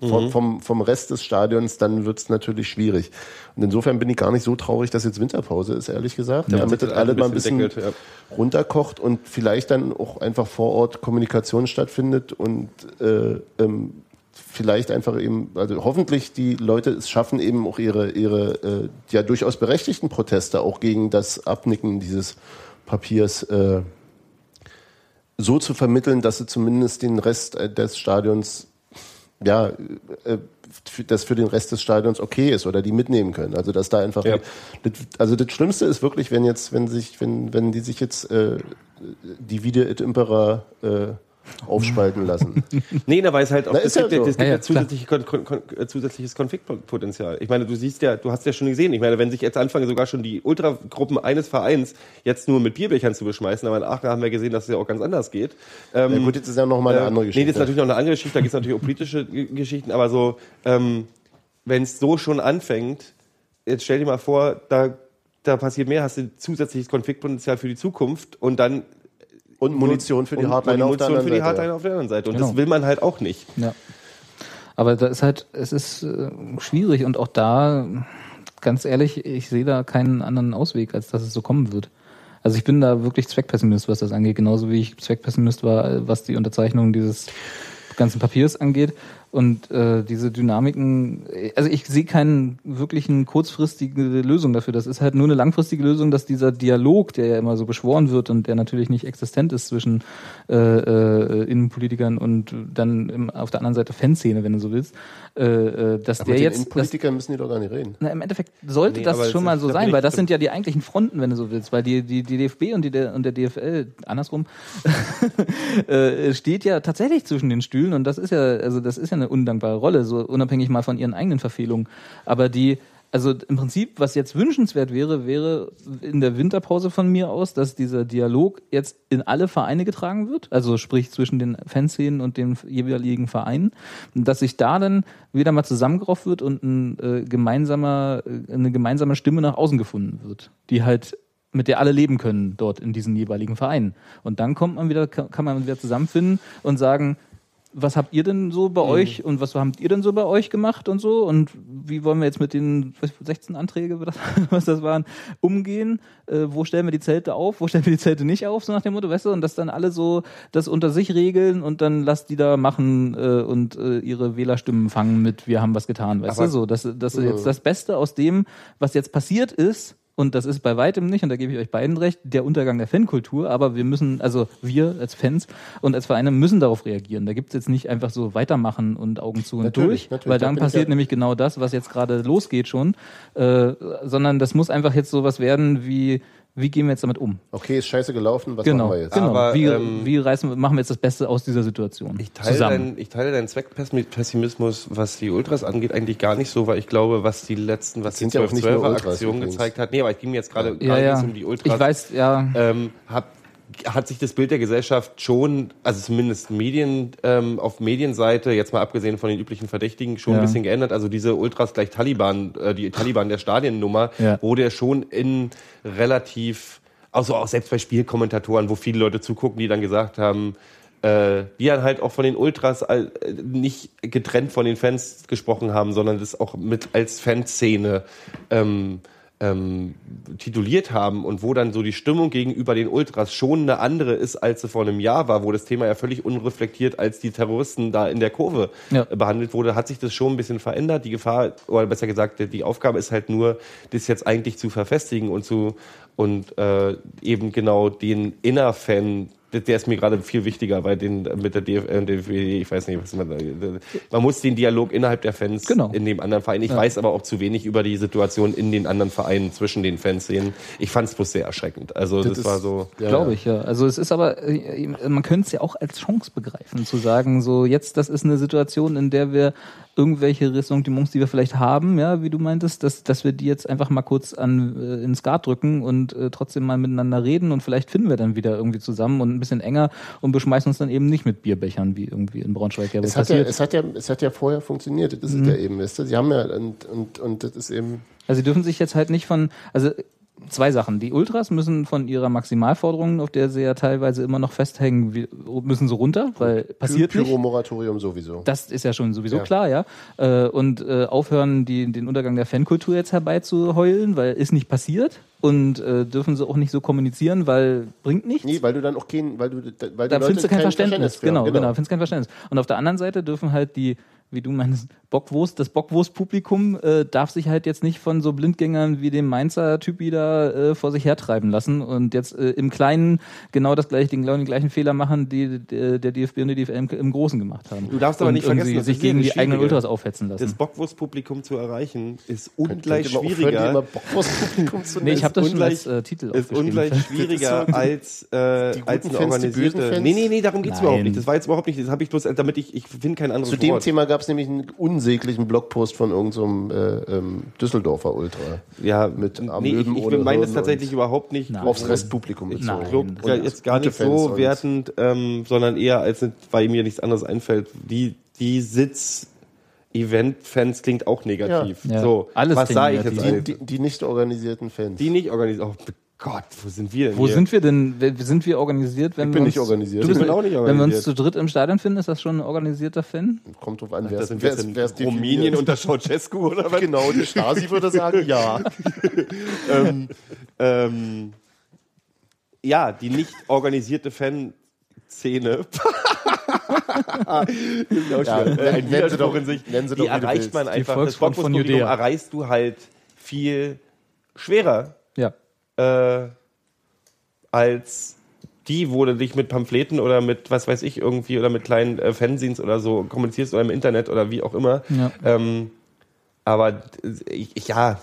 vom, vom, vom Rest des Stadions, dann wird es natürlich schwierig. Und insofern bin ich gar nicht so traurig, dass jetzt Winterpause ist, ehrlich gesagt. damit das alle mal ein bisschen deckelt, runterkocht und vielleicht dann auch einfach vor Ort Kommunikation stattfindet und äh, ähm, vielleicht einfach eben, also hoffentlich die Leute es schaffen, eben auch ihre, ihre äh, ja durchaus berechtigten Proteste auch gegen das Abnicken dieses Papiers äh, so zu vermitteln, dass sie zumindest den Rest äh, des Stadions, ja, äh, das für den Rest des Stadions okay ist oder die mitnehmen können. Also dass da einfach, Ja. das, also das Schlimmste ist wirklich, wenn jetzt, wenn sich, wenn, wenn die sich jetzt äh, die Vide et Impera äh, aufspalten lassen. Nee, da weiß halt auch, Na, ja gibt, ja, so. es gibt Ja, ja, ja, zusätzliche Kon Kon Kon äh, zusätzliches Konfliktpotenzial. Ich meine, du siehst ja, du hast ja schon gesehen, ich meine, wenn sich jetzt anfangen, sogar schon die Ultragruppen eines Vereins jetzt nur mit Bierbechern zu beschmeißen, aber in Aachen haben wir gesehen, dass es ja auch ganz anders geht. Ähm, Na gut, jetzt ist ja noch mal eine äh, andere Geschichte. Nee, das ist natürlich noch eine andere Geschichte, da gibt es natürlich auch politische Geschichten, aber so, ähm, wenn es so schon anfängt, jetzt stell dir mal vor, da, da passiert mehr, hast du zusätzliches Konfliktpotenzial für die Zukunft und dann und Munition für die und Hardliner auf der Munition anderen für die Seite. Auf der anderen Seite. Und Genau. das will man halt auch nicht. Ja. Aber da ist halt, es ist äh, schwierig und auch da, ganz ehrlich, ich sehe da keinen anderen Ausweg, als dass es so kommen wird. Also ich bin da wirklich Zweckpessimist, was das angeht, genauso wie ich Zweckpessimist war, was die Unterzeichnung dieses ganzen Papiers angeht. Und äh, diese Dynamiken, äh, also ich sehe keinen wirklichen kurzfristige Lösung dafür. Das ist halt nur eine langfristige Lösung, dass dieser Dialog, der ja immer so beschworen wird und der natürlich nicht existent ist zwischen äh, äh, Innenpolitikern und dann im, auf der anderen Seite Fanszene, wenn du so willst, äh, äh, dass Aber der jetzt, dass, Innenpolitikern müssen die doch gar nicht reden. na, im Endeffekt sollte Nee, das schon mal so sein, weil das sind ja die eigentlichen Fronten, wenn du so willst, weil die, die, die DFB und, die, der- und der DFL, andersrum, äh, steht ja tatsächlich zwischen den Stühlen und das ist ja, also das ist ja eine undankbare Rolle, so unabhängig mal von ihren eigenen Verfehlungen. Aber die also im Prinzip, was jetzt wünschenswert wäre, wäre in der Winterpause von mir aus, dass dieser Dialog jetzt in alle Vereine getragen wird, also sprich zwischen den Fanszenen und den jeweiligen Vereinen, dass sich da dann wieder mal zusammengerauft wird und ein, äh, gemeinsamer, äh, eine gemeinsame Stimme nach außen gefunden wird, die halt mit der alle leben können dort in diesen jeweiligen Vereinen. Und dann kommt man wieder, kann man wieder zusammenfinden und sagen, was habt ihr denn so bei euch und was habt ihr denn so bei euch gemacht und so und wie wollen wir jetzt mit den was, 16 Anträge, was das- das waren, umgehen? Äh, wo stellen wir die Zelte auf? Wo stellen wir die Zelte nicht auf? So nach dem Motto, weißt du? Und dass dann alle so das unter sich regeln und dann lasst die da machen äh, und äh, ihre Wählerstimmen fangen mit, wir haben was getan, weißt Aber- du? So, dass, dass jetzt das Beste aus dem, was jetzt passiert ist, und das ist bei weitem nicht, und da gebe ich euch beiden recht, der Untergang der Fankultur, aber wir müssen, also wir als Fans und als Vereine müssen darauf reagieren. Da gibt es jetzt nicht einfach so weitermachen und Augen zu und Natürlich, durch, natürlich. weil Da dann passiert ja- nämlich genau das, was jetzt gerade losgeht schon, äh, sondern das muss einfach jetzt sowas werden wie, wie gehen wir jetzt damit um? Okay, ist scheiße gelaufen, was Genau, machen wir jetzt? genau. Aber, wie, ähm, wie reißen, wir- machen wir jetzt das Beste aus dieser Situation? Ich teile, zusammen. deinen, ich teile deinen Zweckpessimismus, was die Ultras angeht, eigentlich gar nicht so, weil ich glaube, was die letzten, was die nicht nur 12 Ultras Aktion übrigens. gezeigt hat, nee, aber es ging mir jetzt gerade ja, gerade ja. um die Ultras. Ich weiß, ja. ähm, hab, hat sich das Bild der Gesellschaft schon, also zumindest Medien, ähm, auf Medienseite, jetzt mal abgesehen von den üblichen Verdächtigen, schon Ja. ein bisschen geändert. Also diese Ultras gleich Taliban, äh, die Taliban der Stadiennummer, Ja. wurde ja schon in relativ, also auch selbst bei Spielkommentatoren, wo viele Leute zugucken, die dann gesagt haben, äh, die dann halt auch von den Ultras äh, nicht getrennt von den Fans gesprochen haben, sondern das auch mit als Fanszene ähm, ähm, tituliert haben und wo dann so die Stimmung gegenüber den Ultras schon eine andere ist, als sie vor einem Jahr war, wo das Thema ja völlig unreflektiert als die Terroristen da in der Kurve Ja. äh, behandelt wurde, hat sich das schon ein bisschen verändert. Die Gefahr, oder besser gesagt, die Aufgabe ist halt nur, das jetzt eigentlich zu verfestigen und zu und äh, eben genau den Inner-Fan der der ist mir gerade viel wichtiger, weil den äh, mit der DFL und DFB, ich weiß nicht, was man da, man muss den Dialog innerhalb der Fans Genau. in dem anderen Verein. Ich weiß aber auch zu wenig über die Situation in den anderen Vereinen zwischen den Fans sehen. Ich fand es bloß sehr erschreckend. Also das, ist- war so. Ja, Glaube ja. ich, ja. Also es ist aber, äh, man könnte es ja auch als Chance begreifen, zu sagen, so jetzt, das ist eine Situation, in der wir irgendwelche Ressentiments, die wir vielleicht haben, ja, wie du meintest, dass, dass wir die jetzt einfach mal kurz an, äh, ins Skat drücken und äh, trotzdem mal miteinander reden und vielleicht finden wir dann wieder irgendwie zusammen und ein bisschen enger und beschmeißen uns dann eben nicht mit Bierbechern, wie irgendwie in Braunschweig ja Es hat ja, es, hat ja, es hat ja vorher funktioniert, das ist Mhm. ja eben, weißt du? Sie haben ja, und, und, und das ist eben, Also sie dürfen sich jetzt halt nicht von, also zwei Sachen. Die Ultras müssen von ihrer Maximalforderung, auf der sie ja teilweise immer noch festhängen, müssen sie runter, weil passiert nicht. Pyro-Moratorium sowieso. Das ist ja schon sowieso Ja. klar, ja. Äh, Und äh, aufhören, die, den Untergang der Fankultur jetzt herbeizuheulen, weil ist nicht passiert. Und äh, dürfen sie auch nicht so kommunizieren, weil bringt nichts. Nee, weil du dann auch kein, weil du, weil die da Leute findest du kein Verständnis. für Genau, haben. genau, findest kein Verständnis. Und auf der anderen Seite dürfen halt die, wie du meinst, Bockwurst, das Bockwurst-Publikum äh, darf sich halt jetzt nicht von so Blindgängern wie dem Mainzer Typi da äh, vor sich hertreiben lassen und jetzt äh, im Kleinen genau das gleiche, den, den gleichen Fehler machen, die der, der DFB und die DFL im, im Großen gemacht haben. Du darfst aber und nicht vergessen, irgendwie das sich gegen die eigenen. Ultras aufhetzen lassen. Das Bockwurstpublikum zu erreichen ist Könnt ungleich aufhören, die schwieriger. immer Bockwurst-Publikum zu nee, ich habe das schon ungleich- als äh, Titel ist aufgeschrieben. ungleich schwieriger als, äh, die guten als eine Fans, die organisierte. bösen Fans? Nee, nee, nee, darum geht's Nein. überhaupt nicht. Das war jetzt überhaupt nicht, das habe ich bloß, damit ich, ich finde kein anderes Zu dem Wort. Thema gab es nämlich einen unsäglichen Blogpost von irgendeinem äh, ähm, Düsseldorfer Ultra. ja, mit nee, ich, ich meine das tatsächlich überhaupt nicht. Nein. Aufs Restpublikum Ich bezogen. Nein. glaube Und jetzt gar nicht Fans so wertend, ähm, sondern eher als weil mir nichts anderes einfällt. Die, die Sitz Event-Fans klingt auch negativ. Ja. Ja. So, Alles was sage ich jetzt Die, eigentlich? die, die nicht organisierten Fans. Die nicht organisiert. Oh Gott, wo sind wir denn Wo hier? sind wir denn? Sind wir organisiert? Wenn Ich wir bin uns, nicht organisiert. Du bist Ich bin auch nicht Wenn wir uns organisiert. zu dritt im Stadion finden, ist das schon ein organisierter Fan? Kommt drauf an, wer Das sind wer wir jetzt wer Rumänien unter Ceausescu oder was? Genau, die Stasi würde sagen, ja. ähm, ähm, ja, die nicht organisierte Fanszene. Ja. Äh, ein nennen Sie Widerspruch doch- in sich. nennen Sie die doch, erreicht man Die einfach. Das Volksfront von Bockwurstpublikum Judäa. erreichst du halt viel schwerer Ja. Äh, als die, wo du dich mit Pamphleten oder mit, was weiß ich, irgendwie oder mit kleinen äh, Fanzines oder so kommunizierst oder im Internet oder wie auch immer. Ja. Ähm, Aber äh, ja,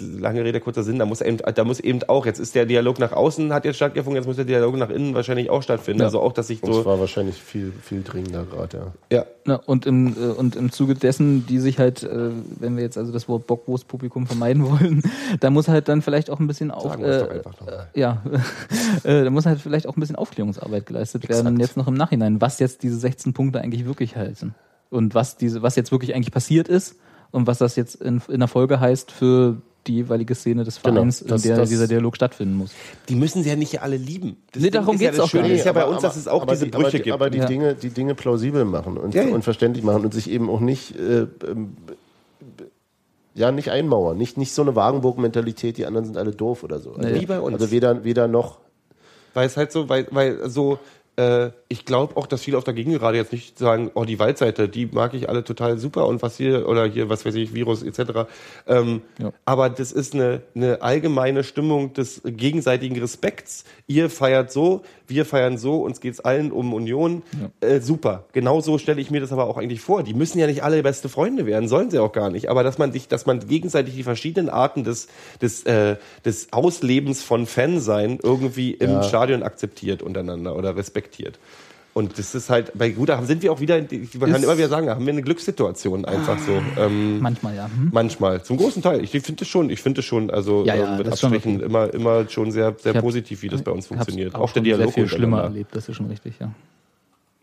lange Rede, kurzer Sinn, da muss, eben, da muss eben auch, jetzt ist der Dialog nach außen, hat jetzt stattgefunden, jetzt muss der Dialog nach innen wahrscheinlich auch stattfinden. Ja. Also auch, dass ich so. war wahrscheinlich viel, viel dringender gerade, ja. Ja, Na, und, im, äh, und im Zuge dessen, die sich halt, äh, wenn wir jetzt also das Wort Bockwurstpublikum vermeiden wollen, da muss halt dann vielleicht auch ein bisschen auf, Sagen äh, doch einfach nochmal. ja, da muss halt vielleicht auch ein bisschen Aufklärungsarbeit geleistet werden, Exakt. jetzt noch im Nachhinein, was jetzt diese 16 Punkte eigentlich wirklich heißen und was diese, was jetzt wirklich eigentlich passiert ist und was das jetzt in, in der Folge heißt für die jeweilige Szene des Genau, Vereins, das- in der das- dieser Dialog stattfinden muss. die müssen sie ja nicht alle lieben. Das Nee, darum ist ja geht's das auch gar Schöne ist ja bei Aber- uns, dass es auch aber diese die, Brüche aber die, gibt. Aber die, Ja. Dinge, die Dinge plausibel machen und, Ja, ja. und verständlich machen und sich eben auch nicht, äh, ähm, ja, nicht einmauern. Nicht, nicht so eine Wagenburg-Mentalität, die anderen sind alle doof oder so. Also, Wie bei uns. Also weder, weder noch. Weil es halt so, weil, weil so, äh, ich glaube auch, dass viele auf der Gegengerade jetzt nicht sagen, oh, die Waldseite, die mag ich alle total super und was hier, oder hier, was weiß ich, Virus etc. Ähm, Ja. Aber das ist eine, eine allgemeine Stimmung des gegenseitigen Respekts. Ihr feiert so, wir feiern so, uns geht's allen um Union. Äh, super. Genauso stelle ich mir das aber auch eigentlich vor. Die müssen ja nicht alle beste Freunde werden, sollen sie auch gar nicht. Aber dass man sich, dass man gegenseitig die verschiedenen Arten des, des, äh, des Auslebens von Fansein irgendwie im Ja. Stadion akzeptiert untereinander oder respektiert. Und das ist halt, bei gut, da sind wir auch wieder, man kann immer wieder sagen, da haben wir eine Glückssituation einfach so. Ähm, Manchmal, ja. Hm? Manchmal, zum großen Teil. Ich finde es schon, ich finde es schon, also Ja, ja, ähm, mit Abstrichen immer, immer schon sehr, sehr hab- positiv, wie das bei uns funktioniert. Hab's Auch der Dialog sehr viel schlimmer erlebt, das ist schon richtig, ja.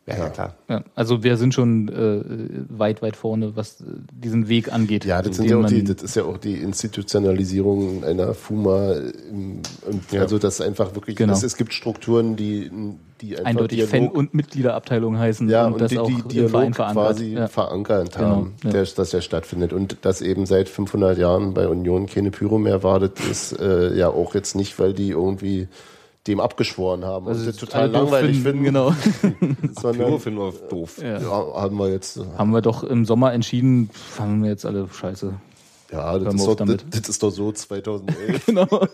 Ja, ja, klar. Ja, also wir sind schon äh, weit, weit vorne, was diesen Weg angeht. Ja, das, ja auch die, das ist ja auch die Institutionalisierung einer FUMA. Im, und Also das einfach wirklich, Genau. es, es gibt Strukturen, die, die einfach eindeutig Fan- Dialog- und Mitgliederabteilung heißen ja, und, und das die, auch die im Dialog quasi Ja. verankert haben, Genau, ja. der, dass er stattfindet. Und dass eben seit 500 Jahren bei Union keine Pyro mehr war, das ist äh, ja auch jetzt nicht, weil die irgendwie dem abgeschworen haben Also und das total langweilig finden, Genau. Pyro sondern finden wir doof. Ja. ja, haben wir jetzt. Haben wir doch im Sommer entschieden, fangen wir jetzt alle scheiße. Ja, das ist, doch, das, damit. das ist doch so 2011. Genau.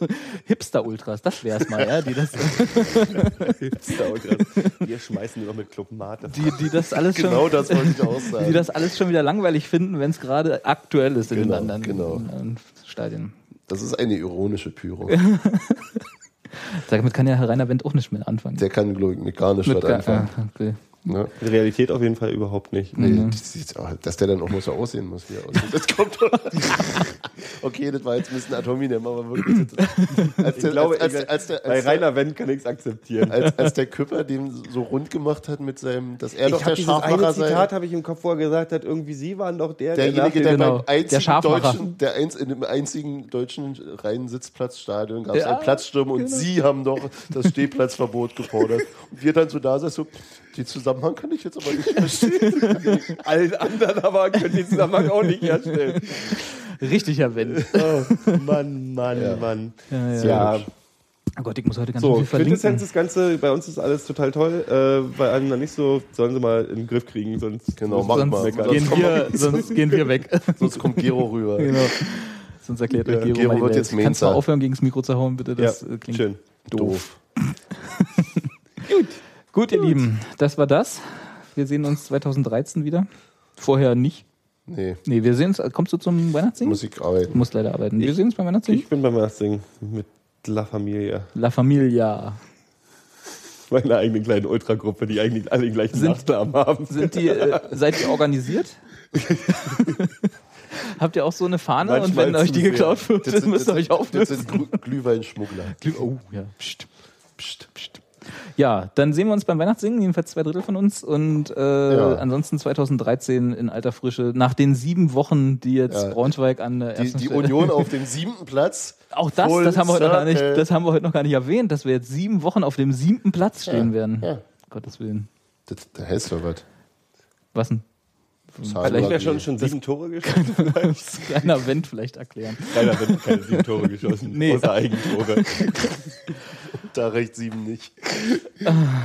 Hipster-Ultras, das wär's mal, ja, die das, Wir schmeißen noch mit Club Mate. die, die das alles schon. genau das wollte ich auch sagen. die das alles schon wieder langweilig finden, wenn es gerade aktuell ist in Genau, den anderen genau. in anderen Stadien. Das ist eine ironische Pyro. Damit kann ja Herr Rainer Wendt auch nicht mehr anfangen. Der kann, glaube ich, mit gar nicht Mit anfangen. ah, okay. Ne? Die Realität auf jeden Fall überhaupt nicht. Nee, Mhm. oh, dass der dann auch mal so aussehen muss, wie er aussieht. Das kommt doch. Okay, das war jetzt ein bisschen Atominem, aber wirklich. Das, als, der, Ich glaube, als, als, als, der, bei als, der, Rainer Wendt kann ich es akzeptieren. als, als der Küpper dem so rund gemacht hat mit seinem, dass er doch ich der habe dieses eine Scharfmacher sei. Zitat habe ich im Kopf, wo er gesagt hat, irgendwie Sie waren doch der, Derjenige, der der Genau, beim der einzigen deutschen, der eins, in dem einzigen deutschen reinen Sitzplatzstadion gab es Ja, einen Platzsturm und Sie haben doch das Stehplatzverbot gefordert. Und wir dann so da saßen, so, den Zusammenhang kann ich jetzt aber nicht verstehen. Alle anderen aber können den Zusammenhang auch nicht herstellen. Richtig, Herr Wendt. Oh, Mann, Mann, Mann. Ja, ja. Ja, Oh Gott, ich muss heute ganz so, viel verlinken. Quintessenz das Ganze, bei uns ist alles total toll. Äh, bei noch nicht so, sollen sie mal in den Griff kriegen, sonst Genau, sonst, mal. meckern. gehen Sonst wir, sonst gehen wir weg. Sonst kommt Gero rüber. genau. Sonst erklärt euch Ja, Gero, Gero wird Welt. jetzt Kannst du mal aufhören, gegen das Mikro zu hauen, bitte? Das ja, äh, klingt schön. Doof. Gut, ihr Lieben, das war das. Wir sehen uns 2013 wieder. Vorher nicht. Nee, Nee, wir sehen uns. Kommst du zum Weihnachtssingen? Musik Du arbeiten. musst leider arbeiten. Wir sehen uns beim Weihnachtssingen. Ich bin beim Masting mit La Familia. La Familia. Meine eigene kleine Ultragruppe, die eigentlich alle den gleichen Sind- Nachnamen haben. Sind die, äh, seid ihr organisiert? Habt ihr auch so eine Fahne und Manchmal wenn euch die zu sehr. geklaut wird, dann müsst ihr euch das auflösen. sind Glüh- Glühweinschmuggler. Oh, ja. Psst. Psst, psst. Ja, dann sehen wir uns beim Weihnachtssingen, jedenfalls zwei Drittel von uns. Und äh, Ja. ansonsten 2013 in alter Frische, nach den sieben Wochen, die jetzt Ja. Braunschweig an der Die, ersten die Stelle- Union auf dem siebten Platz. Auch das, das haben, wir heute noch gar nicht, das haben wir heute noch gar nicht erwähnt, dass wir jetzt sieben Wochen auf dem siebten Platz stehen Ja, werden. ja. Gottes Willen. Das, das heißt doch was. Was denn? Vielleicht wäre schon, schon sieben Tore geschossen. Das kleiner Wendt vielleicht erklären. Keiner wird keine sieben Tore geschossen. Nee. Außer Eigentore. Da reicht sieben nicht.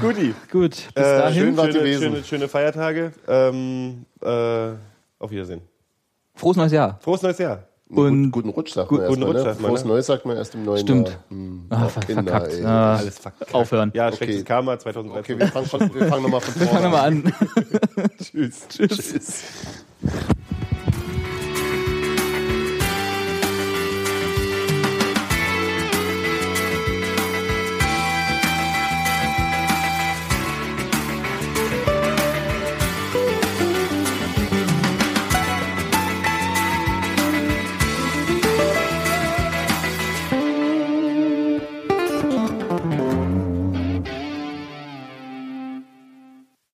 Guti. Gut, bis Äh, dahin. schön war schöne, gewesen. schöne, schöne Feiertage. Ähm, äh, auf Wiedersehen. Frohes neues Jahr. Frohes neues Jahr. Und guten Rutsch sagt Gut- man guten erstmal. Rutsch Ne? sagt man, Frohes ne? Neues sagt man erst im neuen Stimmt. Jahr. Hm. ah, ver Kinder, verkackt. ey. Ah, Alles verkackt. aufhören. Ja, Okay. schlechtes Karma 2013. Okay, wir fangen, fangen nochmal von vorne Fangen wir mal an. Tschüss. Tschüss.